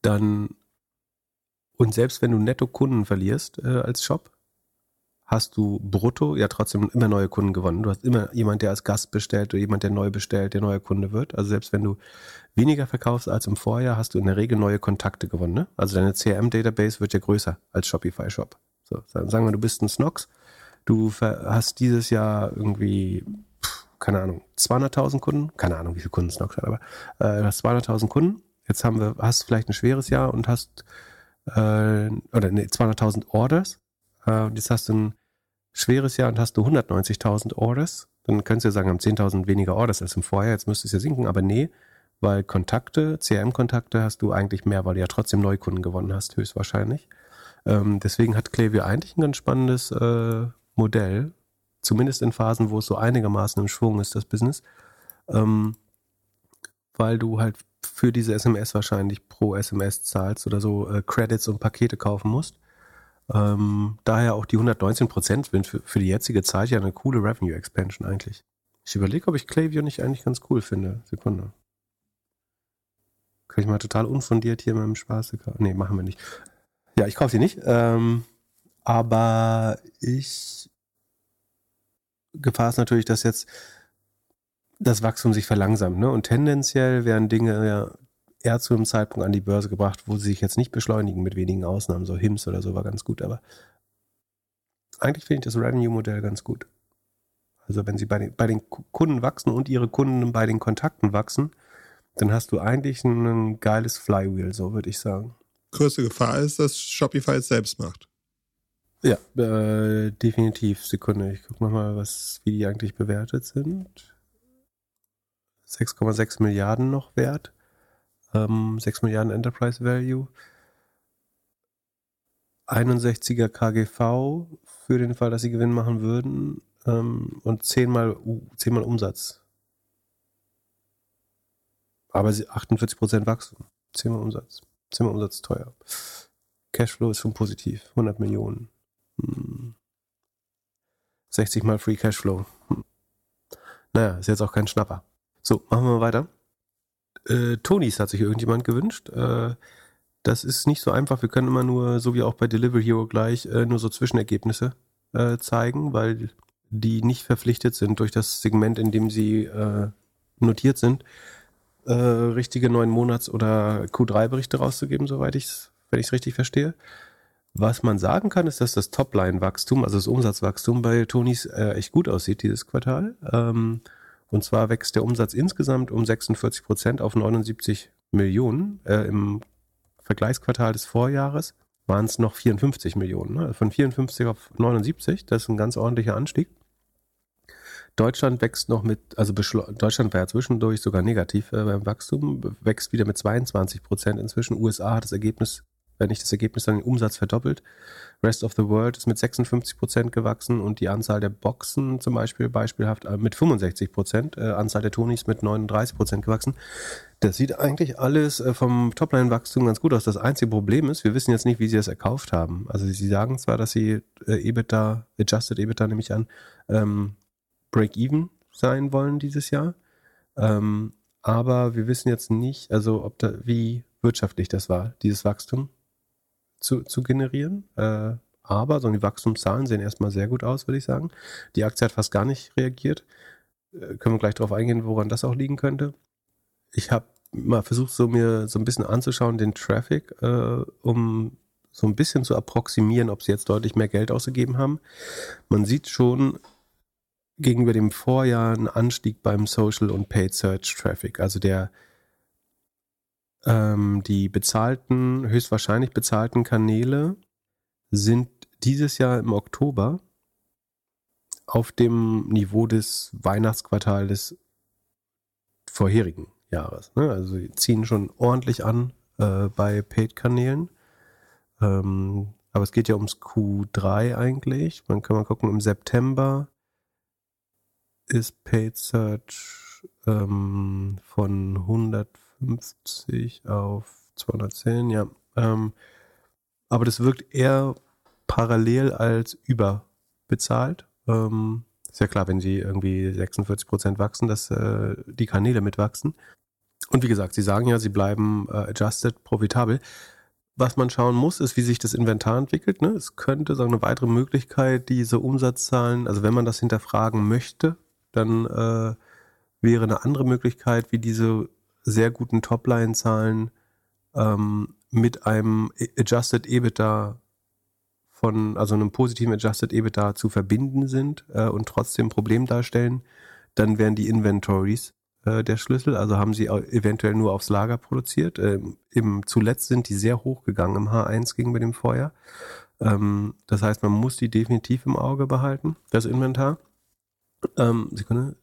B: dann und selbst wenn du netto Kunden verlierst äh, als Shop, hast du brutto ja trotzdem immer neue Kunden gewonnen. Du hast immer jemand, der als Gast bestellt oder jemand, der neu bestellt, der neuer Kunde wird. Also selbst wenn du weniger verkaufst als im Vorjahr, hast du in der Regel neue Kontakte gewonnen. Ne? Also deine CRM-Database wird ja größer als Shopify-Shop. So, sagen wir, du bist ein Snox, du hast dieses Jahr irgendwie, keine Ahnung, 200.000 Kunden, keine Ahnung, wie viele Kunden Snox hat, aber äh, du hast 200.000 Kunden. Jetzt haben wir, hast vielleicht ein schweres Jahr und hast äh, oder nee, 200.000 Orders äh, jetzt hast du ein schweres Jahr und hast du 190.000 Orders, dann könntest du ja sagen, haben 10.000 weniger Orders als im Vorjahr, jetzt müsste es ja sinken, aber nee, weil Kontakte, CRM-Kontakte hast du eigentlich mehr, weil du ja trotzdem Neukunden gewonnen hast, höchstwahrscheinlich. Ähm, deswegen hat Klaviyo eigentlich ein ganz spannendes äh, Modell, zumindest in Phasen, wo es so einigermaßen im Schwung ist, das Business, ähm, weil du halt für diese SMS wahrscheinlich pro SMS zahlst oder so äh, Credits und Pakete kaufen musst. Ähm, daher auch die 119 Prozent sind für, für die jetzige Zeit ja eine coole Revenue Expansion eigentlich. Ich überlege, ob ich Klaviyo nicht eigentlich ganz cool finde. Sekunde. Kann ich mal total unfundiert hier mit dem Spaß. Nee, machen wir nicht. Ja, ich kaufe sie nicht. Ähm, aber ich Gefahr ist natürlich, dass jetzt das Wachstum sich verlangsamt. Ne? Und tendenziell werden Dinge ja eher zu einem Zeitpunkt an die Börse gebracht, wo sie sich jetzt nicht beschleunigen, mit wenigen Ausnahmen. So HIMS oder so war ganz gut, aber eigentlich finde ich das Revenue-Modell ganz gut. Also wenn sie bei den, bei den Kunden wachsen und ihre Kunden bei den Kontakten wachsen, dann hast du eigentlich ein geiles Flywheel, so würde ich sagen.
A: Größte Gefahr ist, dass Shopify es selbst macht.
B: Ja, äh, definitiv. Sekunde, ich gucke mal, was, wie die eigentlich bewertet sind. 6,6 Milliarden noch wert ähm, 6 Milliarden Enterprise Value, 61er KGV für den Fall, dass sie Gewinn machen würden ähm, und 10 mal, 10 mal Umsatz. Aber 48 Prozent Wachstum, 10 mal Umsatz, 10 mal Umsatz teuer. Cashflow ist schon positiv, 100 Millionen. Hm. 60 mal Free Cashflow. Hm. Naja, ist jetzt auch kein Schnapper. So, machen wir mal weiter äh, Tonys hat sich irgendjemand gewünscht. Äh, das ist nicht so einfach. Wir können immer nur, so wie auch bei Delivery Hero gleich, äh, nur so Zwischenergebnisse äh, zeigen, weil die nicht verpflichtet sind durch das Segment, in dem sie äh, notiert sind, richtige neun Monats- oder Q3-Berichte rauszugeben, soweit ich es, wenn ich es richtig verstehe. Was man sagen kann, ist, dass das Topline-Wachstum, also das Umsatzwachstum bei Tonys äh, echt gut aussieht dieses Quartal. Ähm, und zwar wächst der Umsatz insgesamt um 46 Prozent auf 79 Millionen. Äh, Im Vergleichsquartal des Vorjahres waren es noch 54 Millionen. Ne? Von 54 auf 79, das ist ein ganz ordentlicher Anstieg. Deutschland wächst noch mit, also Deutschland war ja zwischendurch sogar negativ äh, beim Wachstum, wächst wieder mit 22 Prozent inzwischen. USA hat das Ergebnis wenn nicht das Ergebnis, dann den Umsatz verdoppelt. Rest of the World ist mit 56 Prozent gewachsen und die Anzahl der Boxen zum Beispiel beispielhaft äh, mit 65 Prozent, äh, Anzahl der Tonis mit 39 Prozent gewachsen. Das sieht eigentlich alles äh, vom Topline-Wachstum ganz gut aus. Das einzige Problem ist, wir wissen jetzt nicht, wie sie das erkauft haben. Also sie sagen zwar, dass sie äh, EBITDA, Adjusted EBITDA nehme ich an, ähm, Break-Even sein wollen dieses Jahr. Ähm, aber wir wissen jetzt nicht, also ob da, wie wirtschaftlich das war, dieses Wachstum zu, zu generieren. Äh, aber so die Wachstumszahlen sehen erstmal sehr gut aus, würde ich sagen. Die Aktie hat fast gar nicht reagiert. Äh, können wir gleich darauf eingehen, woran das auch liegen könnte. Ich habe mal versucht, so mir so ein bisschen anzuschauen, den Traffic, äh, um so ein bisschen zu approximieren, ob sie jetzt deutlich mehr Geld ausgegeben haben. Man sieht schon gegenüber dem Vorjahr einen Anstieg beim Social und Paid Search Traffic. Also der ähm, die bezahlten, höchstwahrscheinlich bezahlten Kanäle sind dieses Jahr im Oktober auf dem Niveau des Weihnachtsquartals des vorherigen Jahres. Ne? Also sie ziehen schon ordentlich an äh, bei Paid-Kanälen. Ähm, aber es geht ja ums Q3 eigentlich. Man kann mal gucken, im September ist Paid Search ähm, von 100 50 auf 210, ja. Ähm, aber das wirkt eher parallel als überbezahlt. Ähm, ist ja klar, wenn sie irgendwie 46 Prozent wachsen, dass äh, die Kanäle mitwachsen. Und wie gesagt, sie sagen ja, sie bleiben äh, adjusted profitabel. was man schauen muss, ist, wie sich das Inventar entwickelt. Ne? Es könnte sagen, eine weitere Möglichkeit, diese Umsatzzahlen, also wenn man das hinterfragen möchte, dann äh, wäre eine andere Möglichkeit, wie diese sehr guten Topline-Zahlen ähm, mit einem Adjusted EBITDA von, also einem positiven Adjusted EBITDA zu verbinden sind äh, und trotzdem ein Problem darstellen, dann wären die Inventories äh, der Schlüssel. Also haben sie eventuell nur aufs Lager produziert. Ähm, im, zuletzt sind die sehr hoch gegangen im H1 gegenüber dem Vorjahr. Ähm, das heißt, man muss die definitiv im Auge behalten, das Inventar. Ähm, Sekunde.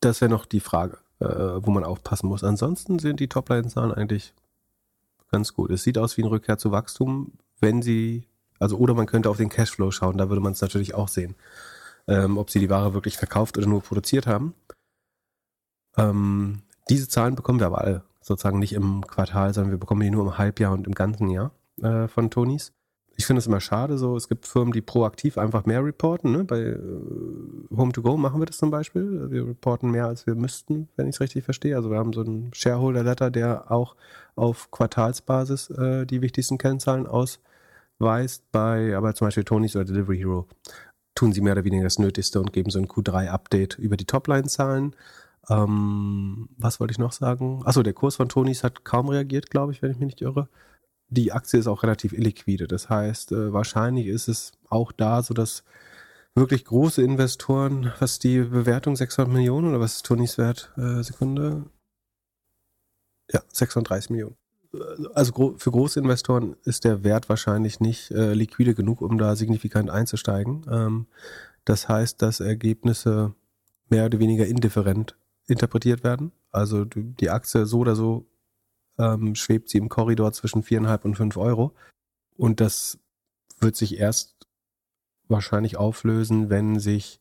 B: Das wäre noch die Frage, äh, wo man aufpassen muss. Ansonsten sind die Topline-Zahlen eigentlich ganz gut. Es sieht aus wie ein Rückkehr zu Wachstum, wenn sie, also oder man könnte auf den Cashflow schauen, da würde man es natürlich auch sehen, ähm, ob sie die Ware wirklich verkauft oder nur produziert haben. Ähm, diese Zahlen bekommen wir aber alle sozusagen nicht im Quartal, sondern wir bekommen die nur im Halbjahr und im ganzen Jahr äh, von Tonys. Ich finde es immer schade, so es gibt Firmen, die proaktiv einfach mehr reporten. Ne? Bei äh, Home2Go machen wir das zum Beispiel. Wir reporten mehr, als wir müssten, wenn ich es richtig verstehe. Also wir haben so einen Shareholder-Letter, der auch auf Quartalsbasis äh, die wichtigsten Kennzahlen ausweist. Bei aber zum Beispiel Tonys oder Delivery Hero tun sie mehr oder weniger das Nötigste und geben so ein Q3-Update über die Topline-Zahlen. Ähm, was wollte ich noch sagen? Achso, der Kurs von Tonys hat kaum reagiert, glaube ich, wenn ich mich nicht irre. Die Aktie ist auch relativ illiquide. Das heißt, äh, wahrscheinlich ist es auch da so, dass wirklich große Investoren, was die Bewertung 600 Millionen oder was ist Tonys Wert? Äh, Sekunde. Ja, 36 Millionen. Also für große Investoren ist der Wert wahrscheinlich nicht äh, liquide genug, um da signifikant einzusteigen. Ähm, das heißt, dass Ergebnisse mehr oder weniger indifferent interpretiert werden. Also die Aktie so oder so ähm, schwebt sie im Korridor zwischen viereinhalb und fünf Euro. Und das wird sich erst wahrscheinlich auflösen, wenn sich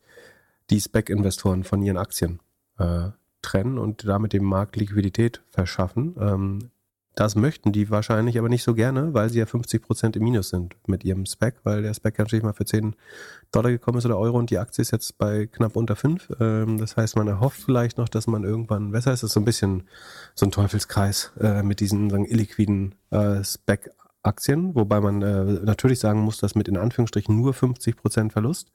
B: die Spec-Investoren von ihren Aktien äh, trennen und damit dem Markt Liquidität verschaffen. Ähm, das möchten die wahrscheinlich aber nicht so gerne, weil sie ja 50 Prozent im Minus sind mit ihrem Spec, weil der Spec natürlich mal für 10 Dollar gekommen ist oder Euro und die Aktie ist jetzt bei knapp unter 5. Ähm, das heißt, man erhofft vielleicht noch, dass man irgendwann besser ist. Das ist so ein bisschen so ein Teufelskreis äh, mit diesen sagen, illiquiden äh, Spec-Aktien, wobei man äh, natürlich sagen muss, dass mit in Anführungsstrichen nur 50 Prozent Verlust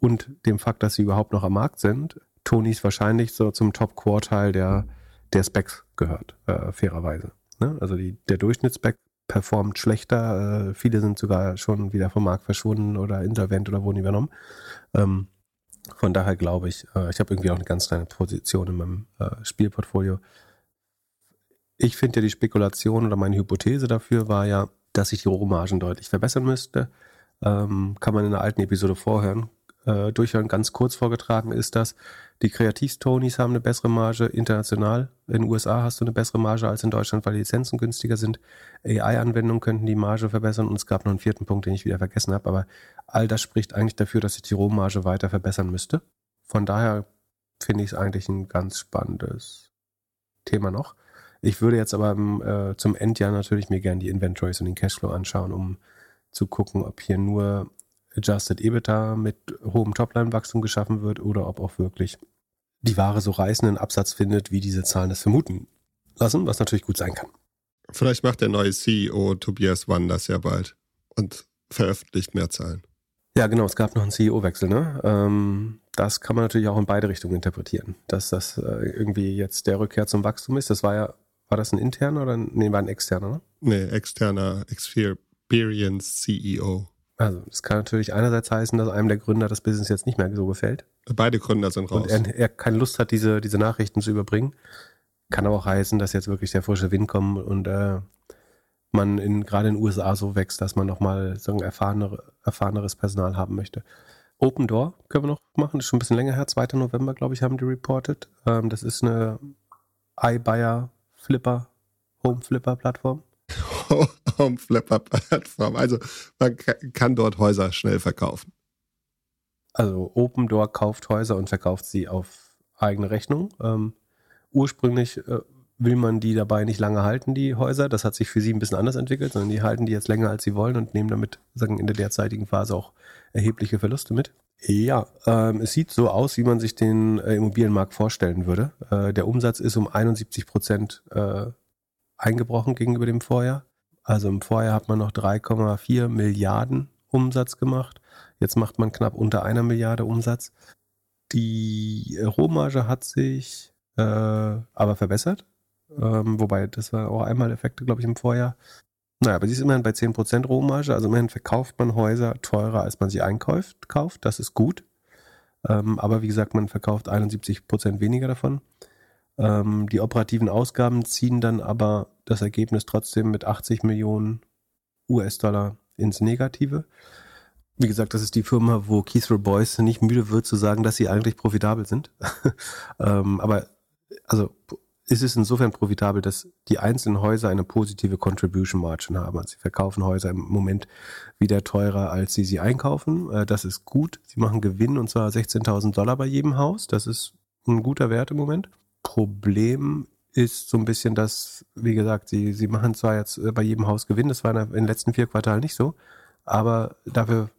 B: und dem Fakt, dass sie überhaupt noch am Markt sind, Tonys wahrscheinlich so zum Top-Quartal der, der Specs gehört, fairerweise. Ne? Also die, der Durchschnittsback performt schlechter. Äh, viele sind sogar schon wieder vom Markt verschwunden oder insolvent oder wurden übernommen. Ähm, von daher glaube ich, äh, ich habe irgendwie auch eine ganz kleine Position in meinem äh, Spielportfolio. Ich finde ja die Spekulation oder meine Hypothese dafür war ja, dass sich die Rohmargen deutlich verbessern müsste. Ähm, kann man in der alten Episode vorhören äh, durchhören, ganz kurz vorgetragen ist das. Die Kreativstonys haben eine bessere Marge international. In den USA hast du eine bessere Marge als in Deutschland, weil die Lizenzen günstiger sind. AI-Anwendungen könnten die Marge verbessern und es gab noch einen vierten Punkt, den ich wieder vergessen habe. Aber all das spricht eigentlich dafür, dass sich die Rohmarge weiter verbessern müsste. Von daher finde ich es eigentlich ein ganz spannendes Thema noch. Ich würde jetzt aber äh, zum Endjahr natürlich mir gerne die Inventories und den Cashflow anschauen, um zu gucken, ob hier nur Adjusted EBITDA mit hohem Topline-Wachstum geschaffen wird oder ob auch wirklich die Ware so reißenden Absatz findet, wie diese Zahlen es vermuten lassen, was natürlich gut sein kann.
A: Vielleicht macht der neue CEO Tobias Wann das ja bald und veröffentlicht mehr Zahlen.
B: Ja, genau, es gab noch einen CEO-Wechsel, ne? Ähm, das kann man natürlich auch in beide Richtungen interpretieren. Dass das äh, irgendwie jetzt der Rückkehr zum Wachstum ist. Das war ja, war das ein interner oder nee, war ein externer, ne?
A: Nee, externer Experience CEO.
B: Also, das kann natürlich einerseits heißen, dass einem der Gründer das Business jetzt nicht mehr so gefällt.
A: Beide Gründer sind raus.
B: Und er, er keine Lust hat, diese, diese Nachrichten zu überbringen. Kann aber auch heißen, dass jetzt wirklich der frische Wind kommt und äh, man in, gerade in den USA so wächst, dass man nochmal so ein erfahrenere, erfahreneres Personal haben möchte. Open Door können wir noch machen, das ist schon ein bisschen länger her, 2. November, glaube ich, haben die reported. Ähm, das ist eine iBuyer Flipper, Home Flipper Plattform.
A: Home Flipper Plattform. Also man kann dort Häuser schnell verkaufen.
B: Also Open Door kauft Häuser und verkauft sie auf eigene Rechnung. Ähm, ursprünglich äh, will man die dabei nicht lange halten, die Häuser. Das hat sich für sie ein bisschen anders entwickelt, sondern die halten die jetzt länger, als sie wollen und nehmen damit sagen, in der derzeitigen Phase auch erhebliche Verluste mit. Ja, ähm, es sieht so aus, wie man sich den äh, Immobilienmarkt vorstellen würde. Äh, der Umsatz ist um 71 Prozent äh, eingebrochen gegenüber dem Vorjahr Also im Vorjahr hat man noch 3,4 Milliarden Umsatz gemacht. Jetzt macht man knapp unter einer Milliarde Umsatz. Die Rohmarge hat sich äh, aber verbessert. Ähm, wobei, das war auch einmal Effekte, glaube ich, im Vorjahr. Naja, aber sie ist immerhin bei 10% Rohmarge. Also immerhin verkauft man Häuser teurer, als man sie einkauft. Kauft. Das ist gut. Ähm, aber wie gesagt, man verkauft 71% weniger davon. Ähm, die operativen Ausgaben ziehen dann aber das Ergebnis trotzdem mit 80 Millionen US-Dollar ins Negative. Wie gesagt, das ist die Firma, wo Keith Boyce nicht müde wird zu sagen, dass sie eigentlich profitabel sind. ähm, aber also ist es insofern profitabel, dass die einzelnen Häuser eine positive Contribution Margin haben. Also sie verkaufen Häuser im Moment wieder teurer, als sie sie einkaufen. Äh, das ist gut. Sie machen Gewinn und zwar 16.000 Dollar bei jedem Haus. Das ist ein guter Wert im Moment. Problem ist so ein bisschen, dass, wie gesagt, sie, sie machen zwar jetzt äh, bei jedem Haus Gewinn, das war in den letzten vier Quartalen nicht so, aber dafür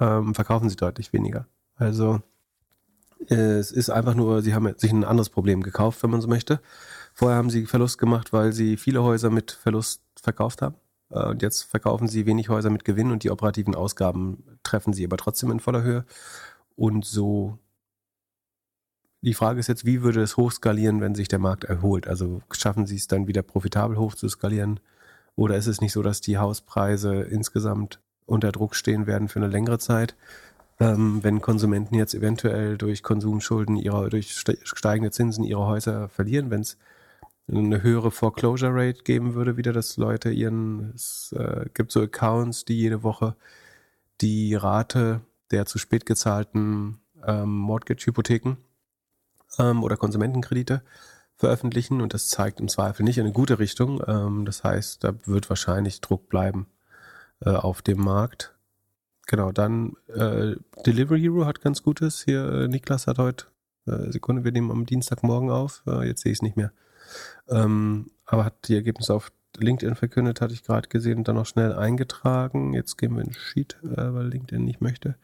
B: ähm, verkaufen sie deutlich weniger. Also es ist einfach nur, sie haben sich ein anderes Problem gekauft, wenn man so möchte. Vorher haben sie Verlust gemacht, weil sie viele Häuser mit Verlust verkauft haben. Äh, und jetzt verkaufen sie wenig Häuser mit Gewinn und die operativen Ausgaben treffen sie aber trotzdem in voller Höhe. Und so die Frage ist jetzt, wie würde es hochskalieren, wenn sich der Markt erholt? Also schaffen Sie es dann wieder profitabel hoch zu skalieren? Oder ist es nicht so, dass die Hauspreise insgesamt unter Druck stehen werden für eine längere Zeit? Ähm, wenn Konsumenten jetzt eventuell durch Konsumschulden, ihre, durch steigende Zinsen ihre Häuser verlieren, wenn es eine höhere Foreclosure Rate geben würde, wieder, dass Leute ihren, es äh, gibt so Accounts, die jede Woche die Rate der zu spät gezahlten ähm, Mortgage-Hypotheken ähm, oder Konsumentenkredite veröffentlichen und das zeigt im Zweifel nicht in eine gute Richtung. Ähm, das heißt, da wird wahrscheinlich Druck bleiben äh, auf dem Markt. Genau, dann äh, Delivery Hero hat ganz Gutes. Hier, äh, Niklas hat heute, äh, Sekunde, wir nehmen am Dienstagmorgen auf, äh, jetzt sehe ich es nicht mehr. Ähm, aber hat die Ergebnisse auf LinkedIn verkündet, hatte ich gerade gesehen und dann noch schnell eingetragen. Jetzt gehen wir in Sheet, äh, weil LinkedIn nicht möchte.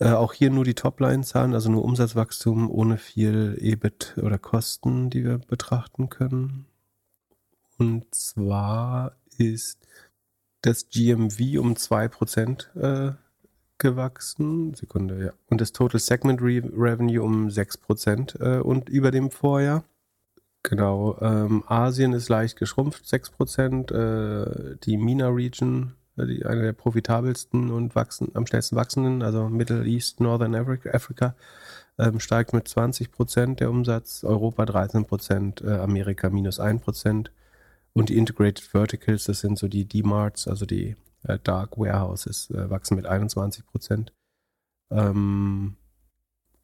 B: Äh, auch hier nur die Topline-Zahlen, also nur Umsatzwachstum ohne viel EBIT oder Kosten, die wir betrachten können. Und zwar ist das GMV um 2% äh, gewachsen. Sekunde, ja. Und das Total Segment Re Revenue um 6% äh, und über dem Vorjahr. Genau. Ähm, Asien ist leicht geschrumpft, 6%. Äh, die MENA Region die, eine der profitabelsten und wachsen, am schnellsten wachsenden, also Middle East, Northern Africa, ähm, steigt mit 20 Prozent der Umsatz, Europa 13 Prozent, äh, Amerika minus 1 Prozent und die Integrated Verticals, das sind so die D-Marts, also die äh, Dark Warehouses, äh, wachsen mit 21 Prozent. Ähm,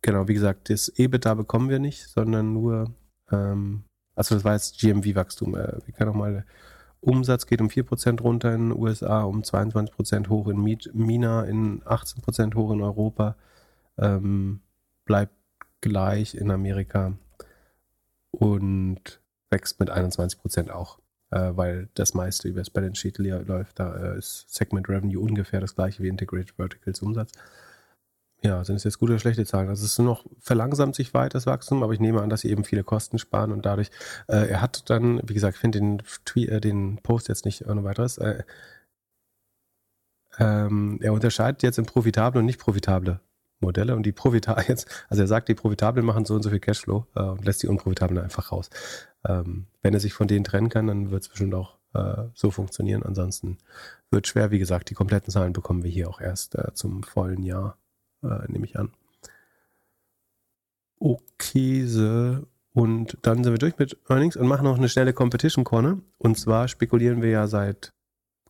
B: genau, wie gesagt, das EBITDA bekommen wir nicht, sondern nur, ähm, also das war jetzt GMV-Wachstum. Äh, wir können auch mal Umsatz geht um 4% runter in den USA, um 22% hoch in Mina, in 18% hoch in Europa, ähm, bleibt gleich in Amerika und wächst mit 21% auch, äh, weil das meiste über das Balance Sheet läuft. Da äh, ist Segment Revenue ungefähr das gleiche wie Integrated Verticals Umsatz. Ja, sind es jetzt gute oder schlechte Zahlen? Also es ist noch verlangsamt sich weit das Wachstum, aber ich nehme an, dass sie eben viele Kosten sparen und dadurch, äh, er hat dann, wie gesagt, ich finde den, äh, den Post jetzt nicht ohne weiteres, äh, ähm, er unterscheidet jetzt in profitable und nicht profitable Modelle und die profitablen jetzt, also er sagt, die profitablen machen so und so viel Cashflow äh, und lässt die unprofitablen einfach raus. Ähm, wenn er sich von denen trennen kann, dann wird es bestimmt auch äh, so funktionieren. Ansonsten wird schwer, wie gesagt, die kompletten Zahlen bekommen wir hier auch erst äh, zum vollen Jahr äh, nehme ich an. Okay, und dann sind wir durch mit Earnings und machen noch eine schnelle Competition Corner. Und zwar spekulieren wir ja seit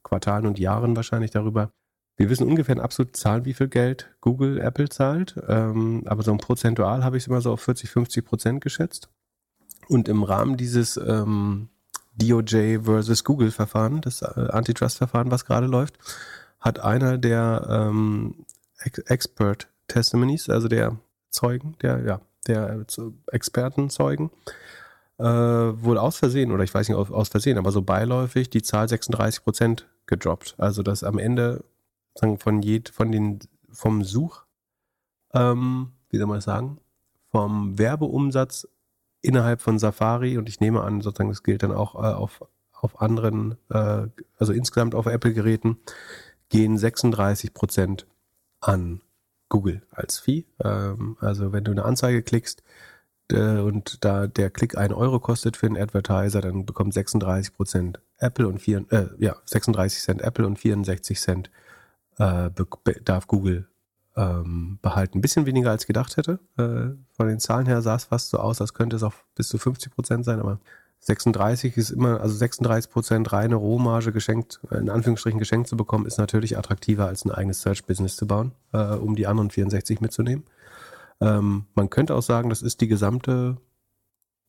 B: Quartalen und Jahren wahrscheinlich darüber. Wir wissen ungefähr in absoluten Zahlen, wie viel Geld Google, Apple zahlt. Ähm, aber so ein prozentual habe ich es immer so auf 40, 50 Prozent geschätzt. Und im Rahmen dieses ähm, DOJ versus Google Verfahren, das äh, Antitrust-Verfahren, was gerade läuft, hat einer der ähm, Expert Testimonies, also der Zeugen, der, ja, der Expertenzeugen, äh, wohl aus Versehen, oder ich weiß nicht aus Versehen, aber so beiläufig die Zahl 36 Prozent gedroppt. Also dass am Ende sagen, von, jed, von den, vom Such, ähm, wie soll man das sagen, vom Werbeumsatz innerhalb von Safari, und ich nehme an, sozusagen, das gilt dann auch äh, auf auf anderen, äh, also insgesamt auf Apple-Geräten, gehen 36 Prozent an Google als Fee. Ähm, also wenn du eine Anzeige klickst äh, und da der Klick ein Euro kostet für einen Advertiser, dann bekommt 36 Prozent Apple und vier, äh, ja 36 Cent Apple und 64 Cent äh, darf Google ähm, behalten. Ein bisschen weniger als gedacht hätte. Äh, von den Zahlen her sah es fast so aus, als könnte es auch bis zu 50 Prozent sein, aber 36 ist immer, also 36 Prozent reine Rohmarge geschenkt, in Anführungsstrichen geschenkt zu bekommen, ist natürlich attraktiver als ein eigenes Search-Business zu bauen, äh, um die anderen 64 mitzunehmen. Ähm, man könnte auch sagen, das ist die gesamte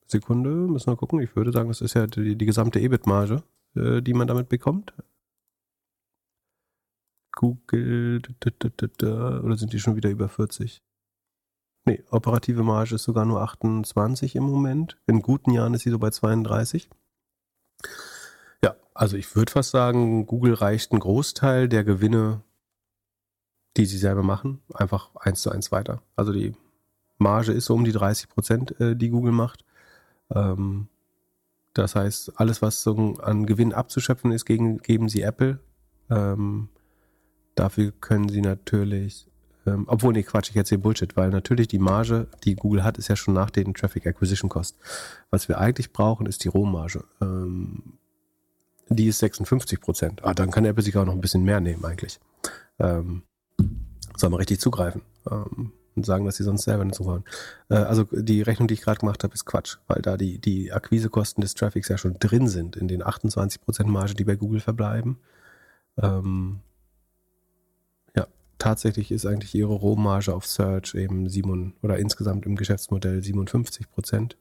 B: Sekunde, müssen wir gucken. Ich würde sagen, das ist ja die, die gesamte EBIT-Marge, äh, die man damit bekommt. Google, oder sind die schon wieder über 40? Nee, operative Marge ist sogar nur 28 im Moment. In guten Jahren ist sie so bei 32. Ja, also ich würde fast sagen, Google reicht einen Großteil der Gewinne, die sie selber machen, einfach eins zu eins weiter. Also die Marge ist so um die 30 Prozent, äh, die Google macht. Ähm, das heißt, alles, was so an Gewinn abzuschöpfen ist, geben sie Apple. Ähm, dafür können sie natürlich ähm, obwohl, nee, Quatsch, ich erzähle Bullshit, weil natürlich die Marge, die Google hat, ist ja schon nach den Traffic Acquisition Cost. Was wir eigentlich brauchen, ist die Rohmarge. Ähm, die ist 56 Prozent. Ah, dann kann Apple sich auch noch ein bisschen mehr nehmen eigentlich. Ähm, soll man richtig zugreifen ähm, und sagen, dass sie sonst selber nicht so wollen. Äh, also die Rechnung, die ich gerade gemacht habe, ist Quatsch, weil da die, die Akquisekosten des Traffics ja schon drin sind in den 28 Prozent Marge, die bei Google verbleiben. Ähm, tatsächlich ist eigentlich ihre Rohmarge auf Search eben 7 oder insgesamt im Geschäftsmodell 57 Prozent.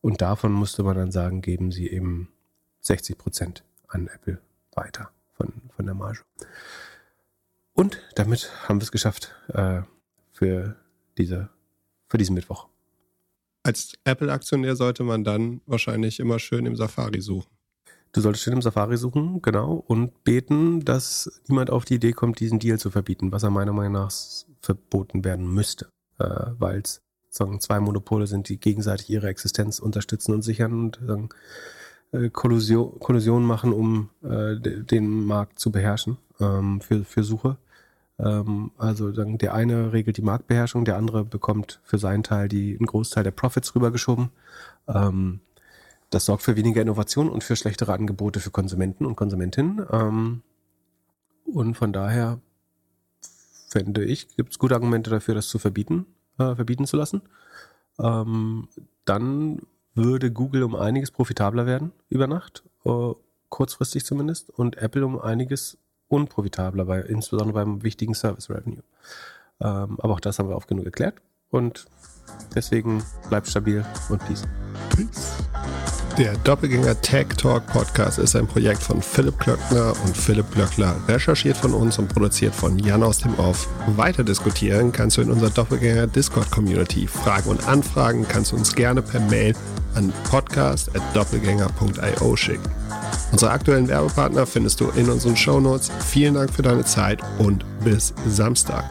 B: Und davon musste man dann sagen, geben sie eben 60 Prozent an Apple weiter von, von der Marge. Und damit haben wir es geschafft äh, für, diese, für diesen Mittwoch.
A: Als Apple-Aktionär sollte man dann wahrscheinlich immer schön im Safari suchen.
B: Du solltest schön im Safari suchen, genau, und beten, dass niemand auf die Idee kommt, diesen Deal zu verbieten, was er meiner Meinung nach verboten werden müsste, äh, weil es zwei Monopole sind, die gegenseitig ihre Existenz unterstützen und sichern und sagen, äh, Kollusion, Kollusion machen, um äh, den Markt zu beherrschen ähm, für, für Suche. Ähm, also dann der eine regelt die Marktbeherrschung, der andere bekommt für seinen Teil die, einen Großteil der Profits rübergeschoben. Ähm, das sorgt für weniger Innovation und für schlechtere Angebote für Konsumenten und Konsumentinnen. Ähm, und von daher fände ich, gibt es gute Argumente dafür, das zu verbieten, äh, verbieten zu lassen. Ähm, dann würde Google um einiges profitabler werden über Nacht, äh, kurzfristig zumindest, und Apple um einiges unprofitabler, bei, insbesondere beim wichtigen Service Revenue. Ähm, aber auch das haben wir oft genug erklärt und deswegen bleibt stabil und peace. Peace.
A: Der Doppelgänger Tech Talk Podcast ist ein Projekt von Philipp Klöckner und Philipp Glöckler, recherchiert von uns und produziert von Jan aus dem Off. Weiter diskutieren kannst du in unserer Doppelgänger Discord Community. Fragen und Anfragen kannst du uns gerne per Mail an podcast.doppelgänger.io schicken. Unsere aktuellen Werbepartner findest du in unseren Shownotes. Vielen Dank für deine Zeit und bis Samstag.